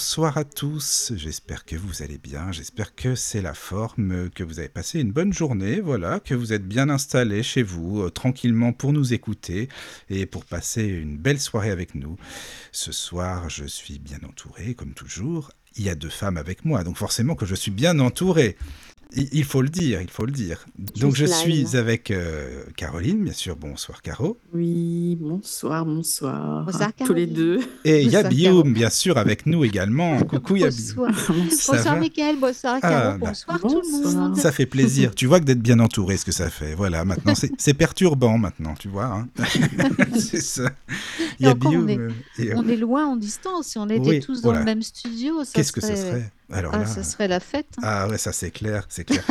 Bonsoir à tous, j'espère que vous allez bien, j'espère que c'est la forme, que vous avez passé une bonne journée, voilà, que vous êtes bien installés chez vous, euh, tranquillement pour nous écouter et pour passer une belle soirée avec nous. Ce soir, je suis bien entouré, comme toujours. Il y a deux femmes avec moi, donc forcément que je suis bien entouré. Il faut le dire, il faut le dire. Donc je suis avec euh, Caroline, bien sûr. Bonsoir Caro. Oui, bonsoir, bonsoir. Bonsoir, tous les Caroline. deux. Et il y a Bonsoir, Guillaume, bien sûr, avec nous également. Coucou Yabi. Bonsoir. Ça Bonsoir Mickaël, bonsoir Ah, Caro, bah. bonsoir tout le monde. Ça fait plaisir. Tu vois que d'être bien entouré, ce que ça fait. Voilà, maintenant, c'est perturbant, maintenant, tu vois. hein. c'est ça. Il y a encore, on est- euh, euh, On est loin en distance, si on était Oui, tous dans voilà. le même studio, ça Qu'est-ce que ce serait? Alors Ah, là. ça serait la fête. hein. Ah ouais, ça c'est clair, c'est clair.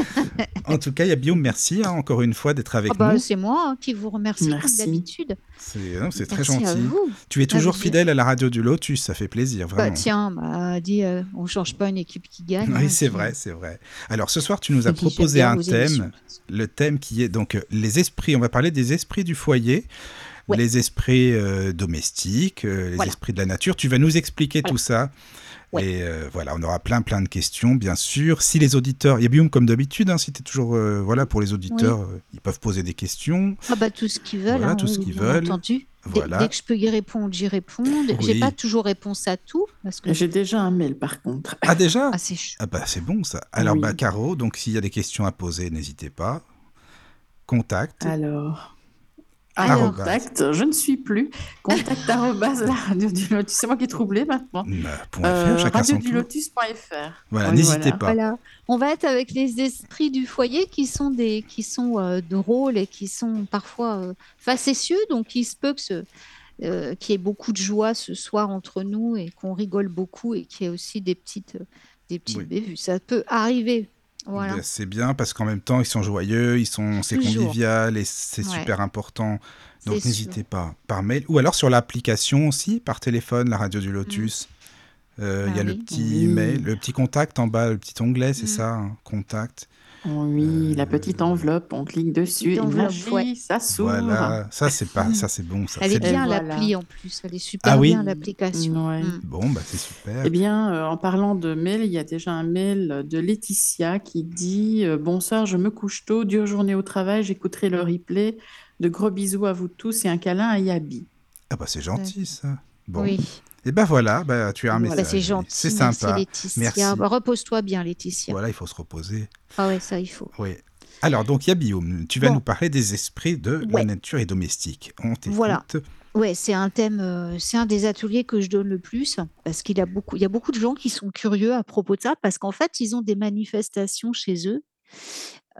en tout cas, il y a Guillaume, merci hein, encore une fois d'être avec Ah bah, nous. c'est moi hein, qui vous remercie Merci. comme d'habitude. C'est c'est très Merci à gentil. vous. Tu es toujours fidèle à la radio du Lotus, ça fait plaisir, Bah, vraiment. tiens, bah, dit, euh, on change pas une équipe qui gagne. hein, oui, c'est qui- vrai, c'est vrai. Alors ce soir, tu nous as proposé un thème, émissions. le thème qui est donc euh, les esprits. On va parler des esprits du foyer, Ouais. les esprits euh, domestiques, euh, les Voilà. esprits de la nature. Tu vas nous expliquer Voilà. tout ça. Ouais. Et euh, voilà, on aura plein plein de questions, bien sûr. Si les auditeurs, il y a Guillaume comme d'habitude, hein, si tu es toujours, euh, voilà, pour les auditeurs, euh, ils peuvent poser des questions. Ah bah tout ce qu'ils veulent, Voilà, hein, tout ce qu'ils bien veulent. entendu. Dès, Voilà. dès que je peux y répondre, j'y réponds. J'ai Oui. pas toujours réponse à tout parce que J'ai déjà un mail par contre. Ah déjà? Ah, c'est Ah bah c'est bon ça. Alors Oui. bah Caro, donc s'il y a des questions à poser, n'hésitez pas. Contact. Alors. Contact, je ne suis plus. Contact la radio du Lotus. C'est moi qui est troublé maintenant. Bah, Euh, radiodulotus.fr. Voilà, Oui, n'hésitez voilà. pas. Voilà. On va être avec les esprits du foyer qui sont des qui sont euh, drôles et qui sont parfois euh, facétieux. Donc il se peut que ce, euh, qu'il y ait beaucoup de joie ce soir entre nous et qu'on rigole beaucoup et qu'il y ait aussi des petites euh, des petites Oui. bévues. Ça peut arriver. Voilà. Bah, C'est bien parce qu'en même temps ils sont joyeux, ils sont c'est convivial et c'est Ouais. super important. Donc n'hésitez pas par mail ou alors sur l'application aussi par téléphone, la radio du Lotus. Euh, Il y a Ah le petit Oui. mail, le petit contact en bas, le petit onglet, c'est Mm. ça, hein, contact. Oui, Euh, la petite enveloppe, on clique dessus et enveloppe, magie, ouais. ça s'ouvre. Voilà, ça c'est pas, ça c'est bon, ça Elle c'est est bien. bien Voilà. l'appli en plus. Elle est super Ah oui bien l'application. Ouais. Mm. Bon bah c'est super. Eh bien, euh, en parlant de mail, il y a déjà un mail de Laetitia qui dit euh, Bonsoir, je me couche tôt, dure journée au travail, j'écouterai le replay. De gros bisous à vous tous et un câlin à Yabi. Ah bah c'est gentil ça. Bon. Oui. Et ben voilà, bah, tu as un Voilà. message. C'est gentil. C'est sympa. Laetitia. Merci. Bah, Repose-toi bien Laetitia. Voilà, il faut se reposer. Ah ouais, ça il faut. Oui. Alors, donc, il y a. Tu vas Bon. nous parler des esprits de la nature et domestique. On t'écoute. Voilà. Ouais, c'est un thème, euh, c'est un des ateliers que je donne le plus parce qu'il y a beaucoup, il y a beaucoup de gens qui sont curieux à propos de ça parce qu'en fait, ils ont des manifestations chez eux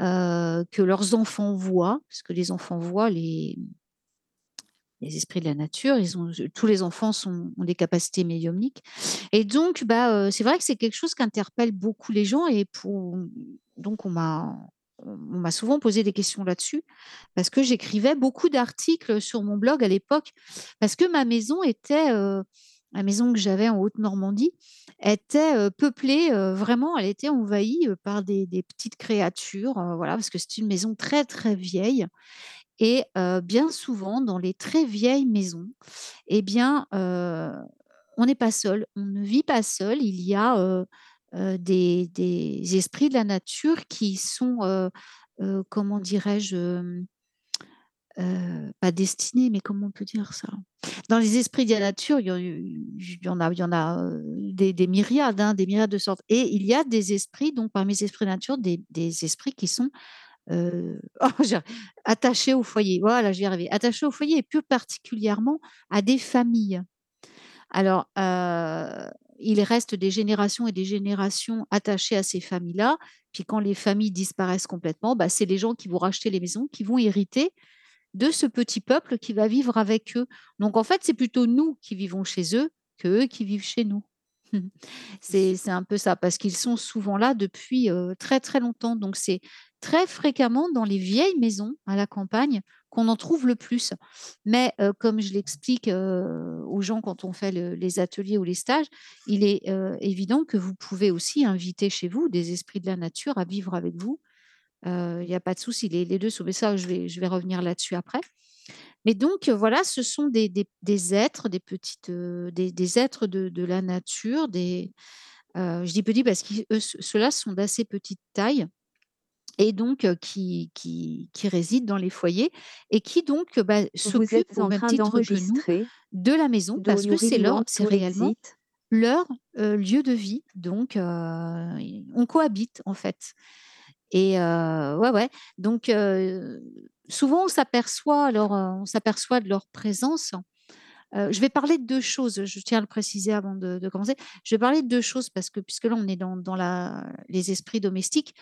euh, que leurs enfants voient, parce que les enfants voient les, les esprits de la nature. Tous les enfants sont, ont des capacités médiumniques. Et donc, bah, euh, c'est vrai que c'est quelque chose qui interpelle beaucoup les gens. Et pour, donc, on m'a, souvent posé des questions là-dessus parce que j'écrivais beaucoup d'articles sur mon blog à l'époque parce que ma maison était, euh, la maison que j'avais en Haute-Normandie, était euh, peuplée, euh, vraiment, elle était envahie par des, des petites créatures, voilà, parce que c'est une maison très, très vieille. Et bien souvent, dans les très vieilles maisons, eh bien, on n'est pas seul, on ne vit pas seul. Il y a des, esprits de la nature qui sont, comment dirais-je, pas destinés, mais comment on peut dire ça? Dans les esprits de la nature, il y en, a, il y en a des, des myriades, hein, des myriades de sortes. Et il y a des esprits, donc parmi les esprits de la nature, des esprits qui sont euh, oh, attachés au foyer. Voilà, j'y arrivé. Attachés au foyer et plus particulièrement à des familles. Alors, euh, il reste des générations et des générations attachées à ces familles-là. Puis quand les familles disparaissent complètement, bah, c'est les gens qui vont racheter les maisons, qui vont hériter de ce petit peuple qui va vivre avec eux. Donc en fait, c'est plutôt nous qui vivons chez eux qu'eux qui vivent chez nous. C'est un peu ça, parce qu'ils sont souvent là depuis, très, très longtemps. Donc c'est très fréquemment dans les vieilles maisons à la campagne qu'on en trouve le plus. Mais comme je l'explique, aux gens quand on fait le les ateliers ou les stages, il est, évident que vous pouvez aussi inviter chez vous des esprits de la nature à vivre avec vous. Il y a pas de souci, les les 2 sont mais ça, je vais je vais revenir là-dessus après. Mais donc heu, voilà, ce sont des des des êtres, des petites, heu, des des êtres de de la nature, des heu, je dis petits parce eux, ceux-là sont d'assez petite taille et donc qui qui qui résident dans les foyers et qui donc bah, s'occupent en même titre que nous de la maison parce que c'est leur c'est réellement leur, lieu de vie. Donc on cohabite en fait. Et ouais, ouais, donc souvent on s'aperçoit alors, heu, on s'aperçoit de leur présence Heu, je vais parler de 2 choses, je tiens à le préciser avant de commencer. Je vais parler de 2 choses parce que puisque là on est dans les esprits domestiques,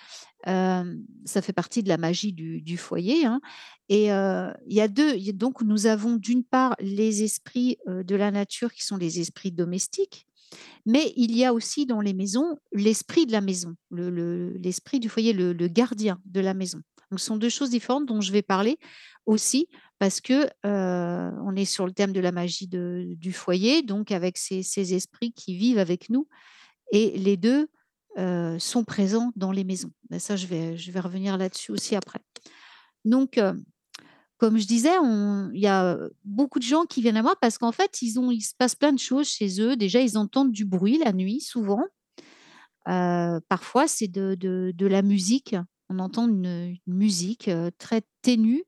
hem, ça fait partie de la magie du foyer, hein et il y a 2 il y a donc nous avons d'une part les esprits, de la nature qui sont les esprits domestiques, mais il y a aussi dans les maisons l'esprit de la maison, le le l'esprit du foyer, le gardien de la maison. Ce sont 2 choses différentes dont je vais parler aussi parce que, on est sur le thème de la magie du foyer, donc avec ces esprits qui vivent avec nous et les 2 heu, sont présents dans les maisons. Mais ça, je vais revenir là-dessus aussi après. Donc comme je disais, il y a, beaucoup de gens qui viennent à moi parce qu'en fait, il se passe plein de choses chez eux. Déjà, ils entendent du bruit la nuit souvent. Parfois, c'est de la musique. On entend une, musique, heu, très ténue,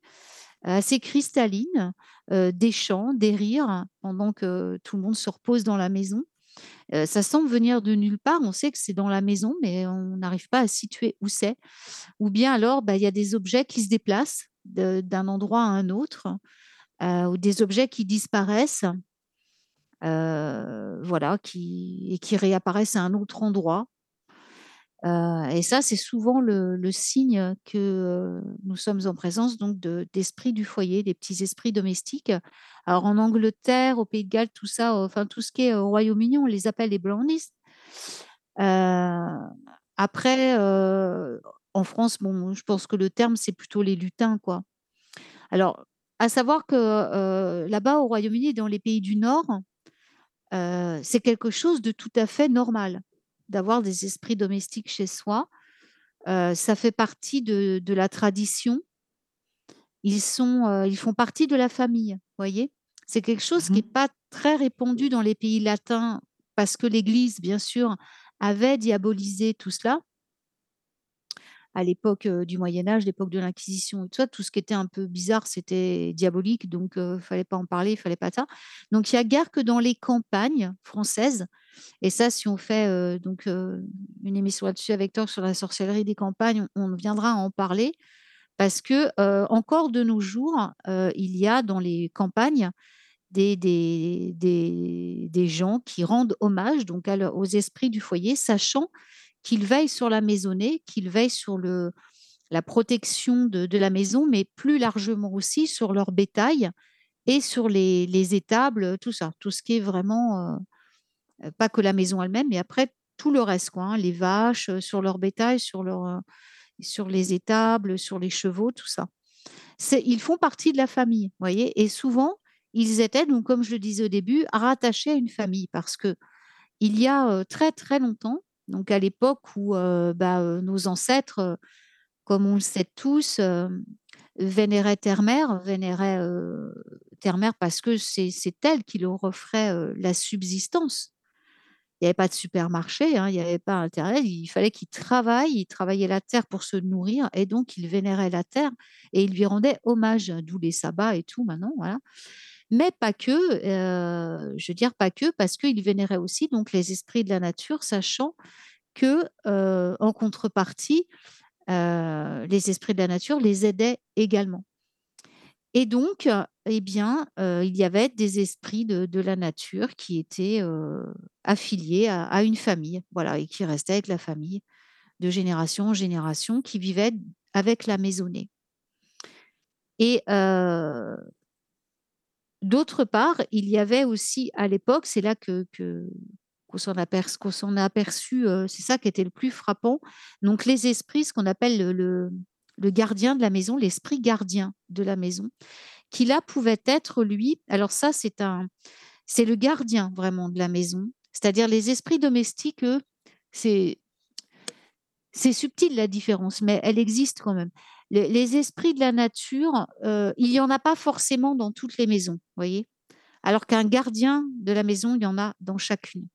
assez cristalline, heu, des chants, des rires pendant que tout le monde se repose dans la maison. Heu, ça semble venir de nulle part. On sait que c'est dans la maison, mais on n'arrive pas à situer où c'est. Ou bien alors, bah, il y a des objets qui se déplacent d'un endroit à un autre, ou des objets qui disparaissent, voilà, et qui réapparaissent à un autre endroit. Heu et ça, c'est souvent le signe que, heu, nous sommes en présence donc de d'esprits du foyer, des petits esprits domestiques. Alors en Angleterre, au Pays de Galles, tout ça, heu, enfin tout ce qui est au Royaume-Uni, on les appelle les brownies. Après, en France, bon, je pense que le terme, c'est plutôt les lutins, quoi. Alors, à savoir que, là-bas au Royaume-Uni, dans les pays du Nord, c'est quelque chose de tout à fait normal, d'avoir des esprits domestiques chez soi. Heu, ça fait partie de de la tradition. Ils sont, heu, ils font partie de la famille, voyez? C'est quelque chose qui Mmh est pas très répandu dans les pays latins parce que l'Église, bien sûr, avait diabolisé tout cela à l'époque, du Moyen Âge, l'époque de l'Inquisition tout ce qui était un peu bizarre, c'était diabolique, donc heu, fallait pas en parler, il fallait pas ça. Donc il y a guère que dans les campagnes françaises et ça, si on fait, donc une émission là-dessus avec toi sur la sorcellerie des campagnes, on viendra en parler parce que, encore de nos jours, il y a dans les campagnes des des des des gens qui rendent hommage donc aux esprits du foyer, sachant qu'ils veillent sur la maisonnée, qu'ils veillent sur la protection de la maison, mais plus largement aussi sur leur bétail et sur les les étables, tout ça. Tout ce qui est vraiment, heu heu, pas que la maison elle-même, mais après tout le reste quoi, hein, les vaches, heu, sur leur bétail, sur les étables, sur les chevaux, tout ça. Ils font partie de la famille, voyez? Et souvent, ils étaient donc comme je le disais au début, rattachés à une famille parce que il y a, très, très longtemps, donc à l'époque où, heu, bah, heu, nos ancêtres, heu, comme on le sait tous, vénéraient Terre-Mère, vénéraient, Terre-Mère parce que c'est elle qui leur offrait, la subsistance. Il y avait pas de supermarché, hein, il y avait pas internet, il fallait qu'ils travaillent, ils travaillaient la terre pour se nourrir et donc ils vénéraient la terre et ils lui rendaient hommage, d'où les sabbats et tout maintenant, voilà. Mais pas que, je veux dire pas que, parce qu'ils vénéraient aussi donc les esprits de la nature, sachant que, en contrepartie, les esprits de la nature les aidaient également. Et donc, eh bien, il y avait des esprits de la nature qui étaient, affiliés à une famille, voilà et qui restaient avec la famille de génération en génération, qui vivaient avec la maisonnée. Et d'autre part, il y avait aussi à l'époque, c'est là que, qu'on s'en aperçu, aperçu, c'est ça qui était le plus frappant. Donc les esprits, ce qu'on appelle le, le, gardien de la maison, l'esprit gardien de la maison, qui là pouvait être lui. Alors ça, c'est un, c'est le gardien vraiment de la maison. C'est-à-dire les esprits domestiques, c'est c'est subtil la différence, mais elle existe quand même. Les, esprits de la nature, euh, il n'y en a pas forcément dans toutes les maisons, voyez. Alors qu'un gardien de la maison, il y en a dans chacune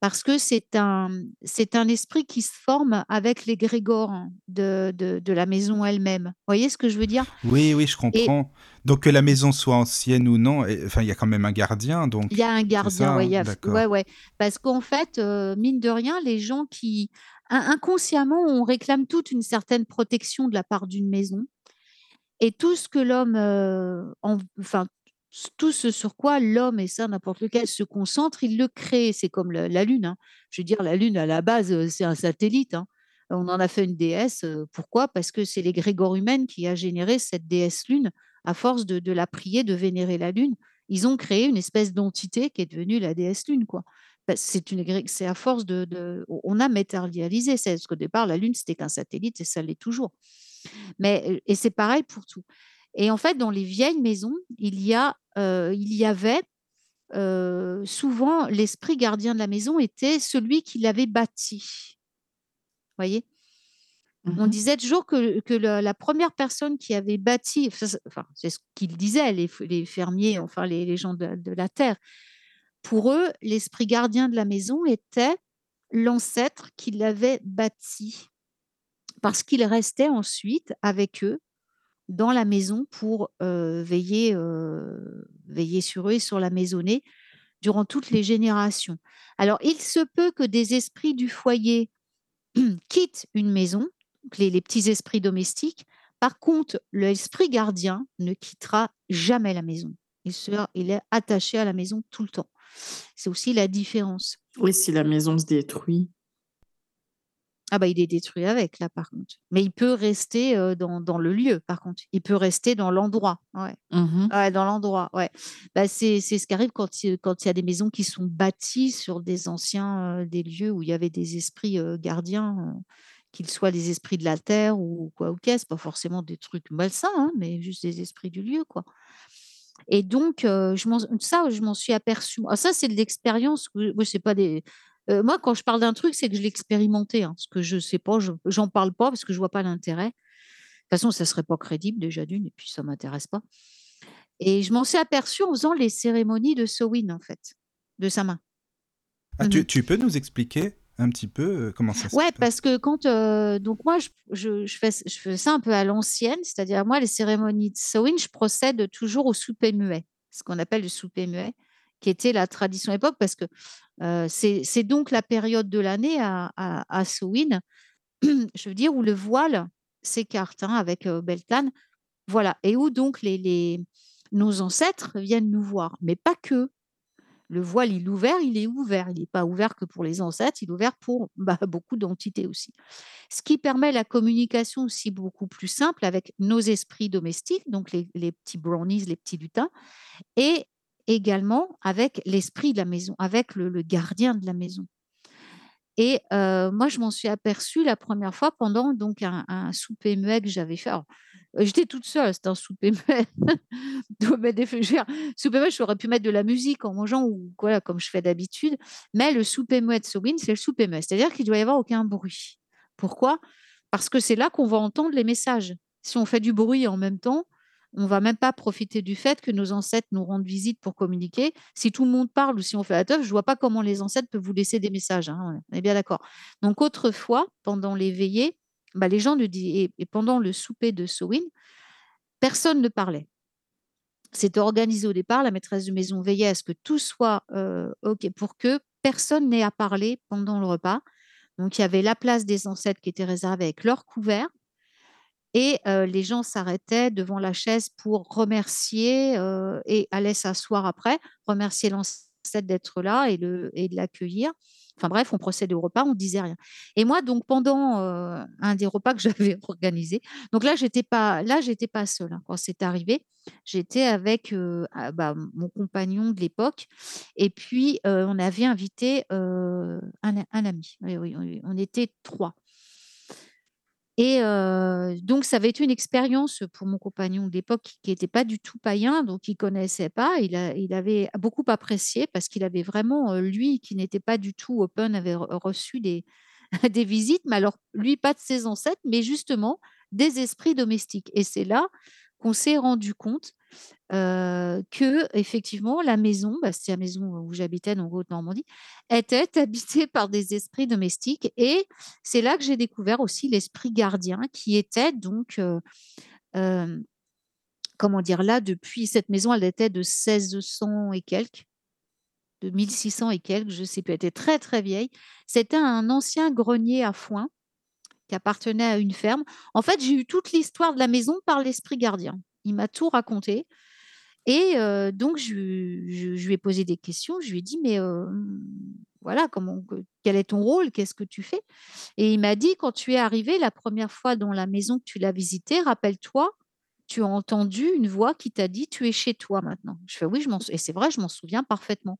parce que c'est un, c'est un esprit qui se forme avec les grégores de, de, la maison elle-même. Vous voyez ce que je veux dire? Oui, oui, je comprends. donc que la maison soit ancienne ou non, enfin, il y a quand même un gardien. Donc, il y a un gardien, oui. Ouais, ouais. Parce qu'en fait, euh, mine de rien, les gens qui, inconsciemment, on réclame toute une certaine protection de la part d'une maison. Et tout ce que l'homme, euh, tout ce sur quoi l'homme, et ça n'importe lequel, se concentre, il le crée. C'est comme la, Lune. Hein. Je veux dire, la Lune, à la base, euh, c'est un satellite. Hein. On en a fait une déesse. Euh, pourquoi? Parce que c'est l'égrégore humaine qui a généré cette déesse Lune. À force de, la prier, de vénérer la Lune, ils ont créé une espèce d'entité qui est devenue la déesse Lune. Bah, c'est une c'est à force de, on a matérialisé c'est parce qu'au départ la lune c'était qu'un satellite et ça l'est toujours. Mais et c'est pareil pour tout. Et en fait, dans les vieilles maisons, il y, a, euh, il y avait euh, souvent l'esprit gardien de la maison était celui qui l'avait bâti. Vous voyez On mmh disait toujours que, que la, première personne qui avait bâti, enfin, c'est ce qu'ils disaient, les, les, fermiers, enfin les, les gens de, de, la terre, pour eux, l'esprit gardien de la maison était l'ancêtre qui l'avait bâti. Parce qu'il restait ensuite avec eux dans la maison pour veiller, veiller sur eux et sur la maisonnée durant toutes les générations. Alors, il se peut que des esprits du foyer quittent une maison, les, les petits esprits domestiques. Par contre, l'esprit gardien ne quittera jamais la maison. Il, sera, il est attaché à la maison tout le temps. C'est aussi la différence. Oui, si la maison se détruit. Ah bah, il est détruit avec, là, par contre. Mais il peut rester dans, dans, le lieu, par contre. Il peut rester dans l'endroit. Ouais. Mmh ouais dans l'endroit, ouais. Bah, c'est ce qui arrive quand il, quand il y a des maisons qui sont bâties sur des anciens des lieux où il y avait des esprits gardiens, qu'ils soient des esprits de la terre ou quoi, ok. C'est pas forcément des trucs malsains, hein, mais juste des esprits du lieu, quoi. Et donc, je ça, je m'en suis aperçue. Ah, ça, c'est de l'expérience. Moi, c'est pas des euh, moi, quand je parle d'un truc, c'est que je l'ai expérimenté. Hein, ce que je ne sais pas, je n'en parle pas parce que je ne vois pas l'intérêt. De toute façon, ça ne serait pas crédible déjà d'une, et puis ça ne m'intéresse pas. Et je m'en suis aperçue en faisant les cérémonies de Sowin, en fait, de sa main. Ah, mmh tu, peux nous expliquer un petit peu euh, comment ça se Ouais, parce que quand. Euh, donc, moi, je, je, fais, je fais ça un peu à l'ancienne, c'est-à-dire, moi, les cérémonies de Sowin, je procède toujours au souper muet, ce qu'on appelle le souper muet qui était la tradition époque, parce que c'est donc la période de l'année à, à, je veux dire, où le voile s'écarte hein, avec Beltane. Voilà, et où donc les, les, nos ancêtres viennent nous voir, mais pas que. Le voile, il est ouvert, il est ouvert. Il n'est pas ouvert que pour les ancêtres, il est ouvert pour bah, beaucoup d'entités aussi. Ce qui permet la communication aussi beaucoup plus simple avec nos esprits domestiques, donc les, les petits brownies, les petits lutins, et également avec l'esprit de la maison, avec le, gardien de la maison. Et moi, je m'en suis aperçue la première fois pendant donc un, souper muet que j'avais fait. J'étais toute seule, c'était un souper muet. souper muet, j'aurais pu mettre de la musique en mangeant ou voilà, comme je fais d'habitude. Mais le souper muet de Sowin, c'est le souper muet. C'est-à-dire qu'il doit y avoir aucun bruit. Pourquoi? Parce que c'est là qu'on va entendre les messages. Si on fait du bruit en même temps, on va même pas profiter du fait que nos ancêtres nous rendent visite pour communiquer. Si tout le monde parle ou si on fait la teuf, je vois pas comment les ancêtres peuvent vous laisser des messages. Hein, on est bien d'accord. Donc autrefois, pendant les veillées, bah, les gens ne disaient, et pendant le souper de Sowin, personne ne parlait. C'était organisé au départ. La maîtresse de maison veillait à ce que tout soit euh, OK pour que personne n'ait à parler pendant le repas. Donc, il y avait la place des ancêtres qui était réservée avec leur couvert. Et les gens s'arrêtaient devant la chaise pour remercier et allaient s'asseoir après, remercier l'ancêtre d'être là et, de l'accueillir. Enfin bref, on procède au repas, on disait rien. Et moi, donc pendant un des repas que j'avais organisé, donc là, j'étais pas, là, j'étais pas seule hein, quand c'est arrivé. J'étais avec ah, bah, mon compagnon de l'époque, et puis on avait invité un, un, ami. Oui, oui, on était trois. Et donc, ça avait été une expérience pour mon compagnon de l'époque qui n'était pas du tout païen, donc il ne connaissait pas. Il, il avait beaucoup apprécié parce qu'il avait vraiment, lui, qui n'était pas du tout open, avait reçu des, des visites, mais alors, lui, pas de ses ancêtres, mais justement des esprits domestiques. Et c'est là qu'on s'est rendu compte que effectivement la maison, bah, c'est la maison où j'habitais en Haute-Normandie, était habitée par des esprits domestiques et c'est là que j'ai découvert aussi l'esprit gardien qui était donc comment dire là depuis cette maison, elle était de 1600 et quelques de 1600 et quelques, je sais plus, elle était très très vieille. C'était un ancien grenier à foin qui appartenait à une ferme. En fait, j'ai eu toute l'histoire de la maison par l'esprit gardien. Il m'a tout raconté. Et donc, je, lui ai posé des questions. Je lui ai dit, mais voilà, comment, quel est ton rôle? Qu'est-ce que tu fais? Et il m'a dit, quand tu es arrivé la première fois dans la maison que tu l'as visitée, rappelle-toi, tu as entendu une voix qui t'a dit, tu es chez toi maintenant. Je fais, oui, je et c'est vrai, je m'en souviens parfaitement.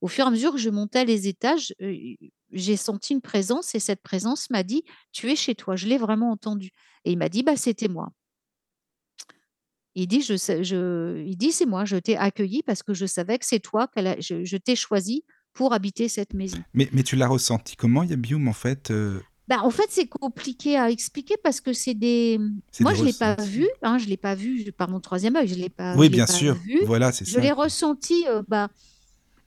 Au fur et à mesure que je montais les étages, j'ai senti une présence et cette présence m'a dit, tu es chez toi. Je l'ai vraiment entendu. Et il m'a dit, bah, c'était moi. Il dit, je, je, il dit, c'est moi, je t'ai accueilli parce que je savais que c'est toi, que je, je t'ai choisi pour habiter cette maison. Mais, mais tu l'as ressenti comment, Yabium, en fait euh? bah, En fait, c'est compliqué à expliquer parce que c'est des... Moi, je ne l'ai pas vu, hein, je ne l'ai pas vu par mon troisième œil, je l'ai pas Oui, bien sûr, voilà, c'est ça. Je l'ai ressenti, euh, bah,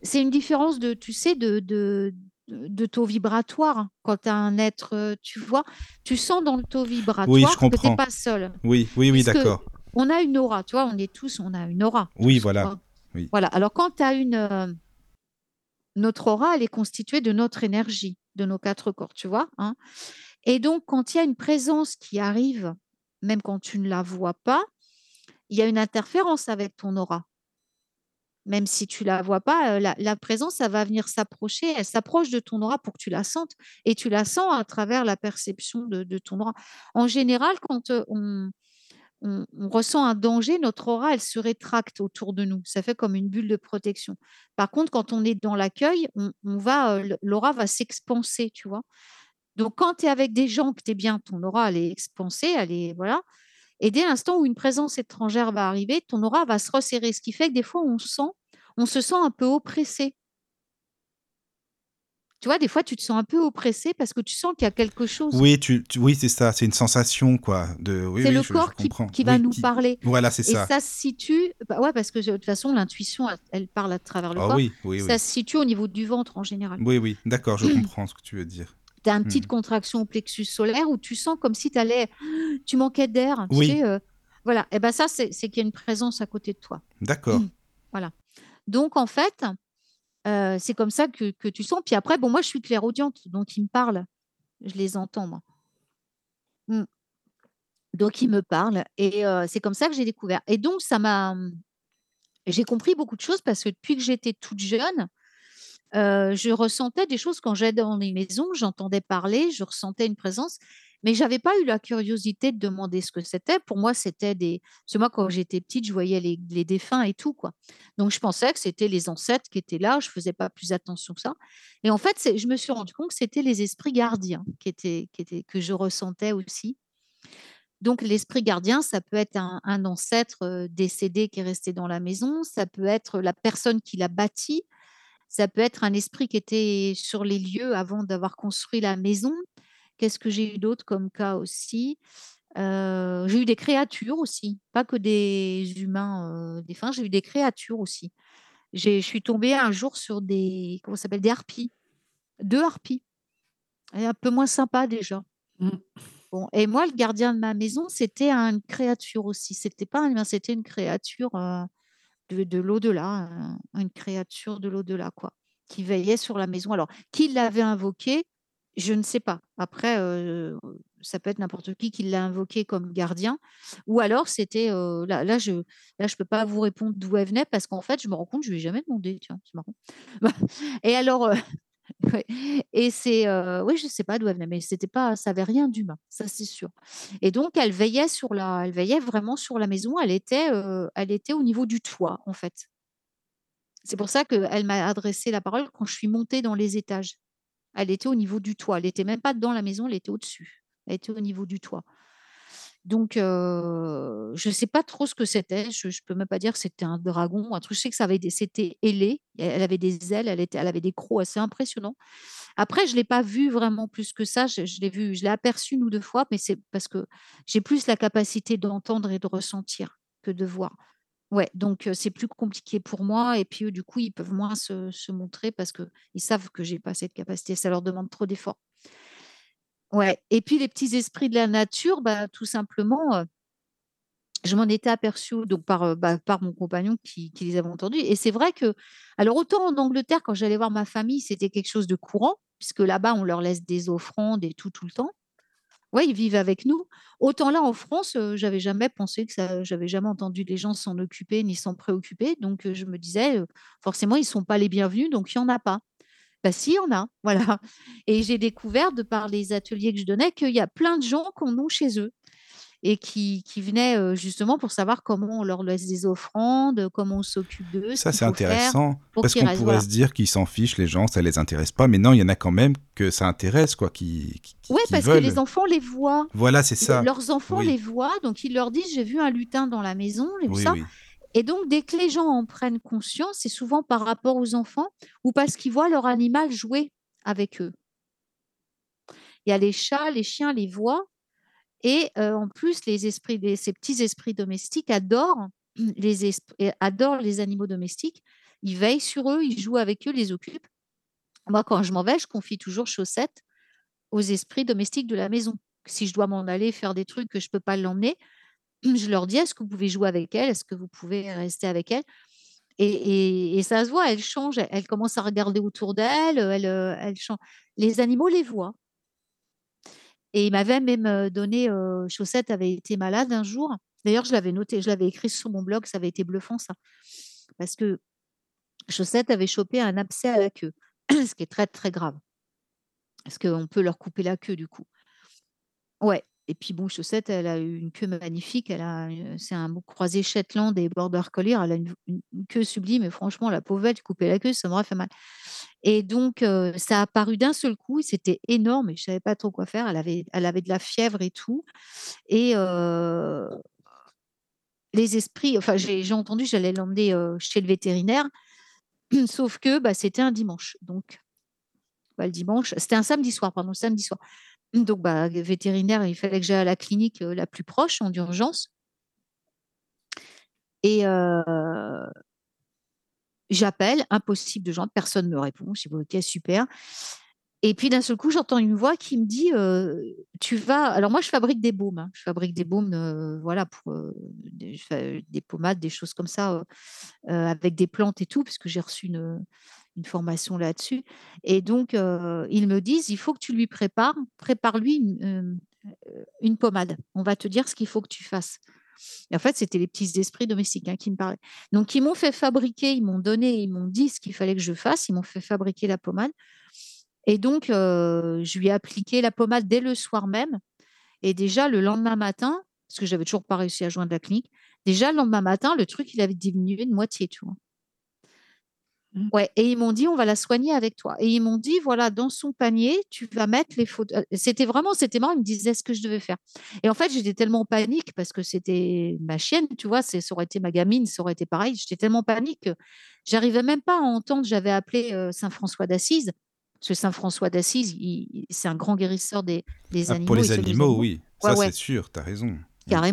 c'est une différence de, tu sais, de, de, de taux vibratoire. Quand tu as un être, euh, tu vois, tu sens dans le taux vibratoire oui, je comprends. que tu n'es pas seul. Oui, oui, oui, d'accord on a une aura, tu vois, on est tous, on a une aura. Oui, voilà. Oui. Voilà. Alors quand tu as une. Euh, notre aura, elle est constituée de notre énergie, de nos quatre corps, tu vois. Hein Et donc, quand il y a une présence qui arrive, même quand tu ne la vois pas, il y a une interférence avec ton aura. Même si tu la vois pas, euh, la, présence, ça va venir s'approcher, elle s'approche de ton aura pour que tu la sentes. Et tu la sens à travers la perception de, de ton aura. En général, quand euh, on, ressent un danger, notre aura, elle se rétracte autour de nous. Ça fait comme une bulle de protection. Par contre, quand on est dans l'accueil, on, va, euh, l'aura va s'expanser, tu vois. Donc, quand tu es avec des gens que tu es bien, ton aura, elle est expansée, voilà. Et dès l'instant où une présence étrangère va arriver, ton aura va se resserrer, ce qui fait que des fois, on sent, on se sent un peu oppressé. Tu vois, des fois, tu te sens un peu oppressé parce que tu sens qu'il y a quelque chose. Oui, tu, oui c'est ça. C'est une sensation, quoi. De, oui, c'est le corps qui, qui, va nous parler. Voilà, c'est ça. Et ça se situe. Bah ouais, parce que de toute façon, l'intuition, elle, parle à travers le ah, corps. Oui, oui, ça se situe au niveau du ventre en général. Oui, oui, d'accord, je comprends ce que tu veux dire. Tu as une petite hmm. contraction au plexus solaire où tu sens comme si allais, tu manquais d'air. Tu sais, euh, voilà. Et ben ça, c'est qu'il y a une présence à côté de toi. D'accord. Voilà. Donc, en fait, c'est comme ça que, tu sens. Puis après, bon, moi, je suis clairaudiente, donc ils me parlent. Je les entends, moi. Mmh. Donc, ils me parlent. Et c'est comme ça que j'ai découvert. Et donc, ça m'a. J'ai compris beaucoup de choses parce que depuis que j'étais toute jeune, je ressentais des choses quand j'allais dans les maisons, j'entendais parler, je ressentais une présence. Mais j'avais pas eu la curiosité de demander ce que c'était. Pour moi, c'était des. Parce moi, quand j'étais petite, je voyais les, défunts et tout, quoi. Donc, je pensais que c'était les ancêtres qui étaient là. Je faisais pas plus attention que ça. Et en fait, je me suis rendu compte que c'était les esprits gardiens qui étaient, qui étaient, que je ressentais aussi. Donc, l'esprit gardien, ça peut être un, ancêtre décédé qui est resté dans la maison. Ça peut être la personne qui l'a bâti. Ça peut être un esprit qui était sur les lieux avant d'avoir construit la maison. Qu'est-ce que j'ai eu d'autre comme cas aussi? J'ai eu des créatures aussi, pas que des humains des fins, j'ai eu des créatures aussi. Je suis tombée un jour sur des, comment s'appelle, des harpies, deux harpies, et un peu moins sympa déjà. Mmh. Bon, et moi, le gardien de ma maison, c'était une créature aussi. C'était pas un humain, c'était une créature de, de l'au-delà, une créature de l'au-delà, quoi, qui veillait sur la maison. Alors, qui l'avait invoqué je ne sais pas. Après, ça peut être n'importe qui qui l'a invoqué comme gardien. Ou alors, c'était. là, là, je ne peux pas vous répondre d'où elle venait parce qu'en fait, je me rends compte, je ne lui ai jamais demandé. C'est marrant. Et alors, Et c'est, oui, je sais pas d'où elle venait, mais c'était pas ça avait rien d'humain, ça c'est sûr et donc elle veillait sur la elle veillait vraiment sur la maison. Elle était, elle était au niveau du toit, en fait. C'est pour ça qu'elle m'a adressé la parole quand je suis montée dans les étages. Elle était au niveau du toit, elle était même pas dans la maison, elle était au-dessus. Elle était au niveau du toit. Donc je sais pas trop ce que c'était, je je peux même pas dire que c'était un dragon un truc. Je sais que ça avait c'était ailé, elle avait des ailes, elle était elle avait des crocs assez impressionnants. Après je l'ai pas vue vraiment plus que ça, je je l'ai vue je l'ai aperçue 1 ou 2 fois, mais c'est parce que j'ai plus la capacité d'entendre et de ressentir que de voir. Ouais, donc c'est plus compliqué pour moi et puis du coup, ils peuvent moins se se montrer parce qu'ils savent que j'ai pas cette capacité, ça leur demande trop d'efforts. Ouais et puis les petits esprits de la nature, bah, tout simplement, heu je m'en étais aperçue donc par, heu, bah, par mon compagnon qui qui les avait entendus et c'est vrai que alors autant en Angleterre, quand j'allais voir ma famille, c'était quelque chose de courant puisque là-bas, on leur laisse des offrandes et tout, tout le temps. Ouais, ils vivent avec nous. Autant là, en France, heu, j'avais jamais pensé que ça j'avais jamais entendu les gens s'en occuper ni s'en préoccuper donc heu, je me disais, «Forcément, ils sont pas les bienvenus, donc il y en a pas». Bah si, il y en a, voilà et j'ai découvert de par les ateliers que je donnais qu'il y a plein de gens qui en ont chez eux et qui qui venaient, justement pour savoir comment on leur laisse des offrandes, comment on s'occupe d'eux, Ça, c'est intéressant parce qu'on pourrait voilà. se dire qu'ils s'en fichent, les gens, ça les intéresse pas, mais non, il y en a quand même que ça intéresse quoi, qui qui qui parce que les enfants les voient. Voilà, c'est Le ça. leurs enfants les Oui. voient, donc ils leur disent: «J'ai vu un lutin dans la maison, j'ai vu Oui, ça» oui. Et donc dès que les gens en prennent conscience, c'est souvent par rapport aux enfants ou parce qu'ils voient leur animal jouer avec eux. Il y a les chats, les chiens les voient et heu, en plus les esprits ces petits esprits domestiques adorent les adorent les animaux domestiques. Ils veillent sur eux, ils jouent avec eux, les occupent. Moi, quand je m'en vais, je confie toujours Chaussette aux esprits domestiques de la maison. Si je dois m'en aller faire des trucs que je peux pas l'emmener, je leur dis: «Est-ce que vous pouvez jouer avec elle? Est-ce que vous pouvez rester avec elle?» et ça se voit, elle change, elle commence à regarder autour d'elle, elle, heu, elle chan les animaux les voient. Et il m'avait même, donné, Chaussette avait été malade un jour. D'ailleurs, je l'avais noté, je l'avais écrit sur mon blog, ça avait été bluffant ça. Parce que Chaussette avait chopé un abcès à la queue, ce qui est très, très grave. Parce qu'on peut leur couper la queue du coup. Ouais et puis bon, Chaussette, elle a eu une queue magnifique, elle a, heu, c'est un croisé Shetland et border collie, elle a une queue sublime et franchement la pauvre bête, couper la queue, ça m'aurait fait mal et donc heu, ça a apparu d'un seul coup c'était énorme et je savais pas trop quoi faire. Elle avait elle avait de la fièvre et tout et heu les esprits enfin j'ai entendu, j'allais l'emmener, chez le vétérinaire, sauf que, bah, c'était un dimanche donc bah, le dimanche c'était un samedi soir, pardon, samedi soir. Donc bah, vétérinaire, il fallait que j'aille à la clinique, heu, la plus proche en d'urgence et heu j'appelle, impossible de joindre, personne me répond. Je dis: «Bon OK, super» et puis d'un seul coup, j'entends une voix qui me dit, heu: «Tu vas» alors moi je fabrique des baumes, hein, je fabrique des baumes, voilà pour, des des pommades, des choses comme ça, avec des plantes et tout, puisque j'ai reçu une, une formation là-dessus et donc ils me disent: «Il faut que tu lui prépares prépare-lui une, pommade. On va te dire ce qu'il faut que tu fasses» et en fait, c'était les petits esprits domestiques, hein, qui me parlaient. Donc ils m'ont fait fabriquer, ils m'ont donné, ils m'ont dit ce qu'il fallait que je fasse, ils m'ont fait fabriquer la pommade et donc je lui ai appliqué la pommade dès le soir même et déjà le lendemain matin, parce que j'avais toujours pas réussi à joindre la clinique, déjà le lendemain matin, le truc, il avait diminué de moitié, tu? Mmh. Ouais et ils m'ont dit: «On va la soigner avec toi» et ils m'ont dit: «Voilà, dans son panier, tu vas mettre les photo» heu, c'était vraiment c'était marrant, ils me disaient ce que je devais faire et en fait, j'étais tellement en panique parce que c'était ma chienne, tu vois? Ça aurait été ma gamine, ça aurait été pareil. J'étais tellement en panique que j'arrivais même pas à entendre. J'avais appelé, heu, saint François d'Assise, parce que saint François d'Assise, c'est un grand guérisseur des des Ah, pour animaux, il les animaux, oui, Ouais, ça ouais. c'est sûr, tu as raison. Oui.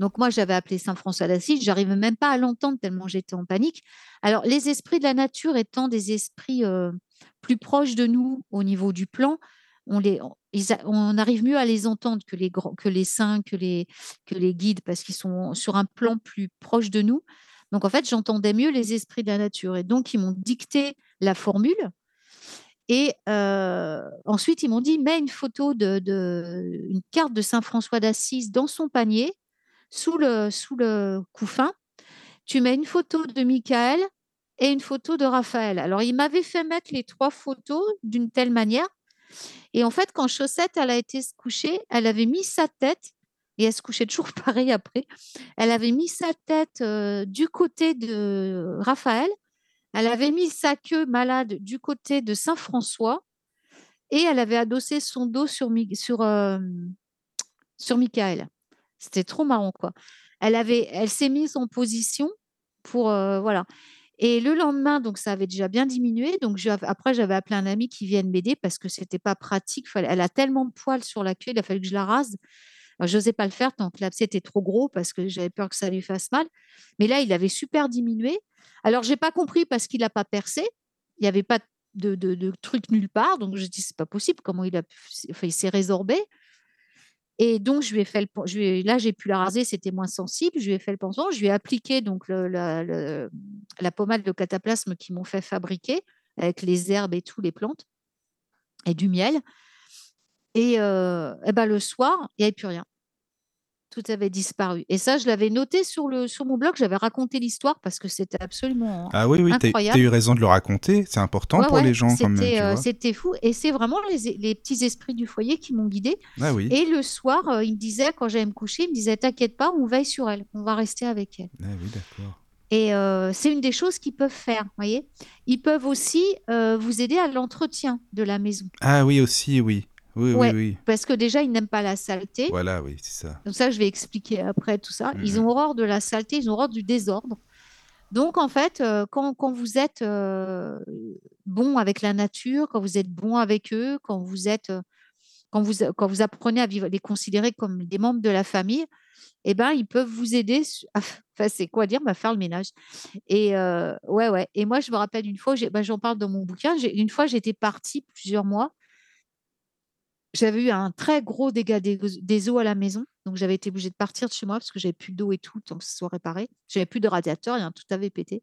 Donc moi, j'avais appelé saint François d'Assise, j'arrivais même pas à l'entendre tellement j'étais en panique. Alors les esprits de la nature étant des esprits, heu, plus proches de nous au niveau du plan, on les on arrive mieux à les entendre que les que les saints, que les que les guides parce qu'ils sont sur un plan plus proche de nous. Donc en fait, j'entendais mieux les esprits de la nature et donc ils m'ont dicté la formule et heu, ensuite ils m'ont dit: «Mets une photo de de une carte de saint François d'Assise dans son panier, sous le sous couffin. Tu mets une photo de Michael et une photo de Raphaël. Alors, il m'avait fait mettre les trois photos d'une telle manière. Et en fait, quand Chaussette, elle a été se coucher, elle avait mis sa tête, et elle se couchait toujours pareil après, elle avait mis sa tête euh, du côté de Raphaël, elle avait mis sa queue malade du côté de Saint-François, et elle avait adossé son dos sur, sur, euh, sur Michael. C'était trop marrant, quoi. Elle, avait, elle s'est mise en position pour. Euh, voilà. Et le lendemain, donc ça avait déjà bien diminué. Donc après, j'avais appelé un ami qui vienne m'aider parce que c'était pas pratique. elle a tellement de poils sur la queue, il a fallu que je la rase. Je n'osais pas le faire tant que l'abcès était trop gros parce que j'avais peur que ça lui fasse mal. Mais là, il avait super diminué. Alors, j'ai pas compris parce qu'il n'a pas percé. Il n'y avait pas de, truc nulle part. Donc, je dis, c'est pas possible. Comment il a enfin, il s'est résorbé. Et donc, je lui ai fait le, là, j'ai pu la raser, c'était moins sensible. Je lui ai fait le pansement. Je lui ai appliqué donc la, pommade de cataplasme qu'ils m'ont fait fabriquer avec les herbes et tout, les plantes et du miel. Et, euh, et ben, le soir, il n'y avait plus rien tout avait disparu. Et ça, je l'avais noté sur, le, sur mon blog, j'avais raconté l'histoire parce que c'était absolument Ah oui, oui, tu as eu raison de le raconter, c'est important pour les gens quand même. Euh, c'était fou, et c'est vraiment les, les, petits esprits du foyer qui m'ont guidée. Ah oui. Et le soir, euh, il me disait, quand j'allais me coucher, il me disait, t'inquiète pas, on veille sur elle, on va rester avec elle. Ah oui, d'accord. Et euh, c'est une des choses qu'ils peuvent faire, voyez. Ils peuvent aussi vous aider à l'entretien de la maison. Ah oui, aussi, oui. Oui, oui, oui. Parce que déjà, ils n'aiment pas la saleté. Voilà, oui, c'est ça. Donc ça, je vais expliquer après tout ça. Ils mhm. ont horreur de la saleté, ils ont horreur du désordre. Donc, en fait, euh, quand, quand, vous êtes euh, bon avec la nature, quand vous êtes bon avec eux, quand vous êtes, euh, quand vous, quand vous apprenez à vivre, les considérer comme des membres de la famille, eh ben, ils peuvent vous aider. enfin, c'est quoi dire, à bah, faire le ménage. Et ouais, ouais. Et moi, je me rappelle une fois, bah, j'en parle dans mon bouquin. Une fois, j'étais partie plusieurs mois j'avais eu un très gros dégât des, eaux à la maison. Donc, j'avais été obligée de partir de chez moi parce que j'avais plus d'eau et tout, tant que ce soit réparé. J'avais plus de radiateur, tout avait pété.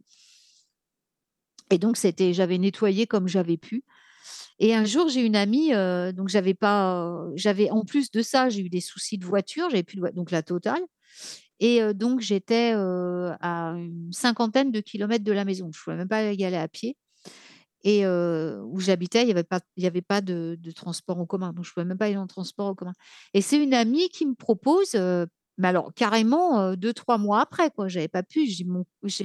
Et donc, c'était, j'avais nettoyé comme j'avais pu. Et un jour, j'ai une amie, euh, donc j'avais pas, j'avais en plus de ça, j'ai eu des soucis de voiture, j'avais plus de donc la totale. Et euh, donc, j'étais euh, à une cinquantaine de kilomètres de la maison. Je ne pouvais même pas y aller à pied et où j'habitais, il n'y avait pas, il y avait pas de, transport en commun. Donc, je ne pouvais même pas aller en transport en commun. Et c'est une amie qui me propose, mais alors carrément deux, trois mois après, quoi. J'avais pas pu.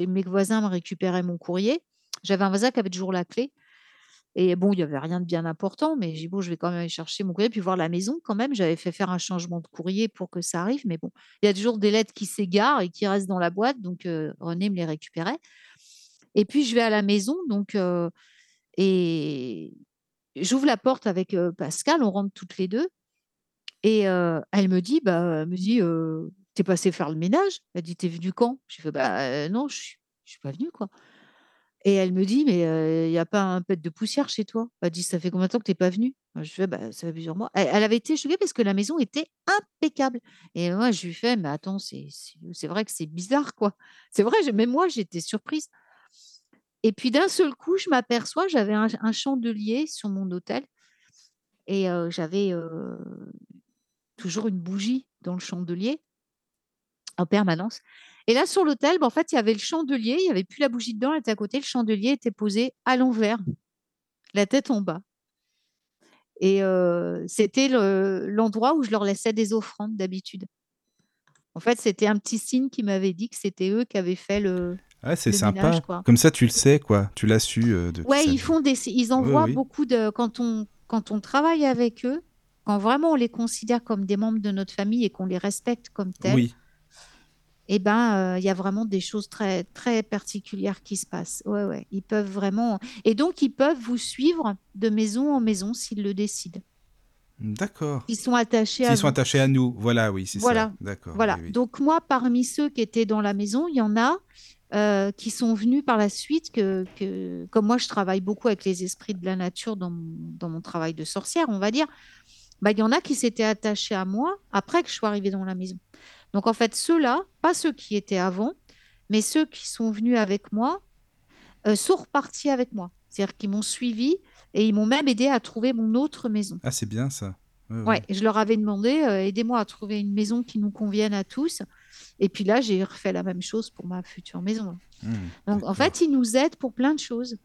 Mes voisins me récupéraient mon courrier. J'avais un voisin qui avait toujours la clé. Et bon, il n'y avait rien de bien important, mais j'ai dit, bon, je vais quand même aller chercher mon courrier, puis voir la maison quand même. J'avais fait faire un changement de courrier pour que ça arrive, mais bon, il y a toujours des lettres qui s'égarent et qui restent dans la boîte, donc René me les récupérait. Et puis, je vais à la maison, donc et j'ouvre la porte avec Pascal, on rentre toutes les deux. Et elle me dit, bah, me dit, t'es passé faire le ménage? Elle dit, t'es venu quand? Je fais, bah non, je suis, suis pas venue quoi. Et elle me dit, mais il n'y a pas un pet de poussière chez toi? Elle dit, ça fait combien de temps que t'es pas venu Je fais, bah, ça fait plusieurs mois. Elle, avait été choquée parce que la maison était impeccable. Et moi, je lui fais, mais attends, c'est vrai que c'est bizarre, quoi. C'est vrai, même moi, j'étais surprise. Et puis d'un seul coup, je m'aperçois, j'avais un, chandelier sur mon hôtel et j'avais toujours une bougie dans le chandelier en permanence. Et là, sur l'hôtel, ben, en fait, il y avait le chandelier, il n'y avait plus la bougie dedans, elle était à côté, le chandelier était posé à l'envers, la tête en bas. Et c'était l'endroit où je leur laissais des offrandes d'habitude. En fait, c'était un petit signe qui m'avait dit que c'était eux qui avaient fait le, Ouais, c'est sympa. Comme ça, tu le sais, quoi. Tu l'as su. Euh, ouais, ils font des, ils envoient beaucoup de quand on quand on travaille avec eux, quand vraiment on les considère comme des membres de notre famille et qu'on les respecte comme tels. Oui. Eh ben, euh, il y a vraiment des choses très très particulières qui se passent. Ouais, ouais. Ils peuvent vraiment. Et donc, ils peuvent vous suivre de maison en maison s'ils le décident. D'accord. Ils sont attachés à. Ils sont attachés à nous. Voilà, oui, c'est voilà. ça. D'accord. Voilà. Donc moi, parmi ceux qui étaient dans la maison, il y en a euh, qui sont venus par la suite, que, comme moi je travaille beaucoup avec les esprits de la nature dans mon, travail de sorcière, on va dire, bah, il y en a qui s'étaient attachés à moi après que je sois arrivée dans la maison. Donc en fait, ceux-là, pas ceux qui étaient avant, mais ceux qui sont venus avec moi, euh, sont repartis avec moi. C'est-à-dire qu'ils m'ont suivi et ils m'ont même aidé à trouver mon autre maison. Ah, c'est bien ça. Ouais, Ouais, ouais. je leur avais demandé, euh, aidez-moi à trouver une maison qui nous convienne à tous. Et puis là, j'ai refait la même chose pour ma future maison. Hmm, Donc, en fait, ils nous aident pour plein de choses.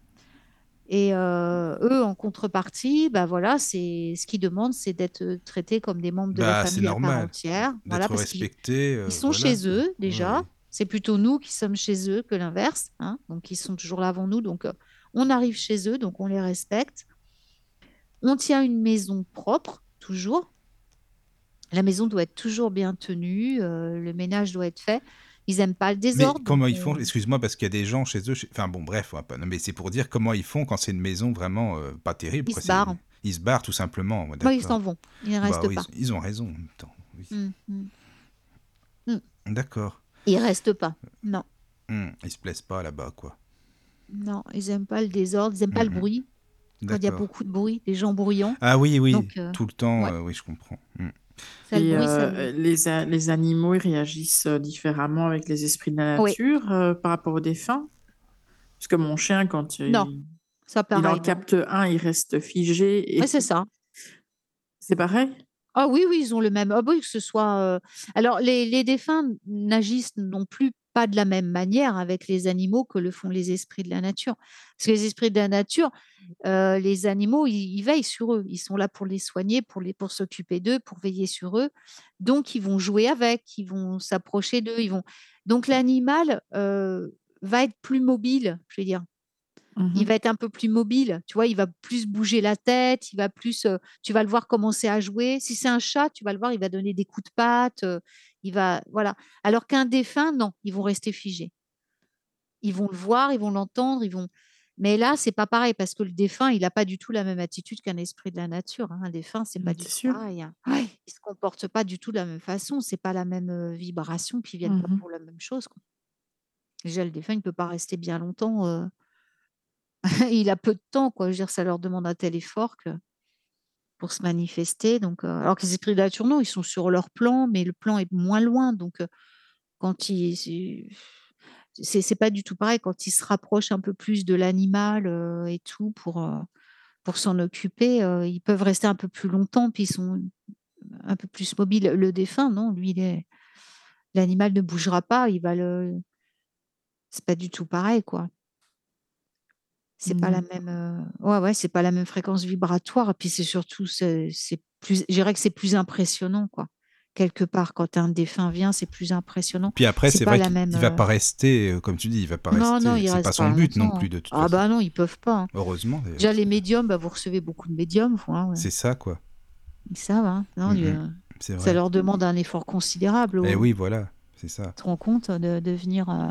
Et euh, eux, en contrepartie, bah voilà, c'est ce qu'ils demandent, c'est d'être euh, traités comme des membres de la Bah, c'est famille à part normal entière. Voilà, parce qu'ils respecté, ils euh, sont voilà, chez eux déjà. ouais. C'est plutôt nous qui sommes chez eux que l'inverse. hein. Donc, ils sont toujours là avant nous. Donc, euh, on arrive chez eux, donc on les respecte. On tient une maison propre, toujours. La maison doit être toujours bien tenue, euh, le ménage doit être fait. Ils n'aiment pas le Mais désordre, comment donc ils font? On- Excuse-moi, parce qu'il y a des gens chez eux. chez- Enfin bon, bref, pas- non, mais c'est pour dire comment ils font quand c'est une maison vraiment euh, pas terrible. ils quoi. se barrent. Ils se barrent tout simplement. ouais, ils s'en vont? Ils ne Bah restent oui, pas. ils, ils ont raison en même temps. oui. Mm, mm. D'accord. Ils restent pas. Non, Ils se plaisent pas là-bas, quoi. non, ils n'aiment pas le désordre, ils n'aiment pas le bruit. Quand il y a beaucoup de bruit, des gens bruyants. Ah oui, oui, Donc, euh, tout le temps. ouais. oui, je comprends. Le bruit, euh, le- les, a- les animaux, ils réagissent euh, différemment avec les esprits de la Oui. nature euh, par rapport aux défunts? Parce que mon chien, quand il, Non, ça il pareil. en non. capte un, il reste figé. Et Ouais, c'est ça. c'est pareil? Ah oui, oui, ils ont le même. Ah oui, que ce soit. euh, Alors, les, les défunts n'agissent non plus pas de la même manière avec les animaux que le font les esprits de la nature. Parce que les esprits de la nature, euh, les animaux, ils, ils veillent sur eux. Ils sont là pour les soigner, pour les, pour s'occuper d'eux, pour veiller sur eux. Donc, ils vont jouer avec, ils vont s'approcher d'eux, ils vont. Donc, l'animal euh, va être plus mobile, je veux dire il Mhm. va être un peu plus mobile, tu vois, il va plus bouger la tête, il va plus, euh, tu vas le voir commencer à jouer. Si c'est un chat, tu vas le voir, il va donner des coups de patte, euh, il va, voilà. Alors qu'un défunt, non, ils vont rester figés. Ils vont le voir, ils vont l'entendre, ils vont. Mais là, c'est pas pareil parce que le défunt, il n'a pas du tout la même attitude qu'un esprit de la nature. hein. Un défunt, c'est pas du tout pareil. hein. Ouais, il se comporte pas du tout de la même façon. C'est pas la même euh, vibration, puis ils viennent pas Mhm. pour la même chose. quoi. Déjà, le défunt, il peut pas rester bien longtemps. euh, il a peu de temps, quoi. Je veux dire, ça leur demande un tel effort que pour se manifester. Donc, alors que les esprits de la nature, non, ils sont sur leur plan, mais le plan est moins loin. Donc, quand ils, c'est pas du tout pareil. Quand ils se rapprochent un peu plus de l'animal et tout pour pour s'en occuper, ils peuvent rester un peu plus longtemps, puis ils sont un peu plus mobiles. Le défunt, non, lui, l'animal ne bougera pas. Il va le, c'est pas du tout pareil, quoi. C'est pas la Mhm. même, euh, ouais, ouais, c'est pas la même fréquence vibratoire. Et puis c'est surtout, c'est plus, je dirais que c'est plus impressionnant, quoi. Quelque part, quand un défunt vient, c'est plus impressionnant. Puis après, C'est vrai qu'il même. il va euh, pas rester, euh, comme tu dis, il va pas Non, non, rester. il C'est pas son pas but non plus hein. de toute Ah façon. bah non, ils peuvent pas. hein. Heureusement. Déjà les médiums, bah, vous recevez beaucoup de médiums, hein, ouais. C'est ça, quoi. Ça va. hein. Non, Mhm. euh, ça leur demande un effort considérable. Eh au- oui, voilà, c'est ça. Tu te rends compte de, de venir. euh,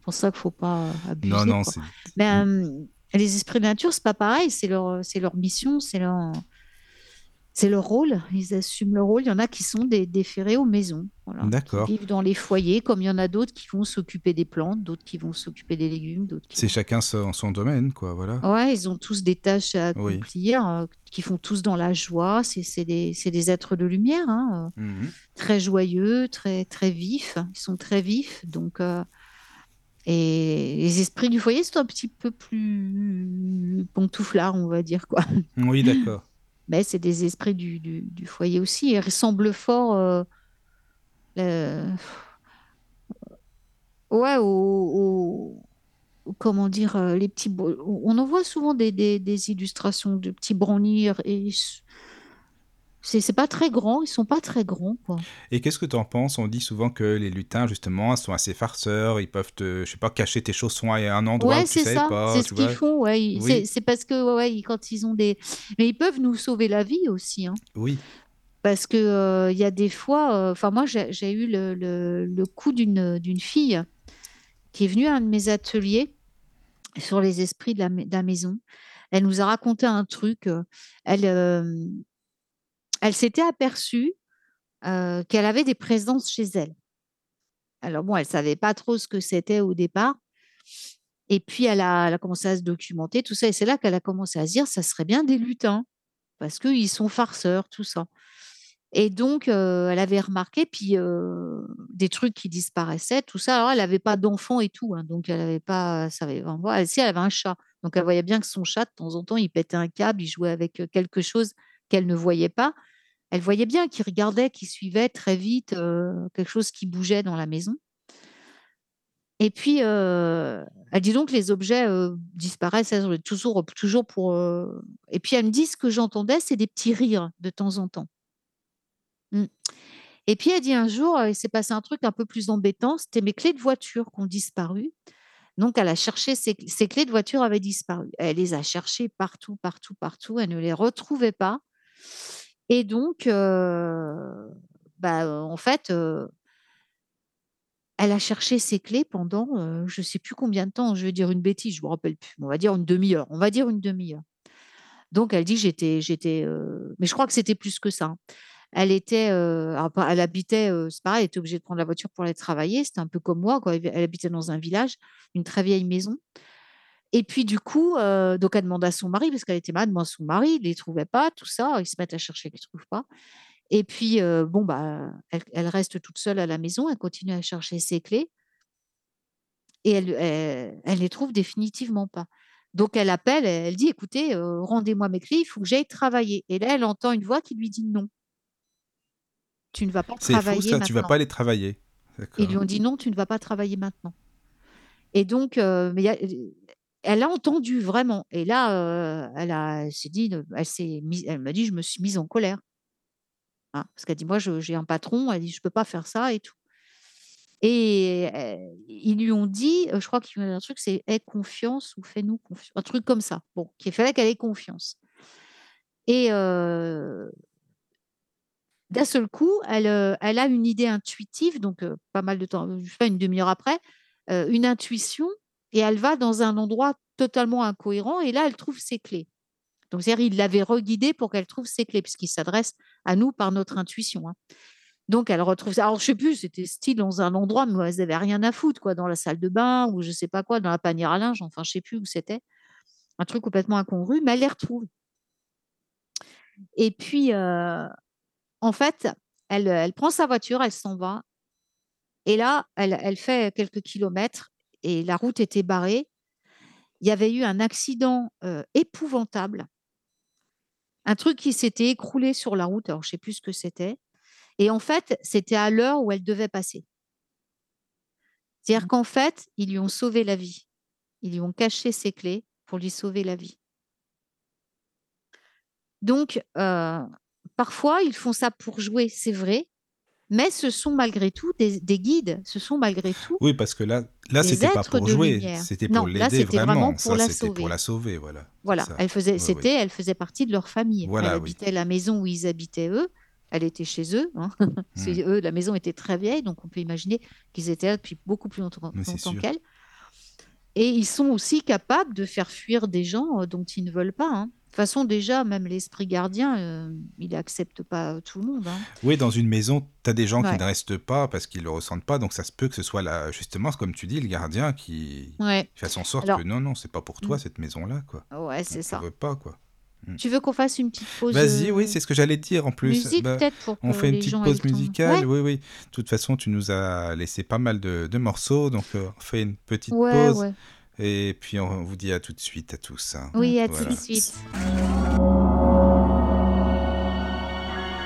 C'est pour ça qu'il faut pas euh, Non, abuser, non, c'est. Mais Mm. euh, les esprits de nature, c'est pas pareil. C'est leur, c'est leur mission, c'est leur, c'est leur rôle. Ils assument leur rôle. Il y en a qui sont des déférés aux maisons, voilà, qui D'accord. vivent dans les foyers, comme il y en a d'autres qui vont s'occuper des plantes, d'autres qui vont s'occuper des légumes, d'autres qui C'est chacun son, son domaine, quoi, voilà. Ouais, ils ont tous des tâches à Oui. accomplir, euh, qui font tous dans la joie. C'est c'est des, c'est des êtres de lumière, hein, euh, Mhm. très joyeux, très, très vifs. Ils sont très vifs. Donc, euh, et les esprits du foyer sont un petit peu plus pantouflards, on va dire, quoi. Oui, d'accord. Mais c'est des esprits du, du, du foyer aussi. Ils ressemblent fort euh, euh, ouais, au, au- comment dire, euh, les petits. On en voit souvent des, des, des illustrations de petits brownies. Et c'est c'est pas très grand, ils sont pas très grands, quoi. Et qu'est-ce que tu en penses? On dit souvent que les lutins, justement, sont assez farceurs. Ils peuvent te, je sais pas, cacher tes chaussons à un endroit Ouais, où tu c'est ça, pas, c'est ce qu'ils font, ouais. Oui. C'est c'est parce que, ouais, quand ils ont des. Mais ils peuvent nous sauver la vie aussi, hein. Oui. Parce que euh, il y a des fois, euh, enfin moi j'ai eu le, le, le coup d'une d'une fille qui est venue à un de mes ateliers sur les esprits de la, ma- de la maison. Elle nous a raconté un truc. euh, Elle, euh, elle s'était aperçue euh, qu'elle avait des présences chez elle. Alors bon, elle savait pas trop ce que c'était au départ. Et puis elle a, elle commencé à se documenter, tout ça. Et c'est là qu'elle a commencé à se dire, ça serait bien des lutins, parce qu'ils sont farceurs, tout ça. Et donc, euh, elle avait remarqué, puis euh, des trucs qui disparaissaient, tout ça. Alors, elle n'avait pas d'enfant et tout, hein, donc elle n'avait pas, elle savait, enfin, voilà, si, elle avait un chat. Donc, elle voyait bien que son chat, de temps en temps, il pétait un câble, il jouait avec quelque chose qu'elle ne voyait pas. Elle voyait bien qu'il regardait, qu'il suivait très vite quelque chose qui bougeait dans la maison. Et puis, elle dit donc les objets disparaissent, toujours, toujours pour. Et puis elle me dit ce que j'entendais, c'est des petits rires de temps en temps. Mmh. Et puis elle dit un jour, il s'est passé un truc un peu plus embêtant, c'était mes clés de voiture qui ont disparu. Donc, elle a cherché ses, clés de voiture avaient disparu. Elle les a cherchées partout, partout, partout. Elle ne les retrouvait pas. Et donc, bah, en fait, elle a cherché ses clés pendant, je ne sais plus combien de temps. Je vais dire une bêtise, je me rappelle plus. On va dire une demi-heure. On va dire une demi-heure. Donc, elle dit j'étais, j'étais, mais je crois que c'était plus que ça. Hein. Elle était, elle habitait, c'est pareil, elle était obligée de prendre la voiture pour aller travailler. C'était un peu comme moi. Elle habitait dans un village, une très vieille maison. Et puis du coup, donc elle demande à son mari, parce qu'elle était malade, moi son mari, il les trouvait pas, tout ça. Ils se mettent à chercher, ils les trouvent pas. Et puis bon bah, elle, reste toute seule à la maison, elle continue à chercher ses clés. Et elle, elle, les trouve définitivement pas. Donc elle appelle, elle, dit écoutez, rendez-moi mes clés, il faut que j'aille travailler. Et là, elle entend une voix qui lui dit non tu ne vas pas travailler fou, ça, tu vas pas aller travailler. Ils lui ont dit non, tu ne vas pas travailler maintenant. Et donc, euh, mais elle a entendu vraiment. Et là, elle, a, s'est dit, elle m'a dit, je me suis mise en colère. Hein, parce qu'elle dit, moi, j'ai un patron, elle dit, je peux pas faire ça et tout. Et ils lui ont dit, je crois qu'il y a un truc, c'est aie confiance ou fais-nous confiance, un truc comme ça. Bon, qu'il fallait qu'elle ait confiance. Et d'un seul coup, elle, a une idée intuitive, donc pas mal de temps, je sais une demi-heure après, une intuition, et elle va dans un endroit totalement incohérent, et là, elle trouve ses clés. Donc, c'est-à-dire, il l'avait reguidée pour qu'elle trouve ses clés, puisqu'il s'adresse à nous par notre intuition. Hein. Donc, elle retrouve ça. Alors, je sais plus, c'était style dans un endroit, mais elle n'avait rien à foutre, quoi, dans la salle de bain, ou je sais pas quoi, dans la panière à linge, enfin, je sais plus où c'était. Un truc complètement incongru, mais elle les retrouve. Et puis, en fait, elle, prend sa voiture, elle s'en va. Et là, elle, fait quelques kilomètres et la route était barrée. Il y avait eu un accident épouvantable. Un truc qui s'était écroulé sur la route. Alors, je ne sais plus ce que c'était. Et en fait, c'était à l'heure où elle devait passer. C'est-à-dire mmh. qu'en fait, ils lui ont sauvé la vie. Ils lui ont caché ses clés pour lui sauver la vie. Donc, Parfois, ils font ça pour jouer, c'est vrai, mais ce sont malgré tout des, guides, ce sont malgré tout. Oui, parce que là, là, c'était pas pour jouer, c'était pour l'aider vraiment. pour la sauver. pour la sauver, voilà. Voilà, elle faisait, c'était, elle faisait partie de leur famille. elle habitait la maison où ils habitaient eux. Elle était chez eux. Hein. Mmh. eux. La maison était très vieille, donc on peut imaginer qu'ils étaient là depuis beaucoup plus longtemps, longtemps qu'elle. Et ils sont aussi capables de faire fuir des gens euh, dont ils ne veulent pas. Hein façon, déjà, même l'esprit gardien, euh, il n'accepte pas tout le monde. Hein. Oui, dans une maison, tu as des gens qui ne restent pas parce qu'ils ne le ressentent pas. Donc, ça se peut que ce soit là, justement, comme tu dis, le gardien qui, fasse en sorte que non, non, c'est pas pour toi mm. cette maison-là. quoi. Ouais, c'est ça. veut pas, quoi. Mm. Tu veux qu'on fasse une petite pause Vas-y, oui, euh, c'est ce que j'allais dire en plus. Musique, bah, peut-être pour On fait une petite pause musicale, oui, oui. De toute façon, tu nous as laissé pas mal de, morceaux, donc euh, on fait une petite pause. Et puis on vous dit à tout de suite à tous. Hein. Oui, à tout de suite.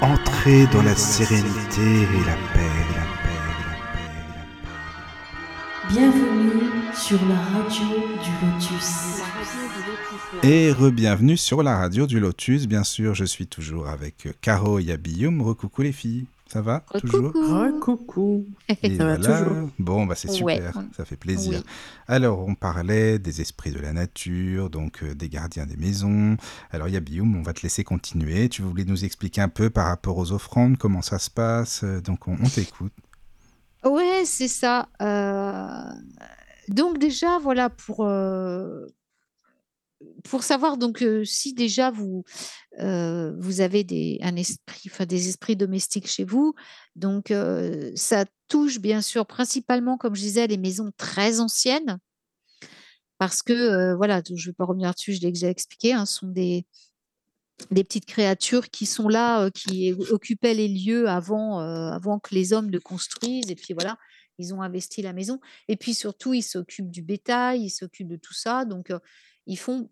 Entrez dans la sérénité et la paix, la paix, la paix, la paix. Bienvenue sur la radio du Lotus. Et re-bienvenue sur la radio du Lotus. Bien sûr, je suis toujours avec Caro et Abiyum. Recoucou les filles. Ça va toujours Coucou. Ça va toujours. Bon, bah c'est super, ça fait plaisir. Alors, on parlait des esprits de la nature, donc euh, des gardiens des maisons. Alors, Yabioum, on va te laisser continuer. Tu voulais nous expliquer un peu par rapport aux offrandes, comment ça se passe. Euh, donc, on, t'écoute. Ouais, c'est ça. Euh, donc, déjà, voilà, pour pour savoir donc si déjà vous vous avez des un esprit des esprits domestiques chez vous donc ça touche bien sûr principalement comme je disais les maisons très anciennes. Parce que voilà je vais pas revenir dessus je l'ai déjà expliqué hein, sont des des petites créatures qui sont là qui occupaient les lieux avant avant que les hommes ne construisent et puis voilà ils ont investi la maison. Et puis surtout ils s'occupent du bétail ils s'occupent de tout ça donc ils font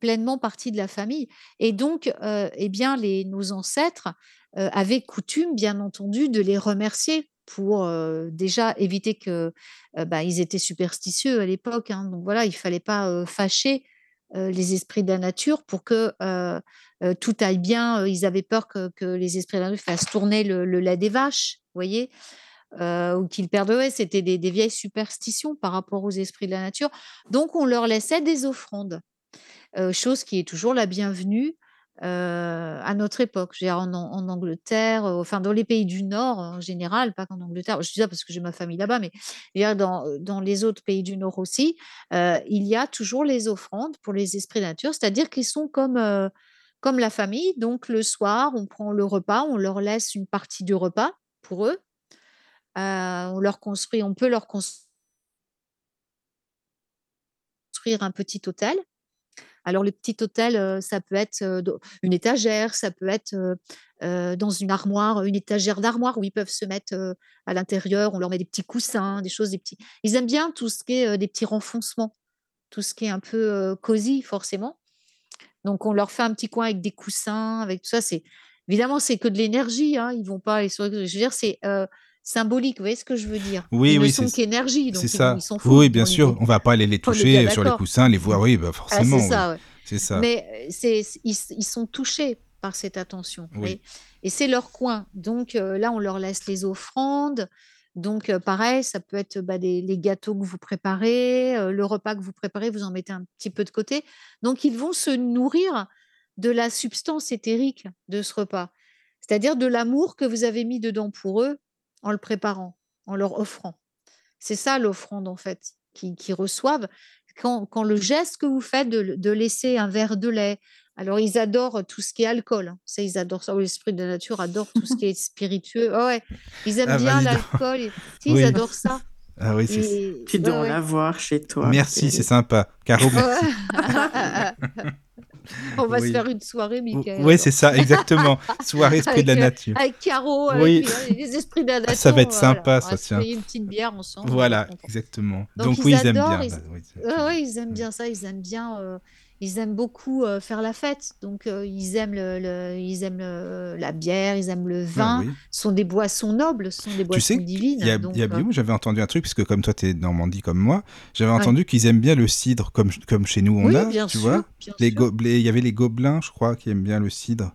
pleinement partie de la famille. Et donc, euh, eh bien, nos ancêtres euh, avaient coutume, bien entendu, de les remercier pour euh, déjà éviter que bah, ils étaient superstitieux à l'époque. hein. donc voilà, il fallait pas fâcher les esprits de la nature pour que tout aille bien. Ils avaient peur que, les esprits de la nature fassent tourner le, le lait des vaches, voyez euh, ou qu'ils perdaient. C'était des, vieilles superstitions par rapport aux esprits de la nature. Donc, on leur laissait des offrandes, euh, chose qui est toujours la bienvenue euh, à notre époque. En, Angleterre, enfin dans les pays du Nord en général, pas qu'en Angleterre. Je dis ça parce que j'ai ma famille là-bas, mais dans, dans les autres pays du Nord aussi, il y a toujours les offrandes pour les esprits de la nature, c'est-à-dire qu'ils sont comme comme la famille. Donc le soir, on prend le repas, on leur laisse une partie du repas pour eux. On leur construit, on peut leur construire un petit hôtel. Alors, le petit hôtel, euh, ça peut être euh, une étagère, ça peut être euh, dans une armoire, une étagère d'armoire où ils peuvent se mettre à l'intérieur. On leur met des petits coussins, des choses, des petits. Ils aiment bien tout ce qui est des petits renfoncements, tout ce qui est un peu cosy, forcément. Donc, on leur fait un petit coin avec des coussins, avec tout ça. C'est évidemment, c'est que de l'énergie. Hein. Ils vont pas. Je veux dire, c'est symbolique. Vous voyez ce que je veux dire? Oui, Ils ne oui, sont c'est qu'énergie, donc c'est ils, ça. ils s'en foutent. Oui, bien les- sûr. On va pas aller les toucher sur les d'accord. coussins, les voir. Oui, bah Ah, forcément. c'est oui. ça, ouais. C'est ça. Mais euh, ils, ils sont touchés par cette attention. Oui. Et c'est leur coin. Donc euh, là, on leur laisse les offrandes. Donc euh, pareil, ça peut être bah, des, les gâteaux que vous préparez, euh, le repas que vous préparez, vous en mettez un petit peu de côté. Donc ils vont se nourrir de la substance éthérique de ce repas, c'est-à-dire de l'amour que vous avez mis dedans pour eux en le préparant, en leur offrant. C'est ça l'offrande en fait, qu'ils qu'ils reçoivent. Quand, quand le geste que vous faites de, de laisser un verre de lait, alors ils adorent tout ce qui est alcool. hein. Ça, ils adorent ça. Oh, L'esprit de la nature adore tout ce qui est spiritueux. Ah ouais, ils aiment Ah, bah, bien l'alcool. et- Si, Oui. Ils adorent ça. Ah oui, c'est. Et- Tu ouais, dois ouais. l'avoir chez toi. Merci, c'est sympa. Caro, merci. On va se faire une soirée, Michael. Oui, c'est ça, exactement. Soirée esprit de la euh, nature. Avec Caro, Oui. les, les esprits de la nature. Ça va être voilà. sympa, On va tiens. une petite bière ensemble. Voilà, exactement. Donc, Donc, ils oui, ils aiment bien. ils- bah, oui, Ouais, ils aiment bien ça, ils aiment bien, euh, ils aiment beaucoup euh, faire la fête. Donc euh, ils aiment le, le- ils aiment le- la bière, ils aiment le Ah vin. oui. Ce sont des boissons nobles, ce sont des Tu boissons sais, divines. il y a, donc, il y a euh, Bio, j'avais entendu un truc, puisque comme toi, tu es Normandie comme moi, j'avais Ouais. entendu qu'ils aiment bien le cidre, comme, comme chez nous on oui, a, bien tu sûr, vois. bien Les il y avait les gobelins, je crois, qui aiment bien le cidre.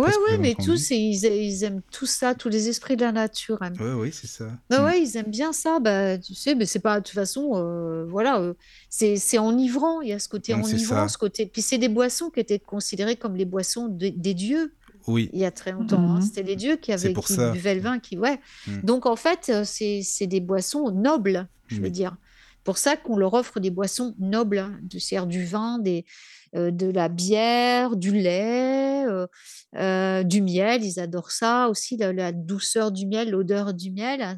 Ouais, j'avais mais entendu. tous, ils, ils aiment tout ça, tous les esprits de la nature aiment. Ouais, oui, c'est ça. Bah Mm. ouais, ils aiment bien ça. Bah, tu sais, mais c'est pas de toute façon, euh, voilà, euh, c'est c'est enivrant. Il y a ce côté Mm, enivrant, ce côté. Puis c'est des boissons qui étaient considérées comme les boissons de- des dieux Oui, il y a très longtemps. hein. Mhm. C'était les dieux qui avaient pour qui ça. buvaient le vin, qui ouais. Mm. Donc en fait, euh, c'est c'est des boissons nobles, je veux Oui. dire. Pour ça qu'on leur offre des boissons nobles, hein, de c'est-à-dire du vin, des de la bière, du lait, euh, euh, du miel. Ils adorent ça aussi, la, douceur du miel, l'odeur du miel.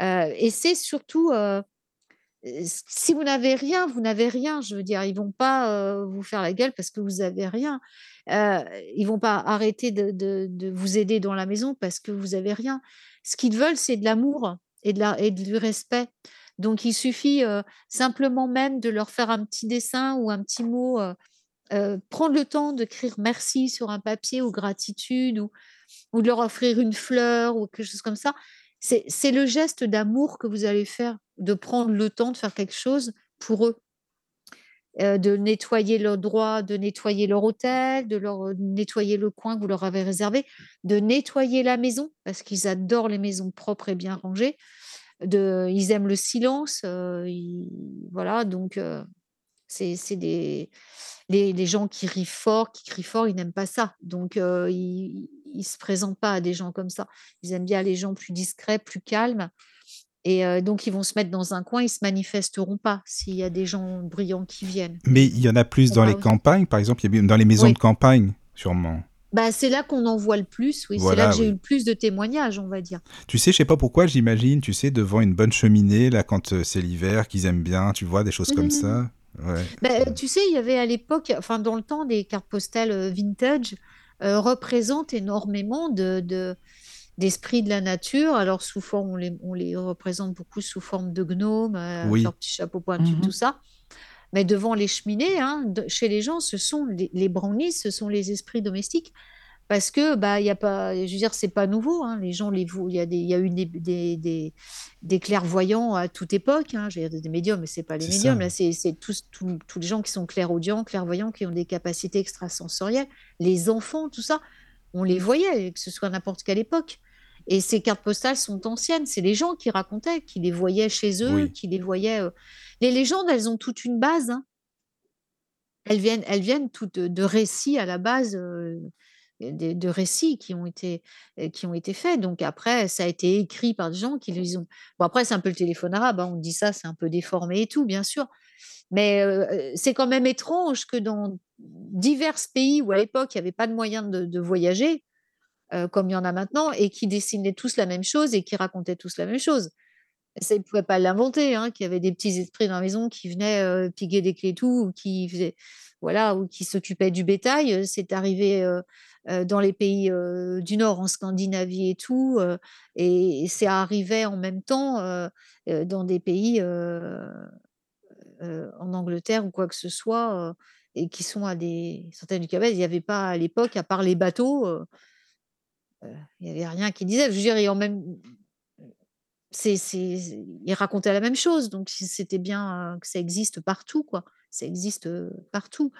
Euh, et c'est surtout euh, euh, si vous n'avez rien, vous n'avez rien. Je veux dire, ils vont pas euh, vous faire la gueule parce que vous avez rien. Euh, ils vont pas arrêter de, vous aider dans la maison parce que vous avez rien. Ce qu'ils veulent, c'est de l'amour et, et du respect. Donc, il suffit euh, simplement même de leur faire un petit dessin ou un petit mot, euh, euh, prendre le temps d'écrire merci sur un papier ou gratitude ou, de leur offrir une fleur ou quelque chose comme ça. C'est le geste d'amour que vous allez faire, de prendre le temps de faire quelque chose pour eux. De nettoyer leur droit, de nettoyer leur hôtel, de leur nettoyer le coin que vous leur avez réservé, de nettoyer la maison, parce qu'ils adorent les maisons propres et bien rangées. De, ils aiment le silence. euh, ils- voilà, donc euh, c'est des les, les gens qui rient fort, qui crient fort, ils n'aiment pas ça. Donc euh, ils ne se présentent pas à des gens comme ça. Ils aiment bien les gens plus discrets, plus calmes. Et euh, donc, ils vont se mettre dans un coin, ils se manifesteront pas s'il y a des gens bruyants qui viennent. Mais il y en a plus dans les campagnes, par exemple, il y a dans les maisons Oui. de campagne, sûrement. Bah, c'est là qu'on en voit le plus, oui. c'est là que j'ai oui. eu le plus de témoignages, on va dire. Tu sais, je sais pas pourquoi, j'imagine, tu sais, devant une bonne cheminée, là, quand euh, c'est l'hiver, qu'ils aiment bien, tu vois, des choses comme Mhm. ça. Ouais. Bah, tu sais, il y avait à l'époque, enfin dans le temps, des cartes postales euh, vintage euh, représentent énormément de, de- d'esprits de la nature. Alors, sous forme, on les, on les représente beaucoup sous forme de gnomes, euh, avec Oui. leur petit chapeau pointu, tout ça. Mais devant les cheminées, hein, de- chez les gens, ce sont les, les brownies, ce sont les esprits domestiques. Parce que, bah, y a pas, je veux dire, c'est pas nouveau. hein. Les gens. Il y a des, il y a eu des, des, des, des clairvoyants à toute époque. Hein. Je veux dire, des médiums, mais c'est pas les médiums. Là, c'est c'est tous, tous, tous les gens qui sont clairaudients, clairvoyants, qui ont des capacités extrasensorielles. Les enfants, tout ça, on les voyait, que ce soit à n'importe quelle époque. Et ces cartes postales sont anciennes. C'est les gens qui racontaient, qui les voyaient chez eux, Oui. qui les voyaient. euh. Les légendes, elles ont toute une base. hein. Elles viennent, elles viennent toutes de, récits à la base, euh, de, de récits qui ont été, euh, qui ont été faits. Donc après, ça a été écrit par des gens qui les ont. Bon après, c'est un peu le téléphone arabe. hein, on dit ça, c'est un peu déformé et tout, bien sûr. Mais euh, c'est quand même étrange que dans divers pays où à l'époque il n'y avait pas de moyen de, de voyager, euh, comme il y en a maintenant, et qui dessinaient tous la même chose et qui racontaient tous la même chose. Ça, ils ne pouvaient pas l'inventer, hein, qu'il y avait des petits esprits dans la maison qui venaient euh, piguer des clés tout, ou qui faisaient, voilà, ou qui s'occupaient du bétail. Euh, C'est arrivé euh, dans les pays du Nord, en Scandinavie et tout, et, et c'est arrivé en même temps dans des pays en Angleterre ou quoi que ce soit, et qui sont à des centaines de kilomètres. Il n'y avait pas à l'époque, à part les bateaux, il n'y avait rien qui disait. Je veux dire, en c'est, ils racontaient la même chose, donc c'était bien euh, que ça existe partout, quoi. Ça existe euh, partout.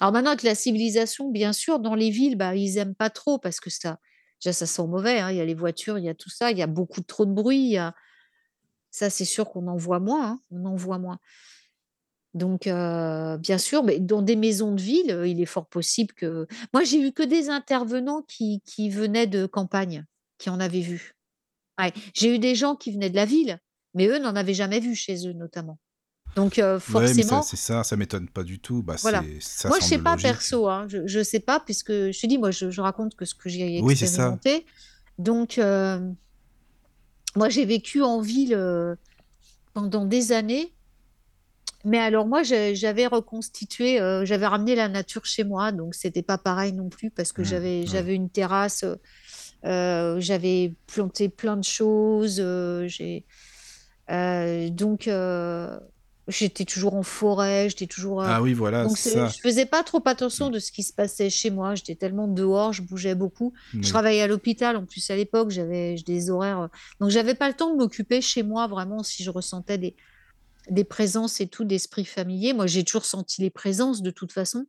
Alors maintenant, avec la civilisation, bien sûr, dans les villes, bah, ils aiment pas trop parce que ça, ça sent mauvais. hein, Il y a les voitures, il y a tout ça, il y a beaucoup trop de bruit. il y a- Ça, c'est sûr qu'on en voit moins. hein, on en voit moins. Donc, euh, bien sûr, mais dans des maisons de ville, il est fort possible que. Moi, j'ai eu que des intervenants qui, qui venaient de campagne, qui en avaient vu. Ouais. J'ai eu des gens qui venaient de la ville, mais eux n'en avaient jamais vu chez eux, notamment. Donc, euh, Ouais, forcément, c'est ça, ça m'étonne pas du tout. Bah, voilà. ça Moi, je sais semble pas logique. perso, hein, je, je sais pas, puisque je te dis, moi, je, je raconte que ce que j'ai Oui, c'est ça. expérimenté. Donc, euh, moi, j'ai vécu en ville pendant des années. Mais alors moi, j'avais reconstitué, euh, j'avais ramené la nature chez moi, donc c'était pas pareil non plus parce que Hmm, j'avais j'avais une terrasse, euh, euh, j'avais planté plein de choses, euh, j'ai donc j'étais toujours en forêt, j'étais toujours Ah oui, voilà, donc ça. je faisais pas trop attention Hmm, de ce qui se passait chez moi, j'étais tellement dehors, je bougeais beaucoup. Je oui. travaillais à l'hôpital en plus à l'époque, j'avais des horaires, donc j'avais pas le temps de m'occuper chez moi vraiment si je ressentais des des présences et tout d'esprits familiers. Moi, j'ai toujours senti les présences de toute façon,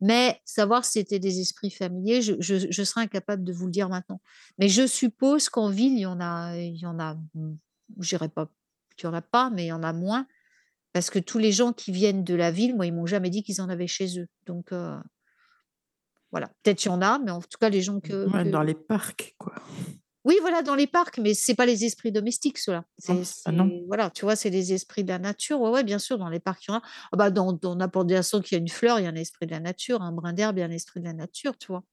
mais savoir si c'était des esprits familiers, je, je, je serais incapable de vous le dire maintenant. Mais je suppose qu'en ville, il y en a, il y en a, je dirais pas qu'il y en a pas, mais il y en a moins, parce que tous les gens qui viennent de la ville, moi, ils m'ont jamais dit qu'ils en avaient chez eux. Donc euh, voilà, peut-être il y en a, mais en tout cas, les gens que, Ouais, dans que... les parcs, quoi. Oui, voilà, dans les parcs, mais c'est pas les esprits domestiques, ceux-là. Ah non. c'est- voilà, tu vois, c'est les esprits de la nature. Ouais, ouais, bien sûr, dans les parcs, il y en a. Ah bah, dans, dans n'importe quel qu'il y a une fleur, il y a un esprit de la nature. Un brin d'herbe, il y a un esprit de la nature, tu vois.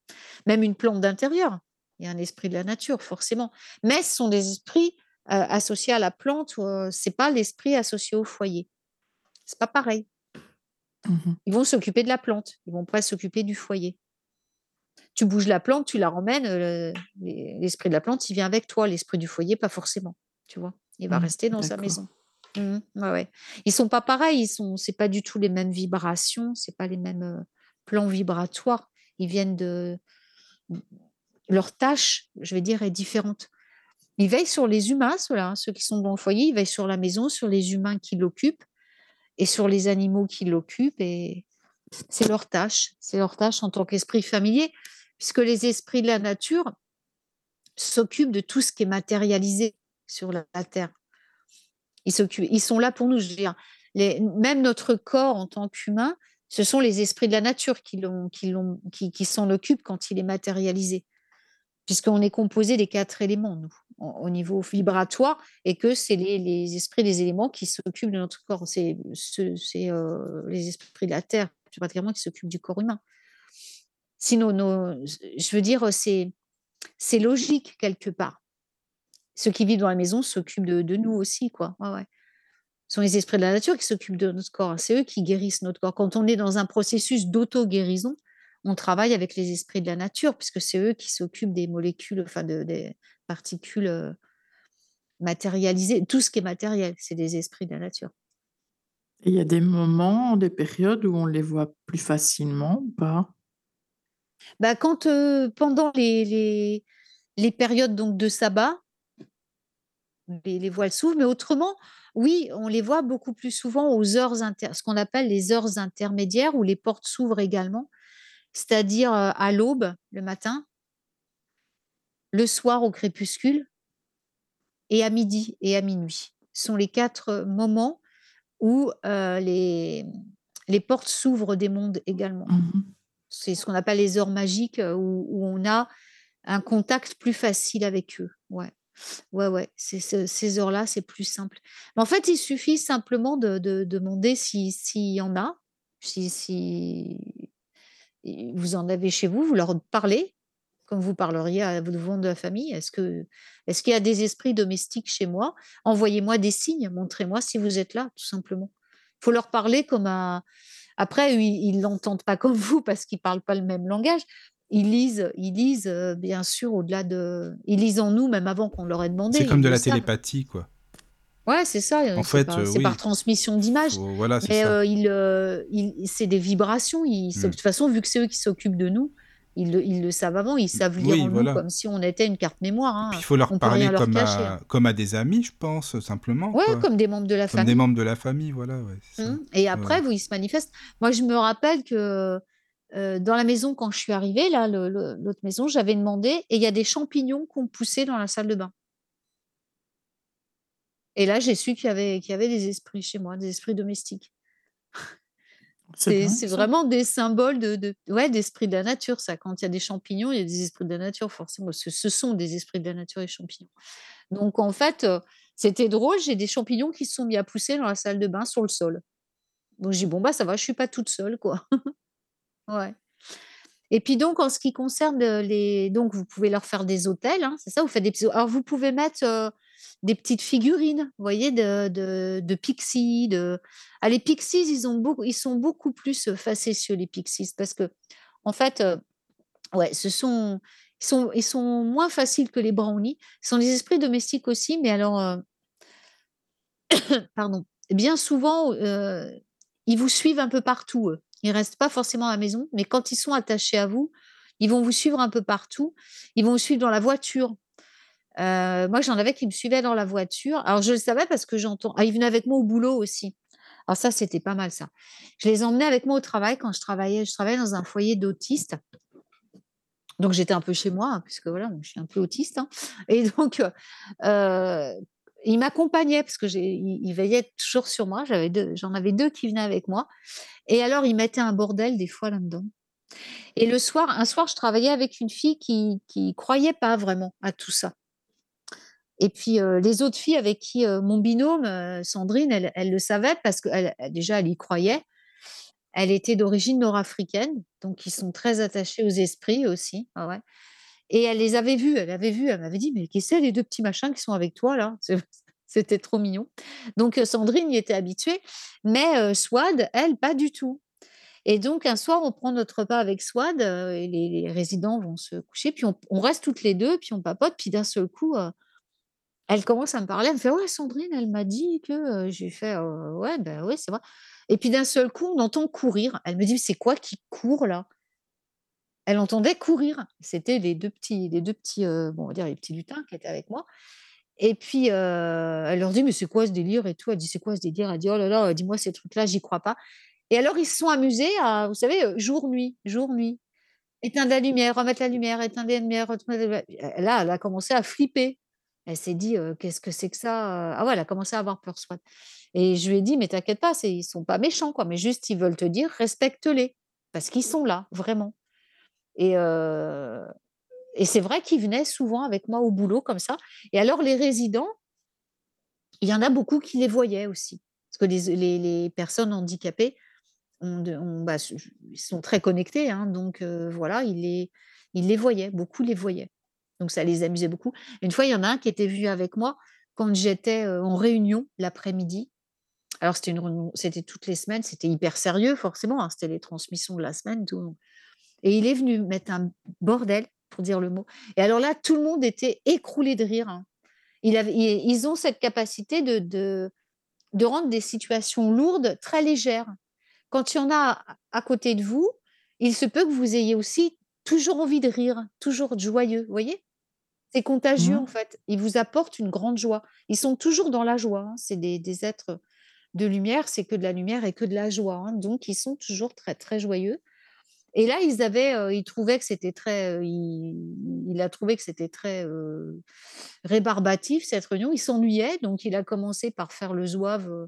Même une plante d'intérieur, il y a un esprit de la nature, forcément. Mais ce sont des esprits euh, associés à la plante, euh, c'est pas l'esprit associé au foyer. C'est pas pareil. Mhm. Ils vont s'occuper de la plante, ils vont pas s'occuper du foyer. Tu bouges la plante, tu la ramènes, euh, le- l'esprit de la plante, il vient avec toi, l'esprit du foyer, pas forcément, tu vois. Il va Mm, rester dans sa maison. Ouais, ouais. Ils sont pas pareils, ils sont, c'est pas du tout les mêmes vibrations, c'est pas les mêmes euh, plans vibratoires. Ils viennent de leur tâche, je vais dire, est différente. Ils veillent sur les humains, ceux-là, hein, ceux qui sont dans le foyer, ils veillent sur la maison, sur les humains qui l'occupent et sur les animaux qui l'occupent. Et c'est leur tâche, c'est leur tâche en tant qu'esprit familier, puisque les esprits de la nature s'occupent de tout ce qui est matérialisé sur la, terre. Ils, sont là pour nous. Je veux dire, même notre corps en tant qu'humain, ce sont les esprits de la nature qui, s'en occupent quand il est matérialisé, puisqu'on est composé des quatre éléments, nous, au au niveau vibratoire, et que c'est les, esprits des éléments qui s'occupent de notre corps. C'est ce- c'est, euh, les esprits de la terre, plus particulièrement, qui s'occupent du corps humain. Sinon, je veux dire, c'est c'est logique quelque part. Ceux qui vivent dans la maison s'occupent de, nous aussi, quoi. Ouais. Ce sont les esprits de la nature qui s'occupent de notre corps. C'est eux qui guérissent notre corps. Quand on est dans un processus d'auto-guérison, on travaille avec les esprits de la nature, puisque c'est eux qui s'occupent des molécules, enfin de- des particules euh, matérialisées. Tout ce qui est matériel, c'est des esprits de la nature. Il y a des moments, des périodes où on les voit plus facilement ou pas? Bah, quand, heu, pendant les les périodes donc de sabbat les les voiles s'ouvrent, mais autrement, oui, on les voit beaucoup plus souvent aux heures inter ce qu'on appelle les heures intermédiaires où les portes s'ouvrent également, c'est-à-dire, heu, à l'aube, le matin le soir au crépuscule et à midi et à minuit. Ce sont les 4 moments où, les les portes s'ouvrent des mondes également. Mmh mh. C'est ce qu'on appelle les heures magiques, heu, où où on a un contact plus facile avec eux. Ouais. Ouais, ouais, ce ces heures-là, c'est plus simple. Mais en fait, il suffit simplement de de demander si s'il y en a, si si vous en avez chez vous, vous leur parlez, comme vous parleriez à votre de la famille. «Est-ce que est-ce qu'il y a des esprits domestiques chez moi? Envoyez-moi des signes, montrez-moi si vous êtes là», tout simplement. Faut leur parler comme à après ils ils l'entendent pas comme vous parce qu'ils parlent pas le même langage. Ils lisent ils lisent, heu, bien sûr au-delà de ils lisent en nous même avant qu'on leur ait demandé, C'est comme de la savent. télépathie, quoi. Ouais, c'est ça, En c'est fait, par heu, c'est par oui. transmission d'images, Faut voilà, c'est mais ça. heu, ils c'est des vibrations, se de toute façon, vu que c'est eux qui s'occupent de nous, ils le ils le savent avant, ils savent lire Oui, en nous comme si on était une carte mémoire, hein, il faut leur on parler leur comme cacher, hein. à comme à des amis, je pense, simplement, Ouais, quoi. comme des membres de la Comme des famille. membres de la famille, voilà, ouais, c'est ça. Mmh et ouais. après, vous ils se manifestent. Moi, je me rappelle que, heu, dans la maison quand je suis arrivée là, l'autre maison, j'avais demandé et il y a des champignons qui ont poussé dans la salle de bain. Et là, j'ai su qu'il y avait qu'il y avait des esprits chez moi, des esprits domestiques. C'est vraiment des symboles de de ouais, d'esprits de la nature ça. Quand il y a des champignons, il y a des esprits de la nature forcément, parce que ce sont des esprits de la nature, les champignons. Donc en fait, heu, c'était drôle, j'ai des champignons qui se sont mis à pousser dans la salle de bain sur le sol. Donc j'ai dit: «Bon, bah, ça va, je suis pas toute seule, quoi». Ouais. Et puis donc en ce qui concerne, heu, les donc vous pouvez leur faire des autels, hein, c'est ça? Vous faites des alors vous pouvez mettre, heu, des petites figurines, vous voyez, de de de pixies, de ah les pixies, ils ont beaucoup ils sont beaucoup plus, heu, facétieux les pixies parce qu'en fait, heu, ouais, ce sont ils sont ils sont moins faciles que les brownies. Ce sont des esprits domestiques aussi, mais alors, heu pardon, bien souvent, ils vous suivent un peu partout, eux. Ils restent pas forcément à la maison, mais quand ils sont attachés à vous, ils vont vous suivre un peu partout. Ils vont vous suivre dans la voiture. Heu, moi, j'en avais qui me suivaient dans la voiture. Alors je le savais parce que j'entends ah, ils venaient avec moi au boulot aussi. Alors ça, c'était pas mal ça. Je les emmenais avec moi au travail quand je travaillais je travaillais dans un foyer d'autistes. Donc j'étais un peu chez moi, hein, puisque voilà, je suis un peu autiste, hein et donc heu heu, ils m'accompagnaient parce que ils veillaient toujours sur moi. J'avais 2 j'en avais 2 qui venaient avec moi et alors ils mettaient un bordel des fois là-dedans et le soir un soir, je travaillais avec une fille qui qui croyait pas vraiment à tout ça et puis, les autres filles avec qui, mon binôme, Sandrine, elle elle le savait parce qu'elle elle déjà, elle y croyait. Elle était d'origine nord-africaine, donc ils sont très attachés aux esprits aussi. Ouais, et elle les avait vus, elle avait vu, elle m'avait dit: «Mais que c'est les 2 petits machins qui sont avec toi là?» c'était trop mignon. Donc Sandrine y était habituée, mais Souad, elle, pas du tout et donc un soir, on prend notre repas avec heu et les résidents vont se coucher, puis on reste toutes les 2, puis on papote, puis d'un seul coup, elle commence à me parler, elle me fait: «Ouais, Sandrine, elle m'a dit que», j'ai fait: «Heu, ouais, bah, ouais, c'est vrai» et puis d'un seul coup, on entend courir. Elle me dit: «Mais c'est quoi qui court là?» Elle entendait courir. C'était les 2 petits les 2 petits, bon, on va dire les petits lutins qui étaient avec moi et puis, elle leur dit: «Mais c'est quoi ce délire et tout?» elle dit: «C'est quoi ce délire?» elle dit: «Oh là là, dis-moi ces trucs-là, j'y crois pas» et alors ils se sont amusés à, vous savez, jour-nuit, jour-nuit. Éteindre la lumière, remettre la lumière, éteindre la lumière, là, elle a commencé à flipper. Elle s'est dit: «Heu, qu'est-ce que c'est que ça, heu?» ah ouais, elle a commencé à avoir peur, Souad et je lui ai dit: «Mais t'inquiète pas, ils sont pas méchants, quoi, mais juste ils veulent te dire respecte-les parce qu'ils sont là, vraiment» et et c'est vrai qu'ils venaient souvent avec moi au boulot comme ça et alors les résidents il y en a beaucoup qui les voyaient aussi. Parce que les les personnes handicapées bah, sont très connectés, hein, donc voilà, les ils les voyaient, beaucoup les voyaient. Donc ça les amusait beaucoup. Une fois, il y en a un qui était venu avec moi quand j'étais, heu, en réunion l'après-midi. Alors c'était une c'était toutes les semaines, c'était hyper sérieux forcément, hein, c'était les transmissions de la semaine, tout et il est venu mettre un bordel, pour dire le mot et alors là, tout le monde était écroulé de rire, hein. Ils ont cette capacité de de de rendre des situations lourdes très légères. Quand il y en a à côté de vous, il se peut que vous ayez aussi toujours envie de rire, toujours joyeux, voyez? C'est contagieux, Mmh. en fait. Ils vous apportent une grande joie. Ils sont toujours dans la joie, hein. C'est des des êtres de lumière, c'est que de la lumière et que de la joie, hein. Donc ils sont toujours très, très joyeux et là, ils avaient, heu, ils trouvaient que c'était très, heu, il il a trouvé que c'était très, heu, rébarbatif cette réunion. Il s'ennuyait, donc il a commencé par faire le zouave,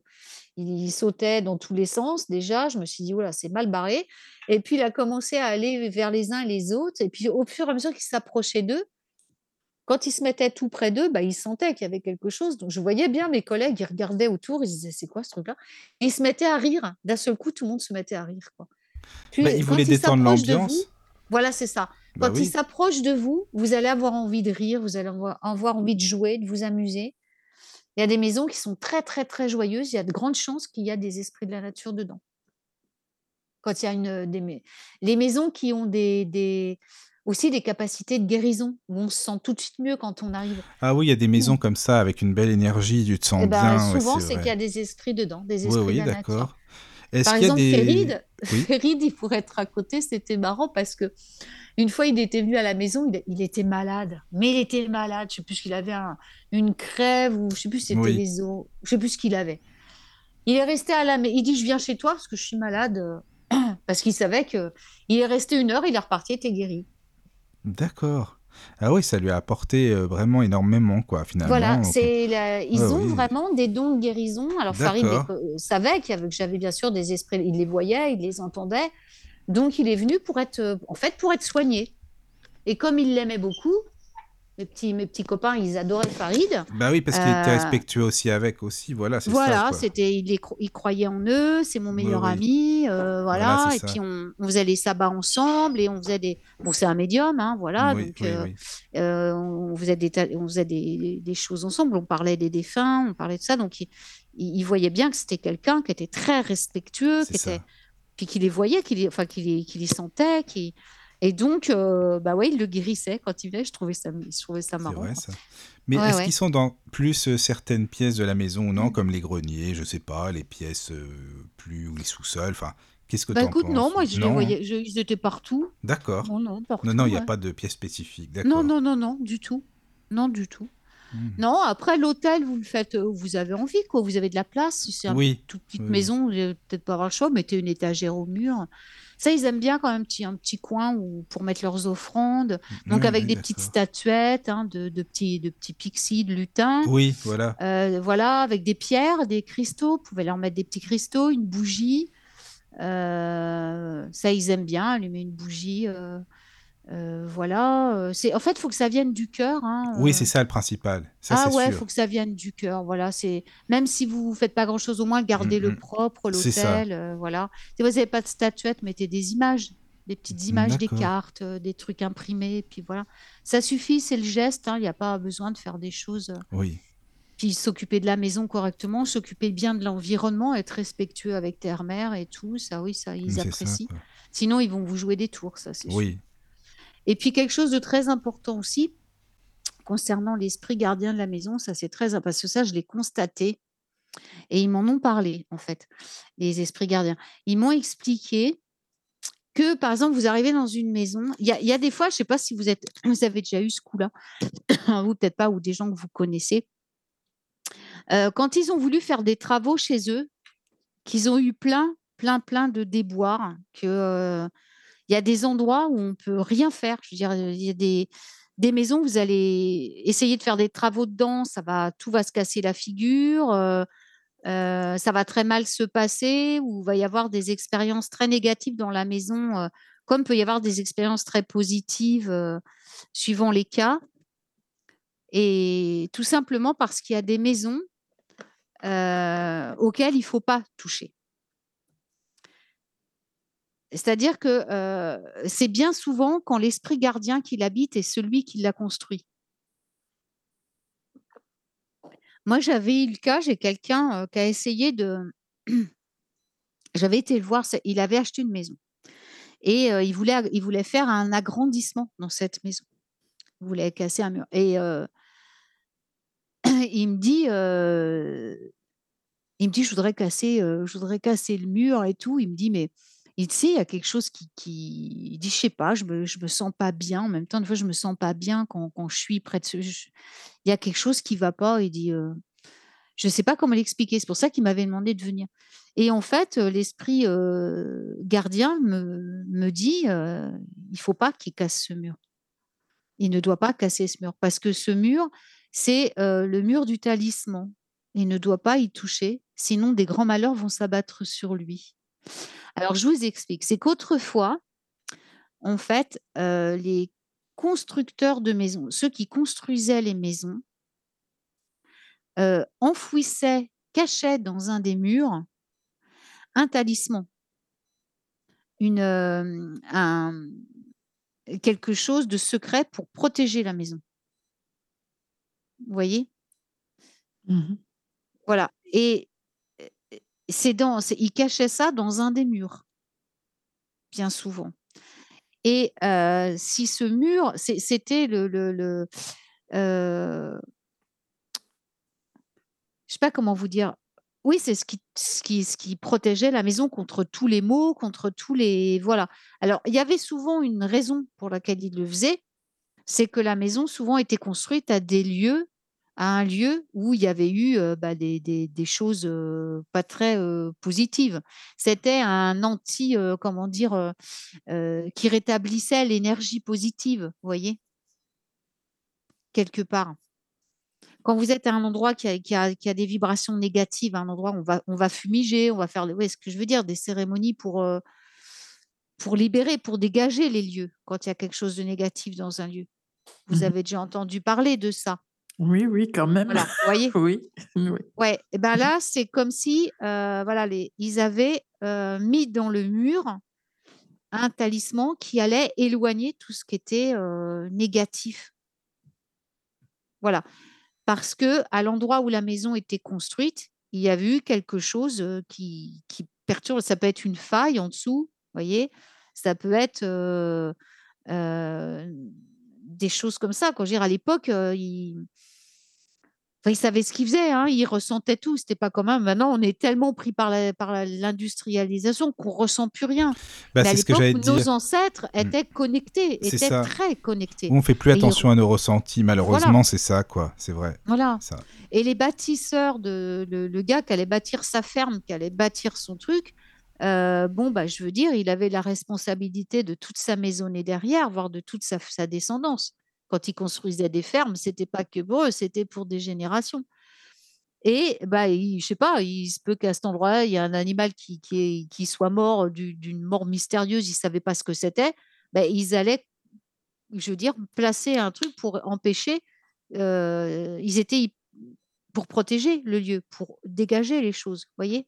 il il sautait dans tous les sens déjà. Je me suis dit: «Ouh là, c'est mal barré» et puis il a commencé à aller vers les uns et les autres et puis au fur et à mesure qu'il s'approchait d'eux, quand il se mettait tout près d'eux, bah, il sentait qu'il y avait quelque chose. Donc je voyais bien mes collègues, ils regardaient autour, ils se disaient: «C'est quoi ce truc-là?» ils se mettaient à rire. D'un seul coup, tout le monde se mettait à rire, quoi. Puis Bah, il quand voulait il détendre s'approche de vous l'ambiance. voilà, c'est ça. Bah Quand il oui. s'approche de vous, vous allez avoir envie de rire, vous allez avoir envie de jouer, de vous amuser. Il y a des maisons qui sont très, très, très joyeuses. Il y a de grandes chances qu'il y a des esprits de la nature dedans. Quand il y a une, des les maisons qui ont des des aussi des capacités de guérison, où on se sent tout de suite mieux quand on arrive. Ah oui, il y a des Mmh. maisons comme ça avec une belle énergie, tu te sens ben, bien, souvent, c'est c'est qu'il y a des esprits dedans, des Oui, esprits de oui, la nature. d'accord. Est-ce Par exemple, des Féride, oui? Féride, il pourrait être à côté, c'était marrant parce qu'une fois, il était venu à la maison, il il était malade, mais il était malade, je sais plus qu'il avait, un une crève ou je sais plus c'était Oui. les os, je sais plus ce qu'il avait. Il est resté à la il dit: «Je viens chez toi parce que je suis malade», heu, parce qu'il savait qu'il est resté 1 heure, il est reparti, il était guéri. D'accord. Ah oui, ça lui a apporté, heu, vraiment énormément quoi, Voilà, finalement, OK. c'est la ils Ouais, ont oui. vraiment des dons de guérison. Alors Farid savait qu'il y avait que j'avais bien sûr des esprits, il les voyait, il les entendait, donc il est venu pour être, heu, en fait, pour être soigné et comme il l'aimait beaucoup, mes petits mes petits copains, ils adoraient Farid, Bah oui, parce qu'il était heu respectueux aussi avec aussi, voilà, c'est ça, voilà, c'était il les il croyait en eux, c'est mon meilleur oui. ami, heu, Voilà, et ça. puis on on faisait les sabbats ensemble et on faisait des bon, c'est un médium, hein, voilà, Oui, donc oui. heu, on faisait des on faisait des des choses ensemble, on parlait des défunts, on parlait de ça, donc il il voyait bien que c'était quelqu'un qui était très respectueux, qui était puis qu'il les voyait, qu'il les enfin, qu'il les qu'il les sentait, qui et donc heu, bah, ouais, il le guérissait quand il venait, je trouvais ça je trouvais ça marrant, vrai quoi. ça. Mais Ouais, est-ce ouais. qu'ils sont dans plus, heu, certaines pièces de la maison ou non, Mmh. comme les greniers, je sais pas, les pièces, heu, plus ou les sous-sols, enfin, qu'est-ce que Bah, tu en écoute, non, moi je les Non, voyais, je ils étaient partout. D'accord. Non, non, Non, non, partout, il y a ouais. pas de pièce spécifique, Non, non, non, non, du tout. Non, du tout. Mmh. Non, après l'hôtel, vous le faites, où vous avez envie, quoi, vous avez de la place. Si c'est un Oui. toute petite Oui, maison, vous allez peut-être pas avoir le choix, mettez une étagère au mur. Ça, ils aiment bien quand même un petit un petit coin où pour mettre leurs offrandes, donc Oui, avec oui, des petites statuettes, hein, de de petits de petits pixies, de lutins, Oui, voilà. heu, voilà, avec des pierres, des cristaux, vous pouvez leur mettre des petits cristaux, une bougie, heu, ça, ils aiment bien, allumer une bougie, heu heu, voilà, heu, c'est en fait, il faut que ça vienne du cœur, Oui, c'est hein, heu ça le principal, ça ah c'est ouais, il faut que ça vienne du cœur, voilà, c'est même si vous faites pas grand-chose, au moins Mmh gardez-le mh. propre, C'est ça. l'hôtel, voilà. Si vous avez pas de statuettes, mettez des images, des petites images, des cartes, des trucs imprimés, puis voilà. Ça suffit, c'est le geste, hein, il y a pas besoin de faire des choses, Oui. puis s'occuper de la maison correctement, s'occuper bien de l'environnement, être respectueux avec terre-mère et tout, ça oui, ça ils c'est ça, apprécient. Sinon, ils vont vous jouer des tours, ça, c'est sûr. Et puis quelque chose de très important aussi, concernant l'esprit gardien de la maison, ça c'est très im parce que ça, je l'ai constaté et ils m'en ont parlé, en fait, les esprits gardiens. Ils m'ont expliqué que, par exemple, vous arrivez dans une maison, il y a des fois, je sais pas si vous êtes avez déjà eu ce coup-là, vous peut-être pas ou des gens que vous connaissez. Heu, quand ils ont voulu faire des travaux chez eux, qu'ils ont eu plein, plein, plein de déboires, que, heu, il y a des endroits où on peut rien faire. Il y a des des maisons, vous allez essayer de faire des travaux dedans, ça va tout va se casser la figure, heu heu, ça va très mal se passer ou il va y avoir des expériences très négatives dans la maison, heu, comme peut y avoir des expériences très positives, suivant les cas et tout simplement parce qu'il y a des maisons, auxquelles il faut pas toucher. C'est-à-dire que, heu, c'est bien souvent quand l'esprit gardien qui l'habite est celui qui l'a construit. Moi, j'avais eu le cas, j'ai quelqu'un, heu, qui a essayé de j'avais été le voir, il avait acheté une maison et heu, il voulait il voulait faire un agrandissement dans cette maison. Il voulait casser un mur et il me dit, Il me dit: «Je voudrais casser, je voudrais casser le mur et tout». Il me dit: «Mais» il dit: il y a quelque chose qui qui» dit: «Je sais pas, je me je me sens pas bien en même temps, des fois je me sens pas bien quand quand je suis près de ce ch il y a quelque chose qui va pas». Il dit, heu, je sais pas comment l'expliquer, c'est pour ça qu'il m'avait demandé de venir et en fait, heu, l'esprit, heu, gardien me me dit, heu: «Il faut pas qu'il casse ce mur. Il ne doit pas casser ce mur parce que ce mur, c'est, heu, le mur du talisman. Il ne doit pas y toucher, sinon des grands malheurs vont s'abattre sur lui». Alors je vous explique, c'est qu'autrefois, en fait, heu, les constructeurs de maisons, ceux qui construisaient les maisons heu, enfouissaient, cachaient dans un des murs un talisman. Une, un, mmh, quelque chose de secret pour protéger la maison. Vous voyez? Mmh mh. Voilà et ils cachaient ça dans un des murs bien souvent et heu, si ce mur c'était le le le, heu je sais pas comment vous dire. Oui, c'est ce qui ce qui protégeait la maison contre tous les maux, contre tous les voilà. Alors, il y avait souvent une raison pour laquelle ils le faisaient, c'est que la maison souvent était construite à des lieux à un lieu où il y avait eu, bah, des des des choses, pas très, positives. C'était un anti, comment dire? Qui rétablissait l'énergie positive, vous voyez? Quelque part. Quand vous êtes à un endroit qui a qui a qui a des vibrations négatives, un endroit où on va on va fumiger, on va faire voyez ce que je veux dire? Des cérémonies pour, pour libérer, pour dégager les lieux, quand il y a quelque chose de négatif dans un lieu. Mmh Vous mh. avez déjà entendu parler de ça? Oui, oui, quand même. Voilà, vous voyez? Oui, oui. Ouais et mh. là, c'est comme si, heu, voilà les ils avaient, heu, mis dans le mur un talisman qui allait éloigner tout ce qui était, heu, négatif. Voilà, parce qu'à l'endroit où la maison était construite, il y avait eu quelque chose, qui qui perturbe. Ça peut être une faille en dessous, vous voyez? Ça peut être, des choses comme ça, quoi. Je veux dire à l'époque, heu, ils enfin, ils savaient ce qu'ils faisaient, hein, ils ressentaient tout. C'était pas comme, hein, maintenant on est tellement pris par la par la l'industrialisation qu'on ressent plus rien. Bah, Mais à l'époque dire. nos ancêtres Mmh. étaient connectés, étaient ça. très connectés on fait plus ils attention à nos ressentis, Voilà. malheureusement, c'est ça, quoi, c'est vrai, Voilà ça. et les bâtisseurs de le le gars qui allait bâtir sa ferme, qui allait bâtir son truc, heu, bon, bah, je veux dire, il avait la responsabilité de toute sa maisonnée derrière, voire de toute sa descendance. Quand ils construisaient des fermes, c'était pas que pour eux, c'était pour des générations et bah, il je sais pas, il se peut qu'à cet endroit-là, il y a un animal qui qui qui soit mort d'u d'une mort mystérieuse, ils savaient pas ce que c'était. Bah, ils allaient, je veux dire, placer un truc pour empêcher, heu, ils étaient pour protéger le lieu, pour dégager les choses, voyez?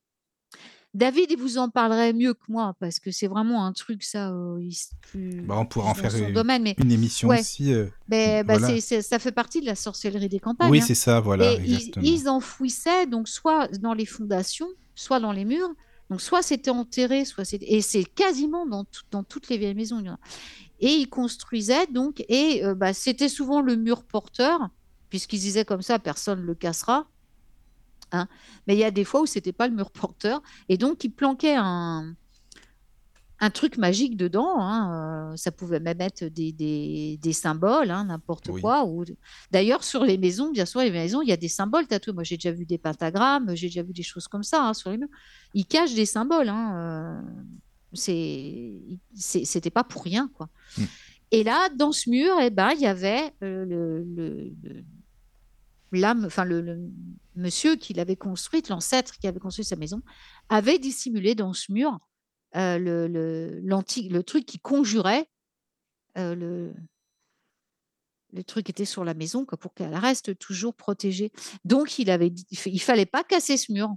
David, il vous en parlerait mieux que moi parce que c'est vraiment un truc ça, s Bah, on pourra en faire son u domaine mais une émission ouais, aussi, heu, beh bah, voilà. ça fait partie de la sorcellerie des campagnes, Oui, hein. c'est ça, voilà, et ils enfouissaient donc soit dans les fondations, soit dans les murs, donc soit c'était enterré, soit c'était et c'est quasiment dans toutes dans toutes les vieilles maisons, il y en a. Et ils construisaient donc et heu, bah, c'était souvent le mur porteur puisqu'ils disaient comme ça: «Personne le cassera» hein, mais il y a des fois où c'était pas le mur porteur et donc ils planquaient un un truc magique dedans, hein, heu, ça pouvait même être des des des symboles, hein, n'importe Oui. quoi ou d'ailleurs sur les maisons, bien sûr, les maisons, il y a des symboles tatoués. Moi, j'ai déjà vu des pentagrammes, j'ai déjà vu des choses comme ça, hein, sur les murs. Ils cachent des symboles, c'est c'était pas pour rien, quoi Mmh. et là, dans ce mur et bah, il y avait, le le le l'âme, enfin le monsieur qui l'avait construite, l'ancêtre qui avait construit sa maison, avait dissimulé dans ce mur, heu, le truc qui conjurait, heu, le truc était sur la maison, quoi, pour qu'elle reste toujours protégée. Donc il avait fallait pas casser ce mur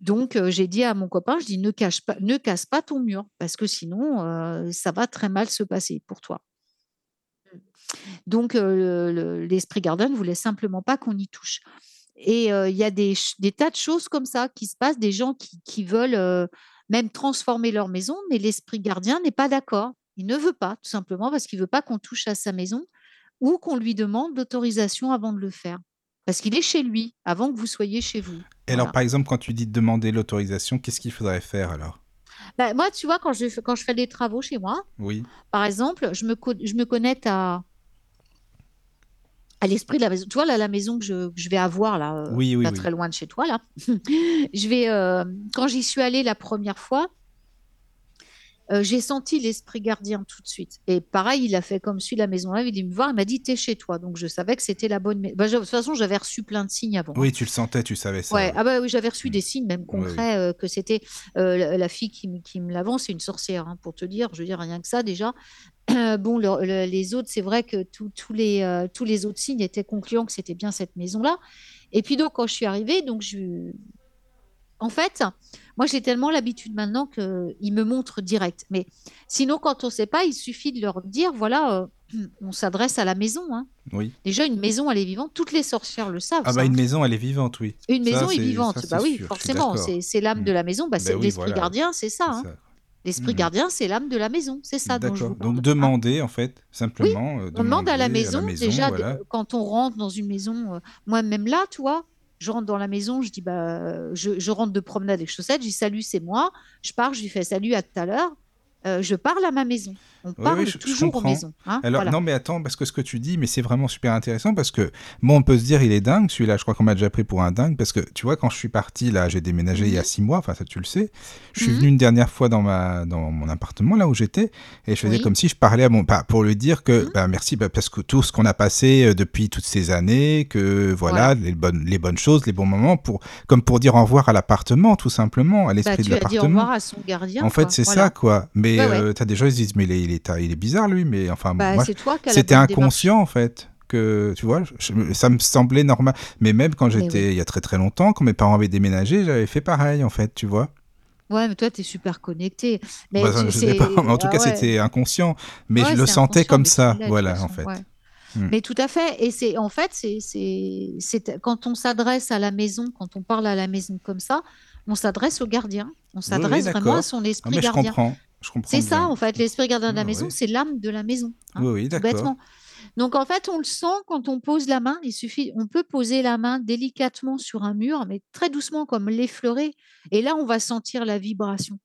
donc heu, j'ai dit à mon copain, je dis: «Ne casse pas ton mur parce que sinon, ça va très mal se passer pour toi». Donc heu, le le l'esprit gardien ne voulait simplement pas qu'on y touche et il y a des tas de choses comme ça qui se passent, des gens qui qui veulent, même transformer leur maison, mais l'esprit gardien n'est pas d'accord. Il ne veut pas, tout simplement parce qu'il veut pas qu'on touche à sa maison ou qu'on lui demande l'autorisation avant de le faire. Parce qu'il est chez lui, avant que vous soyez chez vous. Et alors, par exemple, quand tu dis de demander l'autorisation, qu'est-ce qu'il faudrait faire alors? Bah, moi, tu vois, quand je, fais- quand je fais des travaux chez moi, Oui. par exemple, je me, je me connecte à, à l'esprit de la maison. Tu vois, là, la maison que je, que je vais avoir, là, euh, Oui, oui, pas oui. très loin de chez toi, là, je vais, euh, quand j'y suis allée la première fois, euh, j'ai senti l'esprit gardien tout de suite. Et pareil, il a fait comme celui de la maison là, il est me voir, il m'a dit, t'es chez toi. Donc, je savais que c'était la bonne maison. de toute façon, j'avais reçu plein de signes avant. Oui, tu le sentais, tu savais ça. Ouais, oui. ah bah oui, j'avais reçu Mm. des signes même Oui, concrets euh, que c'était euh, la, fille qui, me- qui me l'avance, c'est une sorcière, hein, pour te dire. Je veux dire, rien que ça déjà. bon, le- le- les autres, c'est vrai que les, tous les autres signes étaient concluants que c'était bien cette maison-là. Et puis donc, quand je suis arrivée, donc je... En fait, moi, j'ai tellement l'habitude maintenant qu'ils me montrent direct. Mais sinon, quand on ne sait pas, il suffit de leur dire, voilà, euh, on s'adresse à la maison. hein. Oui. Déjà, une maison, elle est vivante. Toutes les sorcières le savent. Ah bah une maison, elle est vivante, oui. Une Ça, maison est vivante. ça, bah oui, sûr, forcément. C'est l'âme Mm. de la maison. Bah, Ben c'est oui, l'esprit voilà. gardien, c'est ça. Hein. L'esprit Mhm. gardien, c'est l'âme de la maison. C'est ça D'accord. Donc hein. demander, en fait, simplement. euh, On demande à la maison, déjà, voilà. quand on rentre dans une maison, euh, moi même là, tu vois, je rentre dans la maison, je dis, bah, je, je rentre de promenade avec chaussettes, je dis salut, c'est moi. Je pars, je lui fais salut à tout à l'heure. Euh, je parle à ma maison. On Oui, parle oui, je- je toujours aux maisons. hein, Alors, voilà. non, mais attends, parce que ce que tu dis, mais c'est vraiment super intéressant parce que, bon, on peut se dire, il est dingue, celui-là, je crois qu'on m'a déjà pris pour un dingue parce que, tu vois, quand je suis parti, là, j'ai déménagé il y a Mhm. six mois, enfin, ça, tu le sais. Je suis Mhm. venu une dernière fois dans, ma, dans mon appartement, là où j'étais, et je faisais Oui. comme si je parlais à mon. Bah, pour lui dire que, Mhm. bah, merci, bah, parce que tout ce qu'on a passé euh, depuis toutes ces années, que, voilà, les, bonnes, les bonnes choses, les bons moments, pour, comme pour dire au revoir à l'appartement, tout simplement, à Bah, l'esprit de tu as dit au l'appartement. revoir à son gardien. En fait, c'est Voilà. ça, quoi. Mais Ouais, ouais. euh, t'as des gens, ils se disent, mais il est, est, il est bizarre, lui, mais enfin, Bah, moi, c'était inconscient en fait que tu vois je- ça me semblait normal mais même quand j'étais il y a très très longtemps quand mes parents avaient déménagé j'avais fait pareil en fait tu vois Ouais, mais toi, tu es super connecté. Mais Bah, je sais pas mais en tout ah cas ouais. c'était inconscient mais Ouais, je le sentais comme ça voilà en fait ouais. Hmm. Mais tout à fait. Et c'est en fait, c'est quand on s'adresse à la maison, quand on parle à la maison comme ça, on s'adresse au gardien. On oui, s'adresse vraiment à son Ah, esprit mais je gardien. comprends je comprends C'est ça, en fait, l'esprit gardien de la Ah, maison, c'est l'âme de la maison. hein, oui oui d'accord. Donc en fait, on le sent quand on pose la main. Il suffit, on peut poser la main délicatement sur un mur, mais très doucement, comme l'effleurer. Et là, on va sentir la vibration.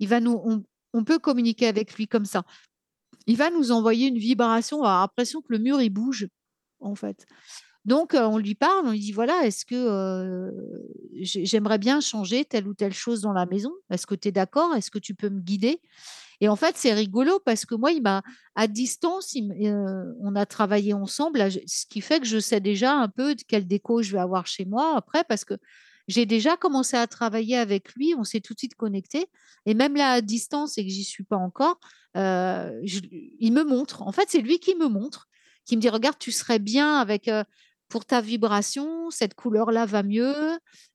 Il va nous, on, on peut communiquer avec lui comme ça. Il va nous envoyer une vibration. On a l'impression que le mur il bouge, en fait. Donc on lui parle, on lui dit voilà, est-ce que j'ai- j'aimerais bien changer telle ou telle chose dans la maison? Est-ce que tu es d'accord? Est-ce que tu peux me guider? Et en fait, c'est rigolo parce que moi, il m'a à distance, on a travaillé ensemble, ce qui fait que je sais déjà un peu de quelle déco je vais avoir chez moi après parce que j'ai déjà commencé à travailler avec lui, on s'est tout de suite connecté. Et même là, à distance et que j'y suis pas encore, il me montre. En fait, c'est lui qui me montre, qui me dit regarde, tu serais bien avec. Pour ta vibration, cette couleur-là va mieux.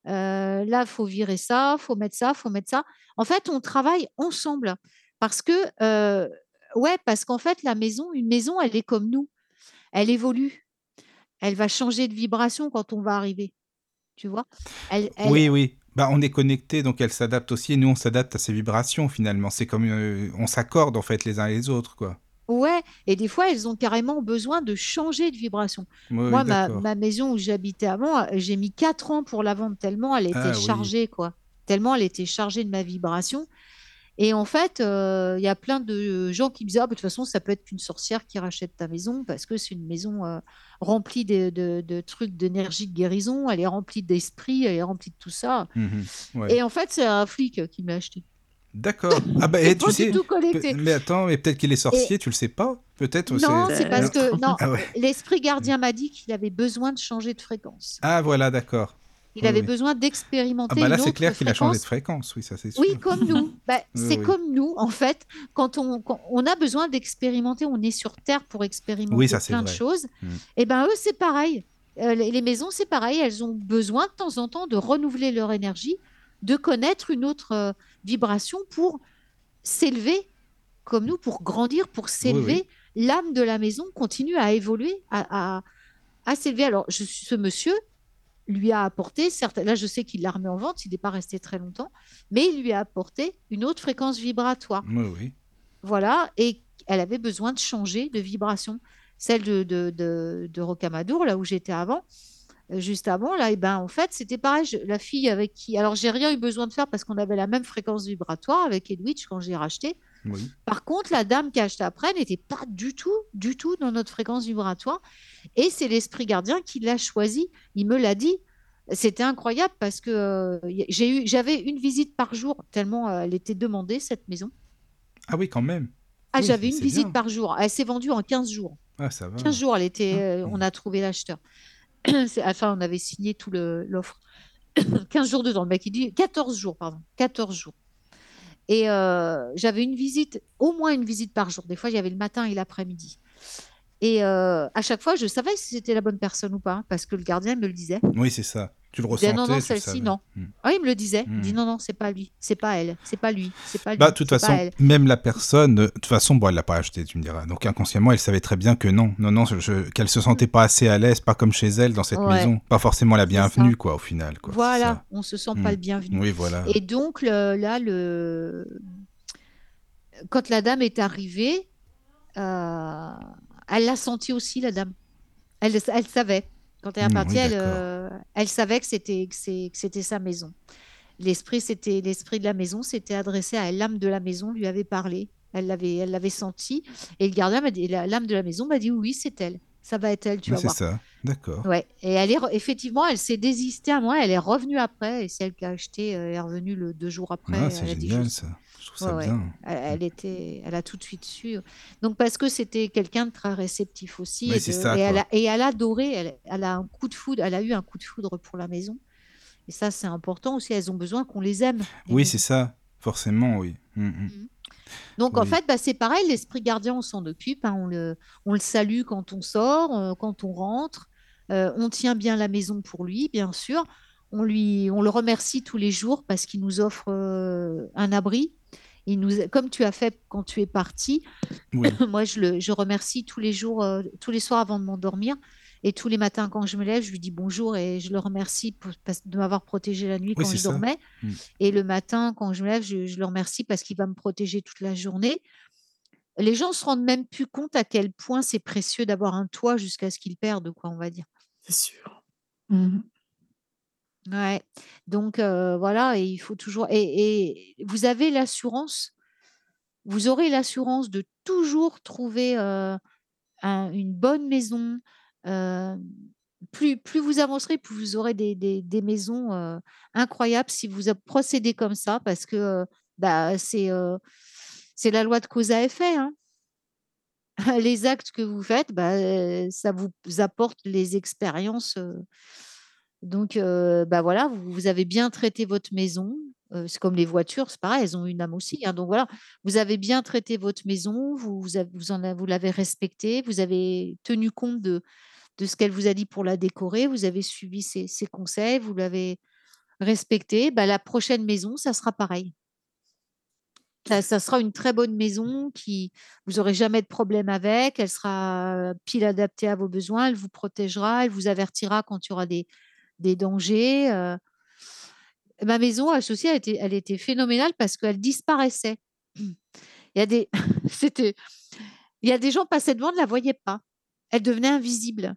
euh, là, faut virer ça, faut mettre ça, faut mettre ça. En fait, on travaille ensemble parce que, euh, ouais, parce qu'en fait, la maison, une maison, elle est comme nous. Elle évolue. Elle va changer de vibration quand on va arriver. Tu vois? Oui oui bah on est connecté donc elle s'adapte aussi et nous on s'adapte à ses vibrations finalement c'est comme euh, on s'accorde en fait les uns les autres quoi Ouais, et des fois, elles ont carrément besoin de changer de vibration. oui, Moi, ma, ma maison où j'habitais avant, j'ai mis quatre ans pour la vendre tellement elle était ah oui chargée, quoi. Tellement elle était chargée de ma vibration. Et en fait, euh, il y a plein de gens qui me disaient, ah, bah, de toute façon, ça peut être qu'une sorcière qui rachète ta maison parce que c'est une maison euh, remplie de, de- de trucs d'énergie de guérison, elle est remplie d'esprit, elle est remplie de tout ça. Ouais. Et en fait, c'est un flic qui m'a acheté. D'accord. Ah bah, et tu sais, mais attends, mais peut-être qu'il est sorcier, tu le sais pas Peut-être Non, c'est... parce que non, Ah ouais. l'esprit gardien m'a dit qu'il avait besoin de changer de fréquence. Ah voilà, d'accord. Il Oui, avait oui. besoin Ah d'expérimenter bah là, c'est clair qu'il a changé de fréquence. oui, ça c'est sûr. Oui, comme nous. Bah, c'est oui. comme nous, en fait. Quand on, quand on a besoin d'expérimenter, on est sur Terre pour expérimenter Oui, ça, c'est plein de choses. Mm. Et ben eux, c'est pareil. Euh, les maisons, c'est pareil. Elles ont besoin de temps en temps de renouveler leur énergie, de connaître une autre euh, vibration pour s'élever, comme nous, pour grandir, pour s'élever. L'âme de la maison continue à évoluer, à, à- à s'élever. Alors, je, ce monsieur lui a apporté, certes, là je sais qu'il l'a remis en vente, il n'est pas resté très longtemps, mais il lui a apporté une autre fréquence vibratoire. Oui, oui. Voilà, et elle avait besoin de changer de vibration. Celle de, de, de, de Rocamadour, là où j'étais avant, juste avant, là, et ben en fait, c'était pareil. je- la fille avec qui. Alors, j'ai rien eu besoin de faire parce qu'on avait la même fréquence vibratoire avec Edwidge quand j'ai racheté. Oui. Par contre, la dame qui a acheté après n'était pas du tout, du tout dans notre fréquence vibratoire. Et c'est l'esprit gardien qui l'a choisi. Il me l'a dit. C'était incroyable parce que euh, j'ai eu, j'avais une visite par jour, tellement euh, elle était demandée, cette maison. Ah oui, quand même. Ah, Oui, j'avais une visite bien. par jour. Elle s'est vendue en 15 jours. Ah, ça va. 15 jours, elle était, Ah, euh, on a trouvé l'acheteur. Enfin, on avait signé tout l'offre. 15 jours dedans. Le mec, il dit 14 jours, pardon. 14 jours. Et euh, j'avais une visite, au moins une visite par jour. Des fois, il y avait le matin et l'après-midi. Et euh, à chaque fois, je savais si c'était la bonne personne ou pas, parce que le gardien me le disait. Oui, c'est ça. Tu le Il ressentais, non, non, celle-ci, non. Hmm. Ah, il me le disait. Il Hmm. dit non, non, c'est pas lui, c'est pas elle, c'est pas lui, c'est pas lui. Bah, de toute façon, même la personne, de toute façon, bon, elle l'a pas acheté, tu me diras. Donc inconsciemment, elle savait très bien que non, non, non, qu'elle se sentait pas assez à l'aise, pas comme chez elle dans cette Ouais. maison, pas forcément la bienvenue, quoi, au final, quoi. Voilà, on se sent Hmm. pas le bienvenu. Oui, voilà. Et donc, le- là, le... quand la dame est arrivée, euh, elle l'a senti aussi, la dame. Elle, elle savait. Quand elle est partie, oui, elle, euh, elle savait que c'était que c'est- c'était sa maison. L'esprit, c'était l'esprit de la maison, s'était adressé à elle. L'âme de la maison lui avait parlé. Elle l'avait, elle l'avait senti. Et le gardien m'a dit, l'âme de la maison m'a dit oui, c'est elle. Ça va être elle, tu vas c'est voir. ça, d'accord. Ouais, et elle est effectivement, elle s'est désistée à moi, elle est revenue après, et celle qui a acheté euh, est revenue le deux jours après. Ah, elle c'est dit génial, ça. Je trouve Ouais, ça ouais. bien. Elle, elle était, elle a tout de suite su. Donc parce que c'était quelqu'un de très réceptif aussi, et, c'est de- ça, et elle a, et elle a adoré, elle, elle a un coup de foudre, elle a eu un coup de foudre pour la maison. Et ça, c'est important aussi. Elles ont besoin qu'on les aime. Oui, c'est ça, forcément, oui. Hmm, hmm. Donc en fait, bah, c'est pareil, l'esprit gardien, on s'en occupe, hein, on le, on le salue quand on sort, euh, quand on rentre, euh, on tient bien la maison pour lui, bien sûr. On, lui, on le remercie tous les jours parce qu'il nous offre euh, un abri. Il nous, comme tu as fait quand tu es parti, Oui. moi je le je remercie tous les jours, euh, tous les soirs avant de m'endormir. Et tous les matins quand je me lève, je lui dis bonjour et je le remercie pour- parce- de m'avoir protégé la nuit Oui, quand je ça. dormais. Mm. Et le matin, quand je me lève, je, je le remercie parce qu'il va me protéger toute la journée. Les gens se rendent même plus compte à quel point c'est précieux d'avoir un toit jusqu'à ce qu'ils perdent, quoi, on va dire. C'est sûr. Mhm. Ouais. Donc voilà, et il faut toujours. Et, vous avez l'assurance, vous aurez l'assurance de toujours trouver un- une bonne maison. plus, plus vous avancerez, plus vous aurez des, maisons incroyables si vous procédez comme ça, parce que bah, c'est la loi de cause à effet. hein. Les actes que vous faites, bah, ça vous apporte les expériences. Donc, bah voilà, vous, avez bien traité votre maison. c'est comme les voitures, c'est pareil, elles ont une âme aussi. hein. donc voilà, vous avez bien traité votre maison, vous, vous, l'avez respectée, vous avez tenu compte de, ce qu'elle vous a dit pour la décorer, vous avez suivi ses, conseils, vous l'avez respectée. Bah, la prochaine maison, ça sera pareil. Ça, sera une très bonne maison qui vous aurez jamais de problème avec. Elle sera pile adaptée à vos besoins. Elle vous protégera. Elle vous avertira quand il y aura des, des dangers. euh. Ma maison associée, elle était, elle était phénoménale parce qu'elle disparaissait. Il y a des, c'était, il y a des gens passaient devant, ne la voyaient pas. Elle devenait invisible.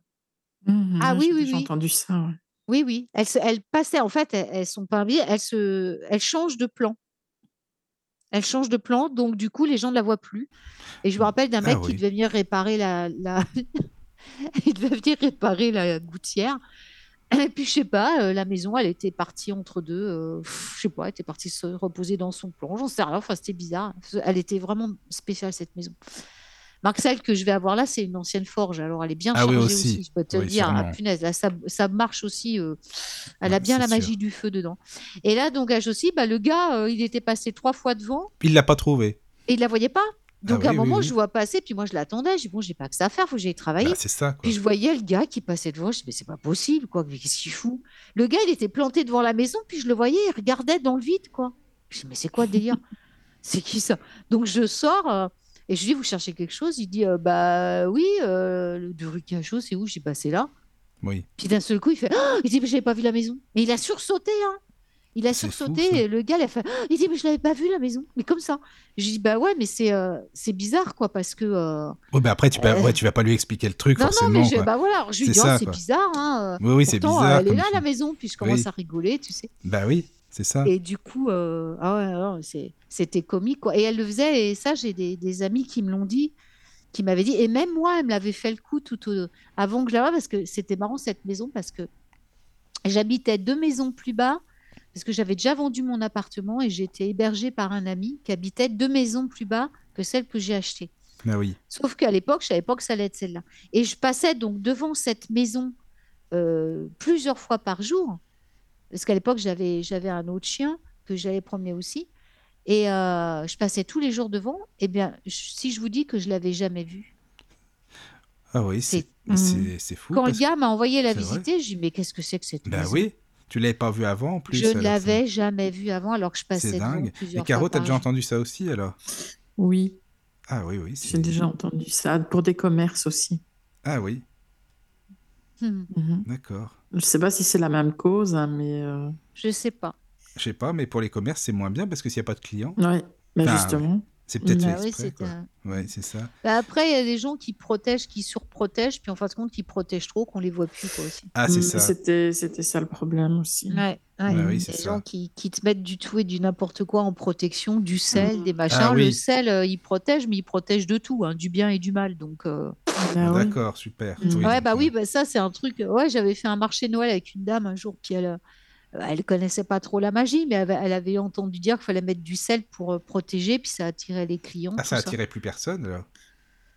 Mhm, Ah ouais, oui, j'ai oui, oui. entendu ça. ouais. Oui, oui. Elles, elles passaient, en fait, elles, elles sont pas invisibles. Elles se, elles changent de plan. Elle change de plan, donc du coup, les gens ne la voient plus. Et je me rappelle d'un Ah mec qui devait venir réparer la, la... il devait venir réparer la gouttière. Et puis, je sais pas, euh, la maison, elle était partie entre deux. euh, pff, je sais pas, elle était partie se reposer dans son plan. J'en sais rien. Enfin, c'était bizarre. Elle était vraiment spéciale, cette maison. Marc, celle que je vais avoir là, c'est une ancienne forge. Alors, elle est bien Ah oui, aussi. aussi. je peux te le dire. Ah, punaise, là, ça, ça marche aussi. euh, elle a bien la sûr. magie du feu dedans. Et là, donc, à Josy, bah, le gars, euh, il était passé trois fois devant. Il l'a pas trouvé. Et il la voyait pas. Donc Ah à un oui, moment, oui. je le vois passer, puis moi je l'attendais. Je dis bon, j'ai pas que ça à faire, faut que j'aille travailler. Bah, c'est ça, quoi. puis je voyais le gars qui passait devant. Je dis mais c'est pas possible, quoi. Mais Qu'est-ce qu'il fout? Le gars, il était planté devant la maison, puis je le voyais, il regardait dans le vide, quoi. Je dis mais c'est quoi le délire? C'est qui ça? Donc je sors euh, et je dis vous cherchez quelque chose? Il dit euh, bah oui, euh, le du rue Cachot, c'est où? J'ai passé là. Oui. Puis d'un seul coup, il fait Ah il dit mais j'avais pas vu la maison. Mais il a sursauté, hein. Il a fou, sursauté et le gars, il a fait «Ah!» il dit: «Mais je l'avais pas vu la maison», mais comme ça. J'ai dit: «Bah ouais, mais c'est, c'est bizarre quoi parce que, heu» Ouais, bah après, tu, peux, Euh. ouais, tu vas pas lui expliquer le truc, non, non, forcément. mais je quoi. bah voilà, alors je lui dis: «Oh, c'est bizarre, hein, heu, Oui, oui, c'est bizarre. elle est là tu- la maison», puis je commence Oui. à rigoler, tu sais? Bah oui, c'est ça. Et du coup, heu, ah ouais, non, c'est c'était comique, quoi. Et elle le faisait, et ça, j'ai des, des amis qui me l'ont dit, qui m'avaient dit, et même moi, elle me l'avait fait le coup tout au- avant que je la voie, parce que c'était marrant cette maison, parce que j'habitais deux maisons plus bas, parce que j'avais déjà vendu mon appartement et j'étais hébergée par un ami qui habitait deux maisons plus bas que celle que j'ai achetée. Ah oui. Sauf qu'à l'époque, je savais pas que ça allait être celle-là. Et je passais donc devant cette maison euh, plusieurs fois par jour, parce qu'à l'époque, j'avais j'avais un autre chien que j'allais promener aussi. Et euh, je passais tous les jours devant. Eh bien, je- si je vous dis que je l'avais jamais vu. Ah oui, c'est C'est- c'est fou. Quand le gars m'a envoyé la visiter, je dis mais qu'est-ce que c'est que cette Bah maison? oui, tu l'avais pas vu avant en plus. Je ne l'avais jamais vu avant, alors que je passais c'est dingue. Et Caro, t'as déjà entendu ça aussi alors? Oui, Ah oui, oui. c'est- j'ai déjà entendu ça pour des commerces aussi. Ah oui, Hmm, Mhm. d'accord. Je sais pas si c'est la même cause, hein, mais euh, je sais pas. Je sais pas, mais pour les commerces, c'est moins bien parce que s'il n'y a pas de clients, ouais. Mais Enfin, justement, c'est peut-être Bah fait oui, c'est quoi. un- Ouais, c'est ça. Bah après, il y a des gens qui protègent, qui surprotègent, puis en fin de compte, qui protègent trop, qu'on les voit plus quoi aussi. Ah, c'est mais ça. c'était c'était ça le problème aussi. Ouais, ouais. Ouais, oui, c'est des ça. gens qui, qui te mettent du tout et du n'importe quoi en protection, du sel, des machins. Ah oui. Le sel, euh, il protège, mais il protège de tout, hein, du bien et du mal. Donc, euh, Ah oui. D'accord, super. Mm. Oui, ouais, bah euh, oui, bah ça, c'est un truc. Ouais, j'avais fait un marché de Noël avec une dame un jour, puis elle, euh, elle connaissait pas trop la magie, mais elle avait, elle avait entendu dire qu'il fallait mettre du sel pour euh, protéger, puis ça attirait les clients. Ah, ça ça. attirait plus personne alors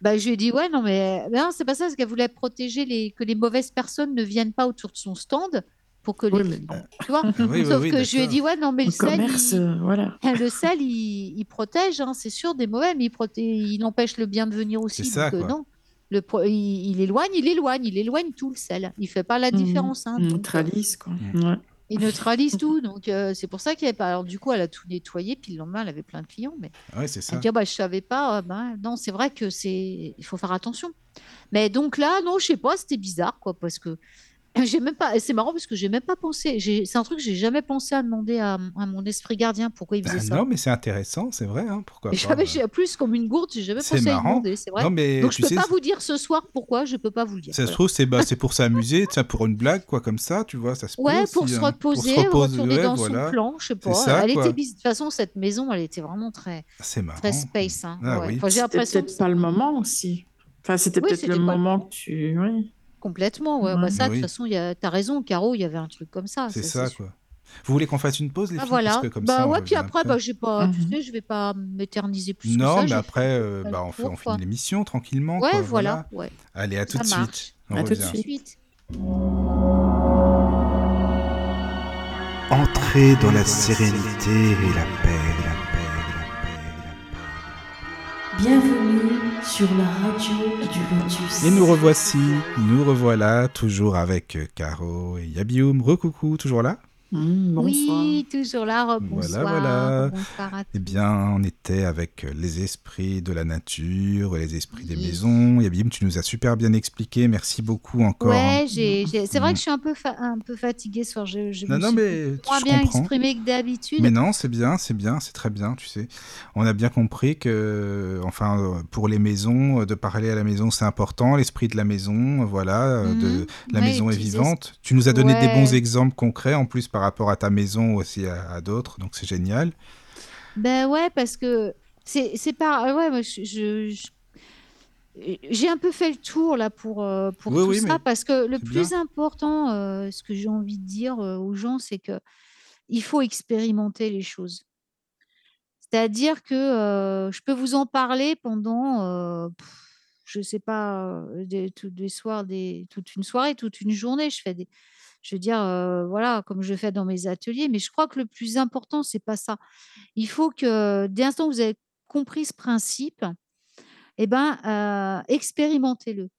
Bah, je lui ai dit, ouais, non, mais mais non, c'est pas ça, c'est qu'elle voulait protéger les, que les mauvaises personnes ne viennent pas autour de son stand pour que les. Oui, mais Tu vois? Oui, Sauf oui, que je lui ai dit, ouais, non, mais le le sel, commerce, il- euh, voilà. le sel, il, il protège, hein, c'est sûr, des mauvais, mais il, proté- il empêche le bien de venir aussi. C'est ça, donc, euh, non. Le pro- il, il éloigne, il éloigne, il éloigne tout le sel. Il fait pas la Mhm. différence. hein, donc, euh, Neutralise, quoi. Mm. Ouais. Il neutralise tout. Donc, euh, c'est pour ça qu'il n'y avait pas. Alors, du coup, elle a tout nettoyé, puis le lendemain, elle avait plein de clients. Mais Ah Ouais, c'est ça. elle dit, ah, bah, je savais pas. euh, ben, non, c'est vrai que c'est. Il faut faire attention. Mais donc là, non, je sais pas, c'était bizarre, quoi, parce que j'ai même pas. C'est marrant parce que j'ai même pas pensé. C'est un truc que j'ai jamais pensé à demander à, à mon esprit gardien pourquoi il faisait Ah, ça. non, mais c'est intéressant, c'est vrai. Hein, pourquoi jamais, bah. j'ai plus comme une gourde, j'ai jamais C'est pensé à marrant. demander, c'est vrai. Non, mais Donc je peux sais, pas vous dire ce soir pourquoi, je peux pas vous le dire. ça se trouve, c'est bah, c'est pour s'amuser, tiens, pour une blague, quoi, comme ça, tu vois, ça se Ouais, pour se hein. reposer, reposer, retourner ouais, dans voilà. son plan, je sais pas. ça, elle quoi. était de toute façon cette maison, elle était vraiment très marrant. très space. hein. Ah Ouais. oui. Enfin, j'ai C'était l'impression que peut-être pas le moment aussi. Enfin, c'était Oui, peut-être le pas le- moment que tu. Oui. Complètement. Ouais, bah ça, de Oui. toute façon, il y a... t'as raison, Caro, il y avait un truc comme ça. C'est ça, quoi. Vous voulez qu'on fasse une pause, les Ah, filles? voilà. Parce que comme bah ça, ouais, puis après, bah, j'ai pas, tu Mhm. sais, je vais pas m'éterniser plus Non, que ça. mais après, euh, bah, on, fait, on finit l'émission tranquillement. Ouais, quoi, voilà. Ouais. Allez, à tout Ça de marche. suite. On À tout de revient. Tout de suite. Entrez dans la sérénité et la paix, Bienvenue sur la radio du Lotus. Et nous revoici, nous revoilà, toujours avec Caro et Yabioum. Recoucou, toujours là? Mmh, bonsoir. Oui, toujours là. Bonsoir. voilà. Bonsoir à Eh bien, on était avec euh, les esprits de la nature, les esprits des maisons. Yabioum, tu nous as super bien expliqué. Merci beaucoup encore. Ouais, j'ai- c'est vrai que je suis un peu, fa- un peu fatiguée ce soir. Je, je Non, me non, suis mais moins bien exprimée que d'habitude. Mais non, c'est bien, c'est bien, c'est très bien, tu sais. On a bien compris que, enfin, euh, pour les maisons, euh, de parler à la maison, c'est important. L'esprit de la maison, voilà, de Mhm. la Ouais, maison est vivante. Tu nous as donné des bons exemples concrets en plus par rapport à ta maison aussi à, à d'autres, donc c'est génial. Ben ouais, parce que c'est, pas. ah Ouais, moi, je, je- je- j'ai un peu fait le tour là pour, euh, pour Oui, tout oui, ça, parce que le plus bien. important, euh, ce que j'ai envie de dire euh, aux gens, c'est que il faut expérimenter les choses. C'est-à-dire que euh, je peux vous en parler pendant, euh, je sais pas, euh, des, tous des soirs, des, toute une soirée, toute une journée. Je fais des, je veux dire, voilà, comme je fais dans mes ateliers. Mais je crois que le plus important, c'est pas ça. Il faut que dès l'instant où vous avez compris ce principe, eh ben, expérimentez-le.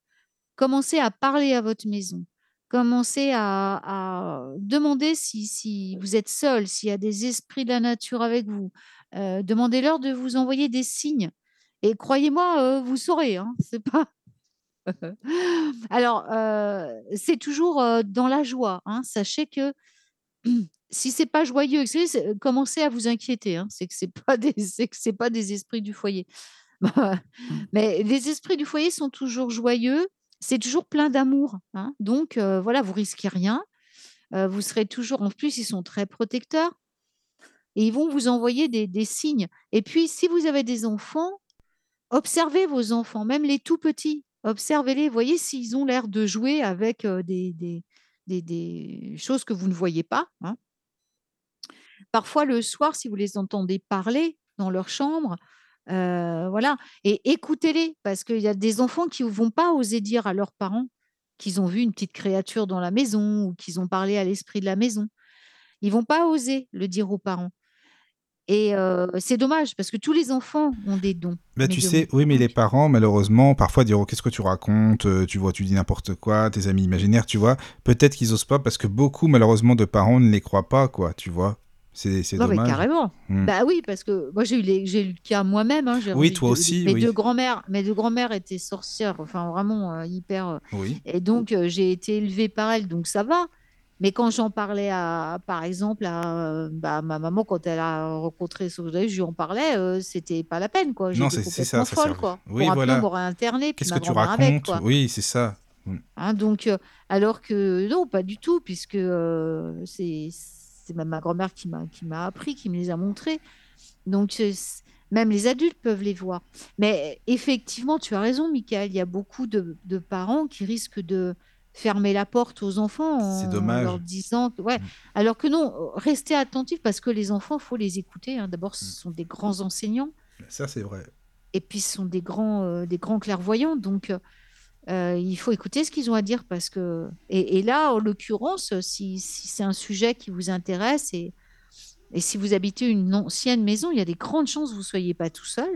Commencez à parler à votre maison. Commencez à, demander si, si vous êtes seul, s'il y a des esprits de la nature avec vous. Demandez-leur de vous envoyer des signes. Et croyez-moi, vous saurez. Hein, c'est pas. Alors, euh, c'est toujours euh, dans la joie. hein. Sachez que si c'est pas joyeux, c'est c'est commencez à vous inquiéter, hein. C'est que c'est pas des c'est que c'est pas des esprits du foyer. Mais les esprits du foyer sont toujours joyeux, c'est toujours plein d'amour, hein. Donc heu, voilà, vous risquez rien, vous serez toujours en plus, ils sont très protecteurs et ils vont vous envoyer des des signes et puis si vous avez des enfants, observez vos enfants, même les tout petits, observez-les, voyez s'ils ont l'air de jouer avec, des choses que vous ne voyez pas, hein. Parfois le soir, si vous les entendez parler dans leur chambre, voilà et écoutez-les parce qu'il y a des enfants qui vont pas oser dire à leurs parents qu'ils ont vu une petite créature dans la maison ou qu'ils ont parlé à l'esprit de la maison. Ils vont pas oser le dire aux parents et heu, c'est dommage parce que tous les enfants ont des dons, Bah, tu sais, oui, mais les parents, malheureusement, parfois diront qu'est-ce que tu racontes, euh, tu vois, tu dis n'importe quoi, tes amis imaginaires, tu vois. Peut-être qu'ils osent pas parce que beaucoup, malheureusement, de parents ne les croient pas, quoi, tu vois. C'est Non, mais dommage. carrément. Hmm. Bah oui, parce que moi j'ai eu les eu le cas moi-même, hein, Oui, toi de aussi, mes oui. 2 grands-mères mes 2 grands-mères étaient sorcières, enfin vraiment, heu, hyper, Oui. et donc j'ai été élevée par elles, donc ça va. Mais quand j'en parlais à par exemple à, heu, bah, ma maman quand elle a rencontré son je lui en parlais, heu, c'était pas la peine quoi, Non, c'est ça, ça folle servait. quoi. Oui, Pour voilà. m'aurait puis Qu'est-ce que tu avec racontes? quoi. Oui, c'est ça. Hmm. Hein, donc heu, alors que non, pas du tout puisque, heu, c'est même ma grand-mère qui m'a qui m'a appris, qui me les a montrés. Donc heu, c même les adultes peuvent les voir. Mais effectivement, tu as raison Michael, il y a beaucoup de de parents qui risquent de fermer la porte aux enfants en leur disant ouais, Hmm. alors que non, restez attentifs parce que les enfants, faut les écouter, hein. D'abord, ce sont des grands enseignants Ça, c'est vrai. et puis ce sont des grands, heu, des grands clairvoyants donc Heu, il faut écouter ce qu'ils ont à dire parce que et et là, en l'occurrence, si si c'est un sujet qui vous intéresse et et si vous habitez une ancienne maison, il y a des grandes chances que vous soyez pas tout seul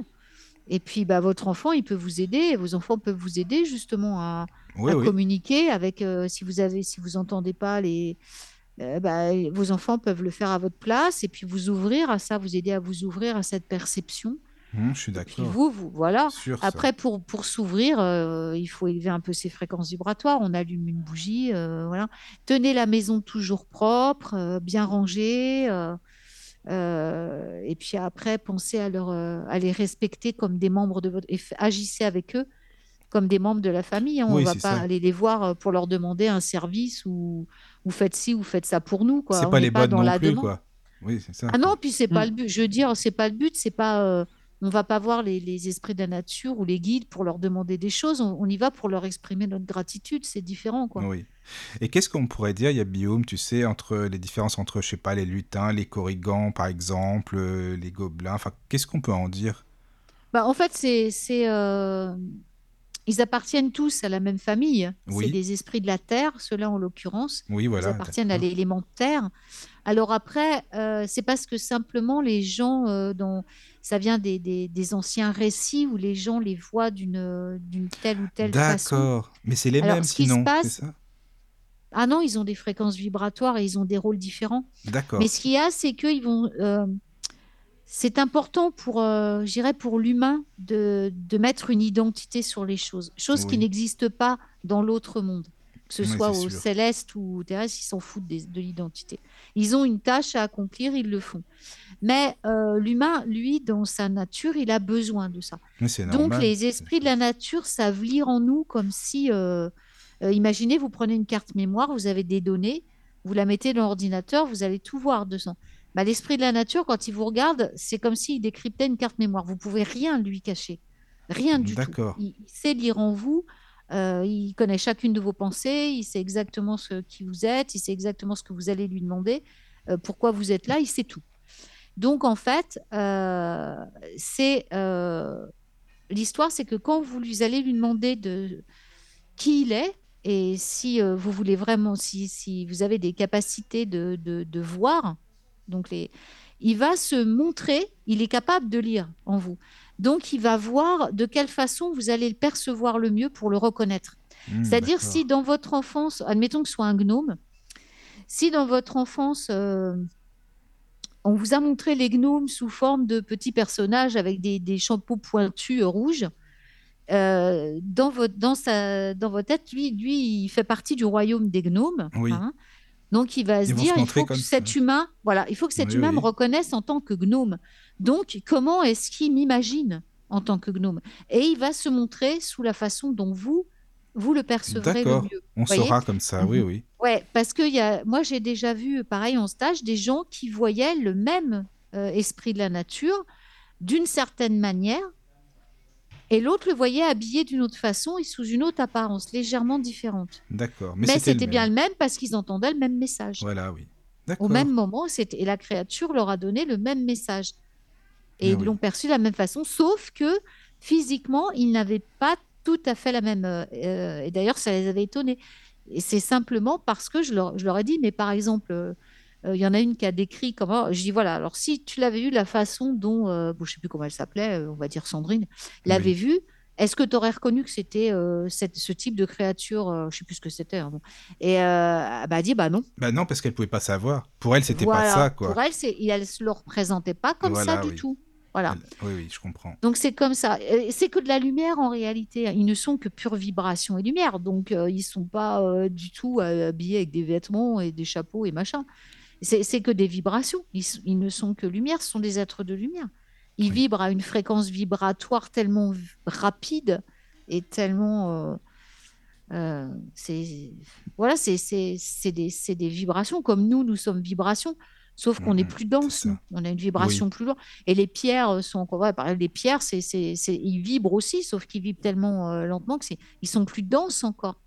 et puis, bah, votre enfant, il peut vous aider, vos enfants peuvent vous aider justement à Oui, à oui. communiquer avec, heu, si vous avez si vous entendez pas les heu, bah, vos enfants peuvent le faire à votre place et puis vous ouvrir à ça, vous aider à vous ouvrir à cette perception Hmm, je suis d'accord. vous vous voilà. Ça. Après pour pour s'ouvrir, heu, il faut élever un peu ses fréquences vibratoires. On allume une bougie, voilà. Tenez la maison toujours propre, bien rangée, et puis après pensez à leur, heu, à les respecter comme des membres de votre et agissez avec eux comme des membres de la famille, hein. On Oui, va pas ça. aller les voir, heu, pour leur demander un service ou ou faites ci ou faites ça pour nous, quoi. On pas n'est les pas bonnes dans non la plus, demande. quoi. Oui, c'est ça, Ah non, puis c'est pas Mmh. le but. Je veux dire, c'est pas le but, c'est pas, on va pas voir les les esprits de la nature ou les guides pour leur demander des choses. On on y va pour leur exprimer notre gratitude, c'est différent, quoi. Oui. Et qu'est-ce qu'on pourrait dire, Guillaume, tu sais, entre les différences entre, je sais pas, les lutins, les korrigans, par exemple, euh, les gobelins, enfin, qu'est-ce qu'on peut en dire? Bah, en fait, c'est c'est, heu, ils appartiennent tous à la même famille. C'est Oui, des esprits de la terre, ceux-là en l'occurrence. oui, Ils voilà, appartiennent à d'accord. Alors après, heu, c'est parce que simplement les gens, heu, dont ça vient des des des anciens récits où les gens les voient d'une, telle ou telle façon. D'accord. Mais c'est les Alors mêmes ce qui se sinon, c'est passe ça? ah non, ils ont des fréquences vibratoires et ils ont des rôles différents. Mais D'accord. ce qu'il y a, c'est qu'ils vont, heu, c'est important pour, pour l'humain de de mettre une identité sur les choses, chose qui n'existe pas dans l'autre monde. Que ce oui, soit au sûr. céleste ou au terrestre, ils s'en foutent des de l'identité. Ils ont une tâche à accomplir, ils le font. Mais, heu, l'humain, lui, dans sa nature, il a besoin de ça. Donc les esprits de la nature savent lire en nous comme si, heu heu, imaginez, vous prenez une carte mémoire, vous avez des données, vous la mettez dans l'ordinateur, vous allez tout voir dedans. Bah, l'esprit de la nature, quand il vous regarde, c'est comme s'il décryptait une carte mémoire. Vous pouvez rien lui cacher, rien du tout. Il sait lire en vous, heu, il connaît chacune de vos pensées, il sait exactement ce qui vous êtes, il sait exactement ce que vous allez lui demander, heu, pourquoi vous êtes là, il sait tout. Donc en fait, heu, c'est, l'histoire, c'est que quand vous allez lui demander de qui il est et si, vous voulez vraiment si vous avez des capacités de voir, donc il va se montrer, il est capable de lire en vous. Donc il va voir de quelle façon vous allez le percevoir le mieux pour le reconnaître. Hmm, C'est-à-dire si dans votre enfance, admettons que ce soit un gnome, si dans votre enfance, heu, on vous a montré les gnomes sous forme de petits personnages avec des des chapeaux pointus, heu, rouges, heu, dans votre dans sa dans votre tête, lui lui, il fait partie du royaume des gnomes, Oui. hein Donc, il va se Ils vont se dire, il faut que cet humain, voilà, il faut que cet Oui, humain me reconnaisse en tant que gnome. Donc, comment est-ce qu'il m'imagine en tant que gnome? Et il va se montrer sous la façon dont vous, vous le percevrez le mieux. On saura comme ça, oui, oui. Ouais, parce que y a, moi, j'ai déjà vu, pareil, en stage, des gens qui voyaient le même euh, esprit de la nature d'une certaine manière, et l'autre le voyait habillé d'une autre façon et sous une autre apparence, légèrement différente. D'accord. Mais, Mais c'était bien le même parce qu'ils entendaient le même message. Voilà, oui. Au même moment, c'était, et la créature leur a donné le même message. Et ils oui. l'ont perçu de la même façon, sauf que physiquement, ils n'avaient pas tout à fait la même. euh, euh, et d'ailleurs, ça les avait étonnés. Et c'est simplement parce que je leur, je leur ai dit, mais par exemple, euh, euh, il y en a une qui a décrit comment. Je dis, voilà, alors si tu l'avais vu la façon dont, euh, bon, je ne sais plus comment elle s'appelait, on va dire Sandrine, l'avait Oui. vu, est-ce que tu aurais reconnu que c'était euh, ce type de créature euh, Je ne sais plus ce que c'était. hein, bon. Et euh, elle m'a dit, bah non. Bah non, parce qu'elle pouvait pas savoir. Pour elle, c'était Voilà. pas ça, quoi. Pour elle, c'est, elle ne se le représentait pas comme ça du oui. tout. Voilà. Oui, oui, je comprends. Donc c'est comme ça. C'est que de la lumière en réalité. Ils ne sont que pure vibration et lumière. Donc euh, ils sont pas euh, du tout euh, habillés avec des vêtements et des chapeaux et machin. C'est que des vibrations. Ils, ne sont que lumière. Ce sont des êtres de lumière. Ils Oui. vibrent à une fréquence vibratoire tellement rapide et tellement. euh, c'est voilà, des, c'est des vibrations comme nous, nous sommes vibrations. Sauf qu'on est Mhm, plus dense. On a une vibration plus lourde. Et les pierres sont encore. Ouais, les pierres, c'est, ils vibrent aussi, sauf qu'ils vibrent tellement euh, lentement que ils sont plus denses encore.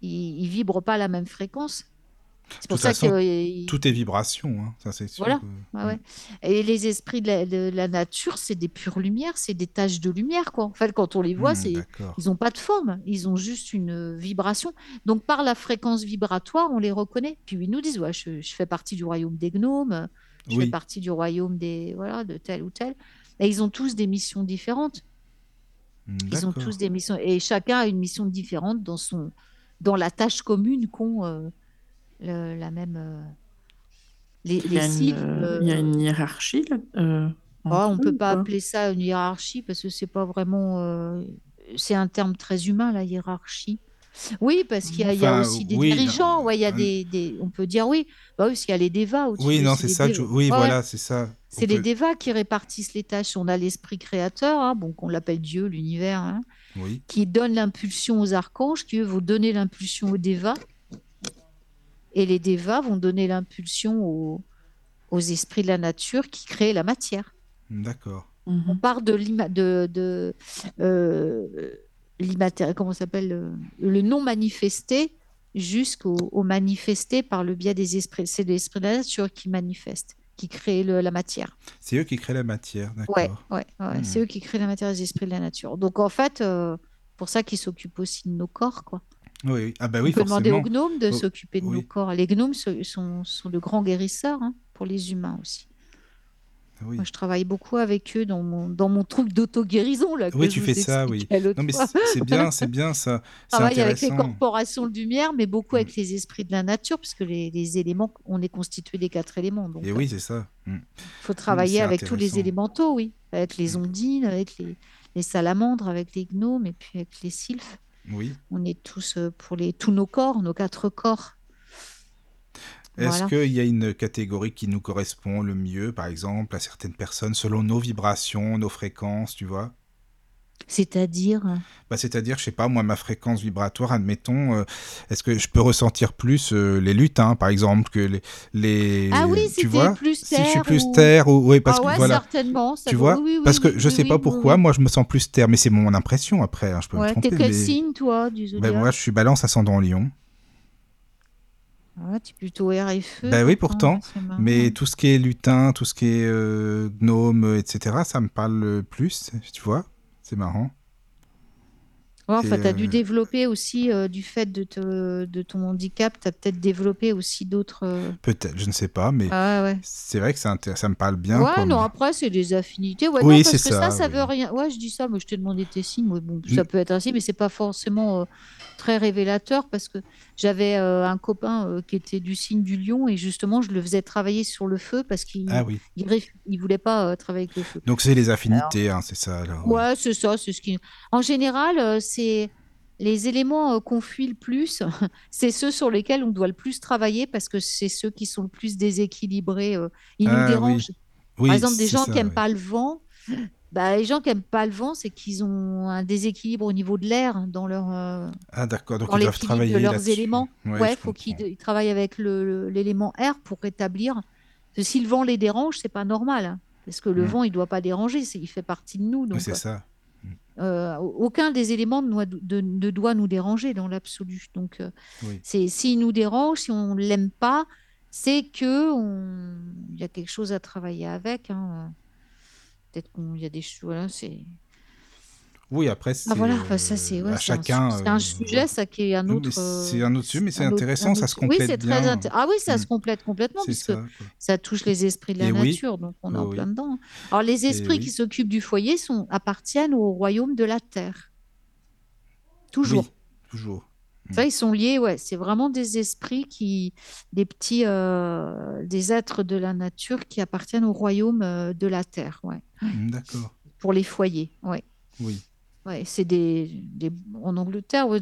Ils, ils vibrent pas à la même fréquence. C'est pour ça façon, que. euh, Tout est vibration, hein, ça c'est sûr. Voilà. que- ouais, ouais. Et les esprits de la, de la nature, c'est des pures lumières, c'est des taches de lumière, quoi. En fait, quand on les voit, Hmm, c'est, ils n'ont pas de forme, ils ont juste une vibration. Donc, par la fréquence vibratoire, on les reconnaît. Puis ils nous disent, ouais, je, je fais partie du royaume des gnomes, je fais partie du royaume des voilà de tel ou tel. Et ils ont tous des missions différentes. Hmm, Ils ont tous des missions et chacun a une mission différente dans son dans la tâche commune qu'ont euh, le- la même euh, les, Il y les a une, sylphes. euh, il y a euh, une hiérarchie là. euh, oh, entre on peut eux, pas appeler ça une hiérarchie parce que c'est pas vraiment euh, c'est un terme très humain la hiérarchie. Oui, parce qu'il y a, y aussi des oui, non, dirigeants. Ouais, il y a des, des- on peut dire oui. Bah oui, parce qu'il y a les devas au-dessus. Oui, non, c'est ça. Oui, Ouais, voilà, c'est ça. C'est les peut- devas qui répartissent les tâches. On a l'esprit créateur, hein, bon, qu'on l'appelle Dieu, l'univers, hein, Oui. qui donne l'impulsion aux archanges, qui eux vont donner l'impulsion aux devas. Et les devas vont donner l'impulsion aux, aux esprits de la nature qui créent la matière. D'accord. On Mhm. part de, de euh, comment ça s'appelle euh, le non manifesté jusqu'au au manifesté par le biais des esprits. C'est l'esprit de la nature qui manifeste, qui crée le- la matière. C'est eux qui créent la matière, Ouais, d'accord. ouais, ouais. Hmm. C'est eux qui créent la matière des esprits de la nature. Donc en fait, euh, pour ça qu'ils s'occupent aussi de nos corps, quoi. Oui, oui. Ah bah On peut demander aux gnomes de Oh, s'occuper de nos corps. Les gnomes sont, sont, de grands guérisseurs hein, pour les humains aussi. Oui. Moi, je travaille beaucoup avec eux dans mon, dans mon truc d'auto-guérison. Là, que Oui, tu fais ça, oui. Non, mais c'est bien, c'est bien ça. Je travaille avec les corporations de lumière, mais beaucoup Mm. avec les esprits de la nature, parce que les, les éléments, on est constitué des quatre éléments. Donc, Et il oui, c'est ça. Hmm. faut travailler avec tous les élémentaux, oui. Avec les Mm. ondines, avec les, les salamandres, avec les gnomes, et puis avec les sylphes. Oui. On est tous euh, pour les, tous nos corps, nos quatre corps. Est-ce Voilà. qu'il y a une catégorie qui nous correspond le mieux, par exemple, à certaines personnes, selon nos vibrations, nos fréquences, tu vois? C'est-à-dire, bah, C'est-à-dire, je sais pas, moi, ma fréquence vibratoire, admettons, euh, est-ce que je peux ressentir plus euh, les lutins, par exemple, que les... les Ah oui, tu vois? plus Si je suis terre plus ou- terre, ou... oui, parce ah ouais, que voilà... certainement. ça Tu vois? oui, oui, Parce que je sais pas pourquoi, moi, je me sens plus terre, mais c'est mon impression après, hein, je peux me tromper. t'es quel mais... signe, toi, du Ben, zodiaque moi, je suis balance ascendant lion. Ouais, t'es plutôt air et feu. Ben oui, pourtant, c'est marrant. Mais tout ce qui est lutin, tout ce qui est euh, gnome, etc., ça me parle plus, tu vois? C'est marrant. Ouais, enfin, tu as dû euh, développer aussi, euh, du fait de, te- de ton handicap, tu as peut-être développé aussi d'autres. euh, Peut-être, je ne sais pas, mais Ah ouais. c'est vrai que ça, me parle bien. ouais, comme- non, après, c'est des affinités. Ouais, Oui, non, parce c'est que ça, ça, ça oui. veut rien. Ouais, je dis ça, moi, je t'ai demandé tes signes. ouais, bon, ça peut être ainsi, mais c'est pas forcément très révélateur parce que j'avais euh, un copain euh, qui était du signe du lion et justement, je le faisais travailler sur le feu parce qu'il Ah oui. il, voulait pas euh, travailler avec le feu. Donc c'est les affinités, hein, c'est ça. Alors, oui. Ouais, c'est ça, c'est ce qui. En général, euh, c'est les éléments euh, qu'on fuit le plus, c'est ceux sur lesquels on doit le plus travailler parce que c'est ceux qui sont le plus déséquilibrés. euh, Ils nous Ah oui, dérangent. Par exemple, des gens ça, qui n'aiment oui. pas le vent, bah, les gens qui n'aiment pas le vent, c'est qu'ils ont un déséquilibre au niveau de l'air hein, dans leur, euh, Ah d'accord, donc dans ils doivent l'équilibre de travailler leurs éléments. Ouais, faut qu'ils travaillent avec l'élément air pour rétablir. Parce que si le vent les dérange, c'est pas normal. hein, parce que le Mm. vent, il doit pas déranger, il fait partie de nous. C'est ça. euh, aucun des éléments ne doit, de- ne doit nous déranger dans l'absolu. Donc, euh, Oui. c'est s'il nous dérange, si on l'aime pas, c'est que on- il y a quelque chose à travailler avec. hein. Peut-être qu'il y a des choses. Voilà, c'est. Oui, après, Ah c'est voilà, enfin, ça c'est euh, ouais, c'est un, chacun. c'est un euh, sujet, ça qui est un oui, autre. c'est un autre sujet, mais c'est autre- intéressant, ça se Oui, complète c'est très bien. inté- Ah oui, ça Mm. se complète complètement puisque ça. ça touche les esprits de la Et oui, nature, donc on est oui, en oui. plein dedans. Alors les Et esprits qui oui, s'occupent du foyer sont appartiennent au royaume de la terre, toujours. oui, toujours. Ça, ils sont liés, ouais. C'est vraiment des esprits qui, des petits, euh, des êtres de la nature qui appartiennent au royaume euh, de la terre, ouais. Mm, D'accord. Pour les foyers, ouais. Oui. Ouais, c'est des, des- en Angleterre, ouais,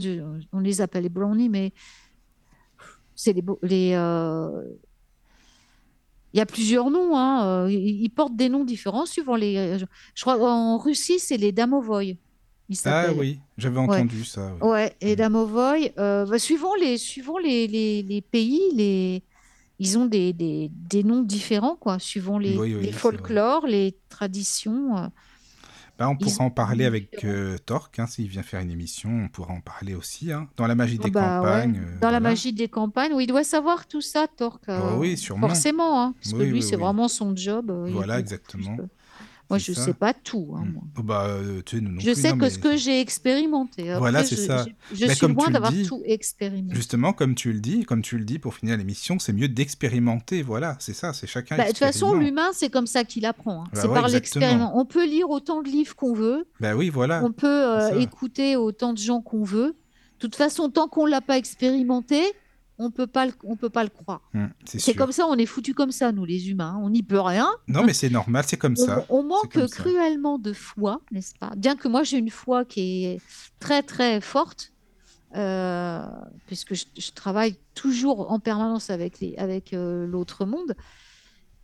on les appelle les brownies, mais c'est les, les euh, il y a plusieurs noms, hein, ils, portent des noms différents suivant les. Je, je crois en Russie, c'est les damovoy, Ah oui, j'avais Ouais. entendu ça. oui. Ouais, et Mm. Damovoy, euh, bah, suivant les, suivant les, les, les pays, les, ils ont des, des, des noms différents, quoi, suivant les, Oui, oui, les folklores, les traditions. euh, Bah, on ils pourra en parler avec euh, Torque, hein, s'il vient faire une émission, on pourra en parler aussi. hein. Dans la magie Ah des bah campagnes, euh, Dans la magie des campagnes, oui, il doit savoir tout ça, Torque. Euh, oui, sûrement. forcément, hein, parce que lui, oui, c'est vraiment son job. euh, Voilà, plus exactement. Moi, je ça. sais pas tout, hein, Mm. moi. Oh, Bah, euh, tu sais, nous non Je plus, sais non, que mais ce que j'ai expérimenté. Voilà, c'est ça. je- Bah, suis loin d'avoir dis, tout expérimenté. Justement, comme tu le dis, comme tu le dis, pour finir l'émission, c'est mieux d'expérimenter. Voilà, c'est ça, c'est chacun Bah, de toute façon, l'humain, c'est comme ça qu'il apprend. hein. Bah c'est ouais, par l'expériment. On peut lire autant de livres qu'on veut, Bah oui, voilà, on peut euh, écouter autant de gens qu'on veut. De toute façon, tant qu'on l'a pas expérimenté, on peut pas le, on peut pas le croire. Mm, c'est comme ça, on est foutu comme ça, nous les humains. On n'y peut rien. Non, mais c'est normal, c'est comme ça. on manque ça. cruellement de foi, n'est-ce pas? Bien que moi j'ai une foi qui est très très forte, euh, puisque je, je travaille toujours en permanence avec, les, avec euh, l'autre monde.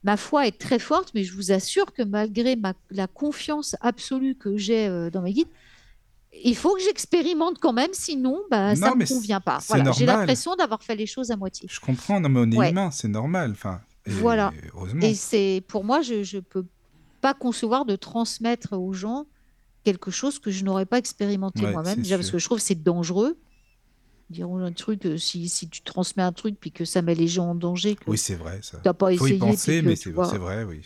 Ma foi est très forte, mais je vous assure que malgré ma, la confiance absolue que j'ai euh, dans mes guides, il faut que j'expérimente quand même, sinon bah, ça ne me convient pas. Voilà, j'ai l'impression d'avoir fait les choses à moitié. Je comprends, non, mais on est Ouais. humain, c'est normal. Enfin, et Voilà. Et c'est pour moi, je ne peux pas concevoir de transmettre aux gens quelque chose que je n'aurais pas expérimenté Ouais, moi-même. Déjà parce que je trouve que c'est dangereux. Dirons un truc, euh, si, si tu transmets un truc puis que ça met les gens en danger, que Oui, c'est vrai, ça. pas Faut essayé. y penser, que, mais c'est vois. c'est vrai, oui.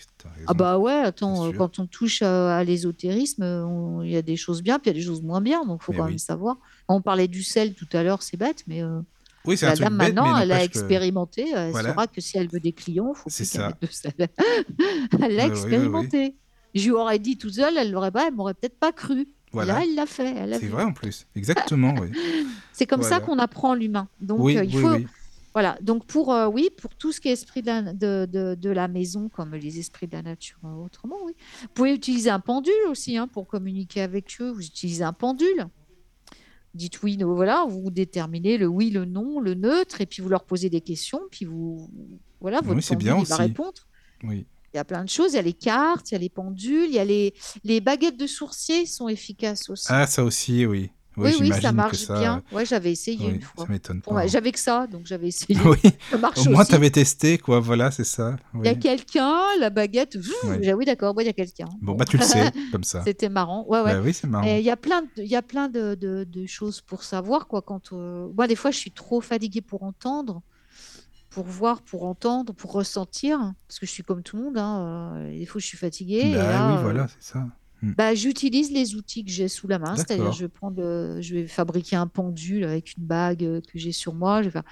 Ah bah ouais, attends, euh, quand on touche à, à l'ésotérisme, il y a des choses bien, puis il y a des choses moins bien, donc il faut Mais quand oui. même savoir. On parlait du sel tout à l'heure, c'est bête, mais euh, Oui, c'est un la truc dame bête, maintenant, elle a que- expérimenté, elle Voilà. saura que si elle veut des clients, il faut C'est plus qu'elle ça. mette de sel. elle l'a expérimenté. Je lui aurais dit toute seule, elle l'aurait pas, elle m'aurait peut-être pas cru. Voilà. Là, elle l'a fait. C'est vrai en plus. Exactement, oui. C'est comme ça qu'on apprend l'humain. Donc, oui, euh, il oui, faut, voilà. Donc pour euh, oui, pour tout ce qui est esprit de la, de, de- de la maison, comme les esprits de la nature, euh, autrement, oui. Vous pouvez utiliser un pendule aussi hein, pour communiquer avec eux. Vous utilisez un pendule. Dites oui, non, voilà, vous déterminez le oui, le non, le neutre, et puis vous leur posez des questions, puis vous, voilà, votre Oui, c'est pendule bien il va répondre. Oui. Il y a plein de choses. Il y a les cartes, il y a les pendules, il y a les, les baguettes de sourcier sont efficaces aussi. Ah, ça aussi, oui. Oui, oui, oui, ça marche ça, bien. Ouais, j'avais essayé oui, une fois. ça m'étonne Bon, pas. bah, j'avais que ça, donc j'avais essayé. oui, Ça marche au moins tu avais testé, quoi. Voilà, c'est ça. Il y a Oui. quelqu'un, la baguette. Ouais. j'ai- Oui, d'accord, il y a quelqu'un. Bon, bah tu le sais, comme ça. C'était marrant. Ouais, ouais. Bah oui, c'est marrant. Il y a plein, de, y a plein de, de- de choses pour savoir. Quoi, quand, euh, Moi, des fois, je suis trop fatiguée pour entendre, pour voir, pour entendre, pour ressentir. Parce que je suis comme tout le monde. Hein. euh, Des fois, je suis fatiguée. et Bah là, oui, euh, voilà, c'est ça. bah, j'utilise les outils que j'ai sous la main. C'est-à-dire, je vais prendre, le- je vais fabriquer un pendule avec une bague euh, que j'ai sur moi. Je vais faire-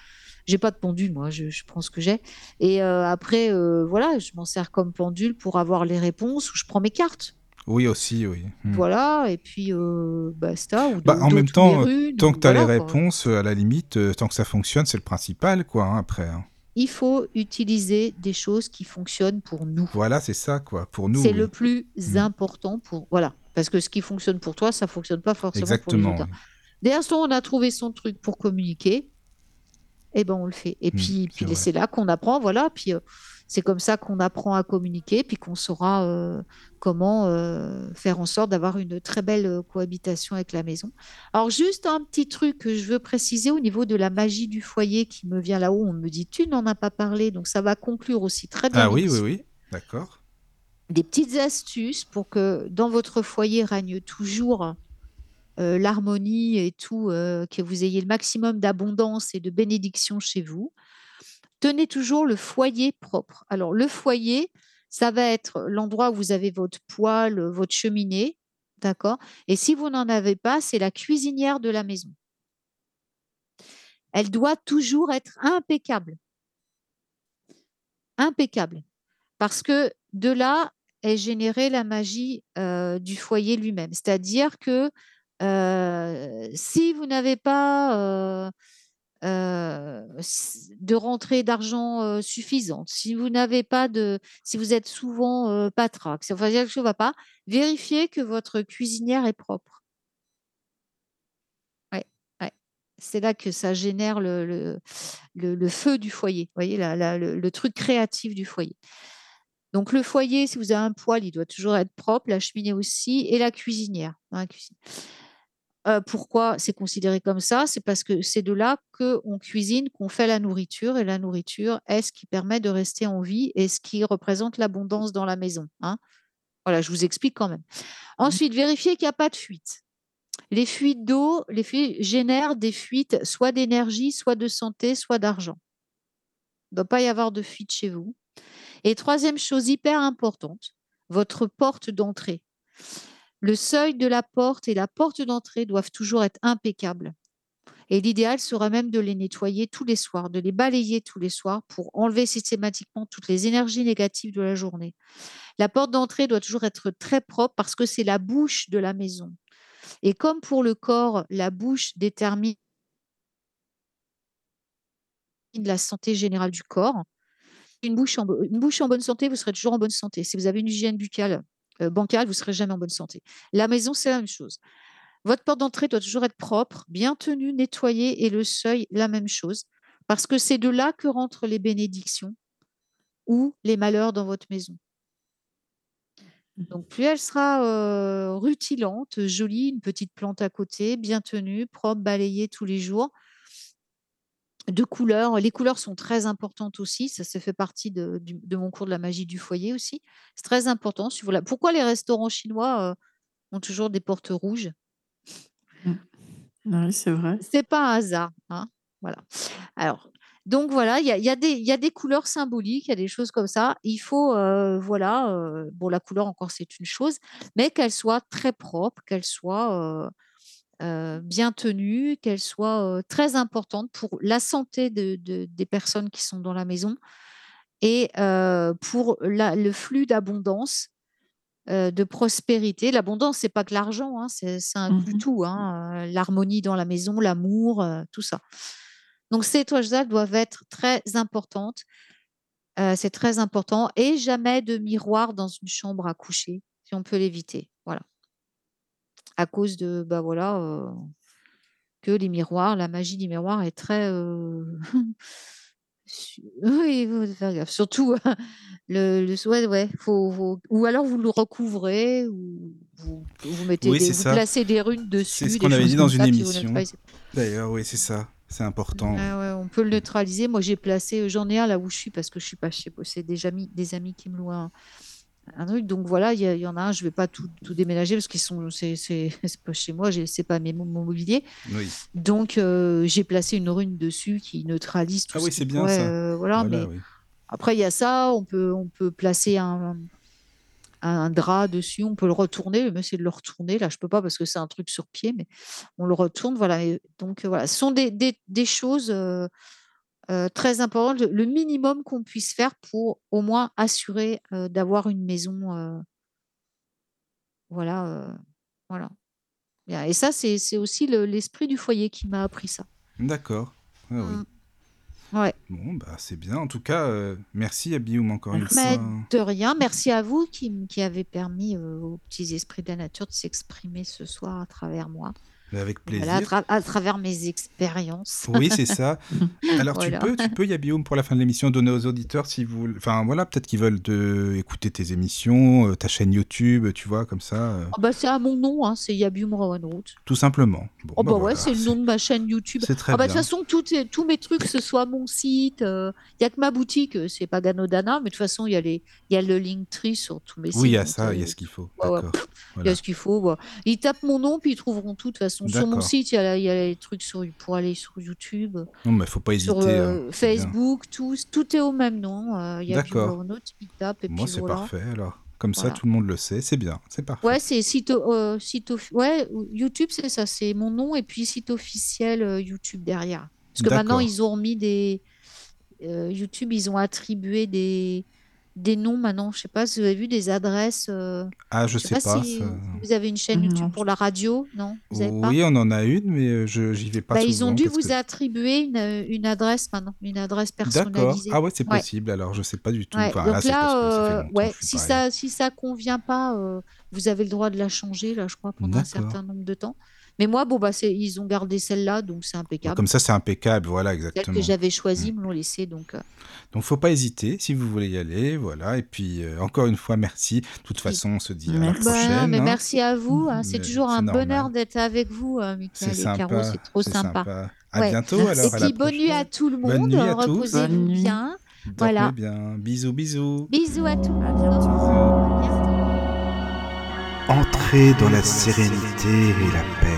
J'ai pas de pendule, moi. Je, je prends ce que j'ai. Et euh, après, euh, voilà, je m'en sers comme pendule pour avoir les réponses ou je prends mes cartes. Oui, aussi, oui. Hmm. Voilà. Et puis, euh, basta. Ou Bah, en même temps, Tant que tu as les voilà, réponses, euh, à la limite, euh, tant que ça fonctionne, c'est le principal, quoi, hein, après. hein. Il faut utiliser des choses qui fonctionnent pour nous. Voilà, c'est ça, quoi. Pour nous, C'est oui. le plus Mm. important pour. Voilà. Parce que ce qui fonctionne pour toi, ça fonctionne pas forcément Exactement. pour les autres. oui. Dès l'instant on a trouvé son truc pour communiquer, eh ben on le fait. Et Hmm, puis, c'est puis c'est là qu'on apprend, voilà. Puis euh, c'est comme ça qu'on apprend à communiquer, puis qu'on saura euh, comment euh, faire en sorte d'avoir une très belle euh, cohabitation avec la maison. Alors juste un petit truc que je veux préciser au niveau de la magie du foyer qui me vient là-haut. On me dit tu n'en as pas parlé, donc ça va conclure aussi très bien Ah oui, oui, oui. D'accord. Des petites astuces pour que dans votre foyer règne toujours euh, l'harmonie et tout, euh, que vous ayez le maximum d'abondance et de bénédiction chez vous. Tenez toujours le foyer propre. Alors, le foyer, ça va être l'endroit où vous avez votre poêle, votre cheminée, d'accord? Et si vous n'en avez pas, c'est la cuisinière de la maison. Elle doit toujours être impeccable. Impeccable. Parce que de là est générée la magie euh, du foyer lui-même. C'est-à-dire que euh, si vous n'avez pas euh, euh, de rentrée d'argent euh, suffisante, si vous n'avez pas de, si vous êtes souvent euh, patraque, si quelque chose ne va pas, vérifiez que votre cuisinière est propre. Ouais. C'est là que ça génère le, le, feu du foyer, vous voyez, le truc créatif du foyer. Donc le foyer, si vous avez un poêle, il doit toujours être propre, la cheminée aussi, et la cuisinière dans la cuisine. Euh, pourquoi c'est considéré comme ça? C'est parce que c'est de là qu'on cuisine, qu'on fait la nourriture, et la nourriture est ce qui permet de rester en vie et ce qui représente l'abondance dans la maison. hein. Voilà, je vous explique quand même. Ensuite, vérifiez qu'il n'y a pas de fuite. Les fuites d'eau, les fuites génèrent des fuites soit d'énergie, soit de santé, soit d'argent. Il ne doit pas y avoir de fuite chez vous. Et troisième chose hyper importante, votre porte d'entrée. Le seuil de la porte et la porte d'entrée doivent toujours être impeccables. Et l'idéal serait même de les nettoyer tous les soirs, de les balayer tous les soirs pour enlever systématiquement toutes les énergies négatives de la journée. La porte d'entrée doit toujours être très propre parce que c'est la bouche de la maison. Et comme pour le corps, la bouche détermine la santé générale du corps, une bouche, en, bonne santé, vous serez toujours en bonne santé. Si vous avez une hygiène buccale, bancale, vous serez jamais en bonne santé. La maison, c'est la même chose. Votre porte d'entrée doit toujours être propre, bien tenue, nettoyée et le seuil, la même chose. Parce que c'est de là que rentrent les bénédictions ou les malheurs dans votre maison. Donc, plus elle sera euh, rutilante, jolie, une petite plante à côté, bien tenue, propre, balayée tous les jours, de couleurs. Les couleurs sont très importantes aussi. Ça, ça fait partie de, mon cours de la magie du foyer aussi. C'est très important. Si vous la- Pourquoi les restaurants chinois euh, ont toujours des portes rouges? Oui, c'est vrai. C'est pas un hasard. hein. Voilà. Alors, donc voilà, il y y a des couleurs symboliques, il y a des choses comme ça. Il faut, euh, voilà, euh, bon, la couleur encore, c'est une chose, mais qu'elle soit très propre, qu'elle soit euh, bien tenue, qu'elle soit euh, très importante pour la santé de, de- des personnes qui sont dans la maison et euh, pour la- le flux d'abondance, de prospérité. L'abondance, c'est pas que l'argent, hein, c'est- inclut Mhm. tout, hein, l'harmonie dans la maison, l'amour, tout ça. Donc ces étoiles-là doivent être très importantes. c'est très important. Et jamais de miroir dans une chambre à coucher, si on peut l'éviter. Voilà. À cause de, bah voilà, euh, que les miroirs, la magie des miroirs est très. euh, Oui, il faut faire gaffe. Surtout le, le ouais, ouais, faut, faut- ou alors vous le recouvrez, ou vous, vous mettez Oui, des, c'est vous placez des runes C'est dessus, ce des qu'on avait dit dans une ça, émission. D'ailleurs, oui, c'est ça. C'est important. Ouais, on peut le neutraliser. Moi, j'ai placé, j'en ai un là où je suis parce que je suis pas chez C'est des amis, des amis qui me louent un, un truc. Donc voilà, il y, en a un. Je vais pas tout, tout déménager parce qu'ils sont, c'est, c'est, c'est pas chez moi. C'est pas mes, mon mobilier. Oui. Donc euh, j'ai placé une rune dessus qui neutralise tout Ah ce oui, c'est bien pourrait, ça. euh, voilà, Voilà, mais oui. après il y a ça. On peut, on peut placer un, un drap dessus. On peut le retourner. Mais c'est de le retourner. Là, je peux pas parce que c'est un truc sur pied, mais on le retourne. Voilà. Et donc euh, voilà, ce sont des, des, des choses. euh, euh, très importante, le, minimum qu'on puisse faire pour au moins assurer euh, d'avoir une maison. euh, voilà, voilà. Et ça, c'est aussi le- l'esprit du foyer qui m'a appris ça. D'accord. Ah oui. Mm. Ouais. Bon, bah c'est bien. En tout cas, merci Abioum encore une fois. de rien, merci à vous qui, qui avez permis aux petits esprits de la nature de s'exprimer ce soir à travers moi. Avec plaisir. Voilà, à, tra- à travers mes expériences. Oui, c'est ça. Alors Voilà. tu peux, tu peux, Yabium, pour la fin de l'émission, donner aux auditeurs si vous, enfin voilà, peut-être qu'ils veulent te écouter tes émissions, euh, ta chaîne YouTube, tu vois, comme ça, euh, Ah bah, c'est à mon nom, hein, c'est Yabium Rowanroot. tout simplement. Bon, Oh bah, ouais, voilà, c'est le nom de ma chaîne YouTube. C'est très Ah bah, de toute façon, est- tous mes trucs, que ce soit mon site, il n'y a que ma boutique, euh, c'est pas Ganodana, mais de toute façon, il y, a les- il y a le Linktree sur tous mes sites. Oui, il y a ça, il y a euh, ce qu'il faut. ouais, ouais. Il y a ce qu'il faut. Ils tapent mon nom, puis ils trouveront tout. De toute façon, sur mon site, il y, a, il y a les trucs sur, pour aller sur YouTube, Non, mais faut pas hésiter. sur euh, hein. Facebook, tout, tout est au même nom. euh, Il y a et Moi, c'est voilà. parfait. Alors, comme ça, tout le monde le sait. C'est bien, c'est parfait. Ouais, c'est site, euh, site ouais, YouTube, c'est ça, c'est mon nom et puis site officiel euh, YouTube derrière. Parce que maintenant, ils ont mis des. YouTube, ils ont attribué des, des noms maintenant. Je sais pas si vous avez vu des adresses. euh, Ah, je je sais sais pas pas. si vous avez une chaîne Non. YouTube pour la radio, non? Vous avez pas? Oui, on en a une, mais euh, je j'y vais pas Bah, souvent. ils ont dû vous que- attribuer une, euh, une adresse maintenant, une adresse D'accord. personnalisée. Ah ouais, c'est Ouais. possible. Alors, je sais pas du tout. Ouais, Enfin, donc là, ça ouais, si ça, si ça convient pas, euh, vous avez le droit de la changer, là, je crois, pendant un D'accord. certain nombre de temps. Mais moi, bon, bah, ils ont gardé celle-là, donc c'est impeccable. Comme ça, c'est impeccable. Voilà, Celle exactement. que j'avais choisie, ils me l'ont laissée, donc euh, Donc, faut pas hésiter si vous voulez y aller. Voilà. Et puis, euh, encore une fois, merci. De toute façon, on se dit à la Merci. bah, prochaine. mais hein. merci à vous. hein, C'est Mais toujours un normal. bonheur d'être avec vous, euh, C'est Michael et Caro, sympa. c'est trop sympa. À Ouais. bientôt Merci. alors. Et à bonne nuit prochaine. à tout le Bonne monde. nuit à tous. Reposez-vous Bonne nuit. bien. Dormez Voilà. bien. Bisous, bisous. Bisous à tous. À bientôt. À bientôt. Entrez dans la sérénité et la paix,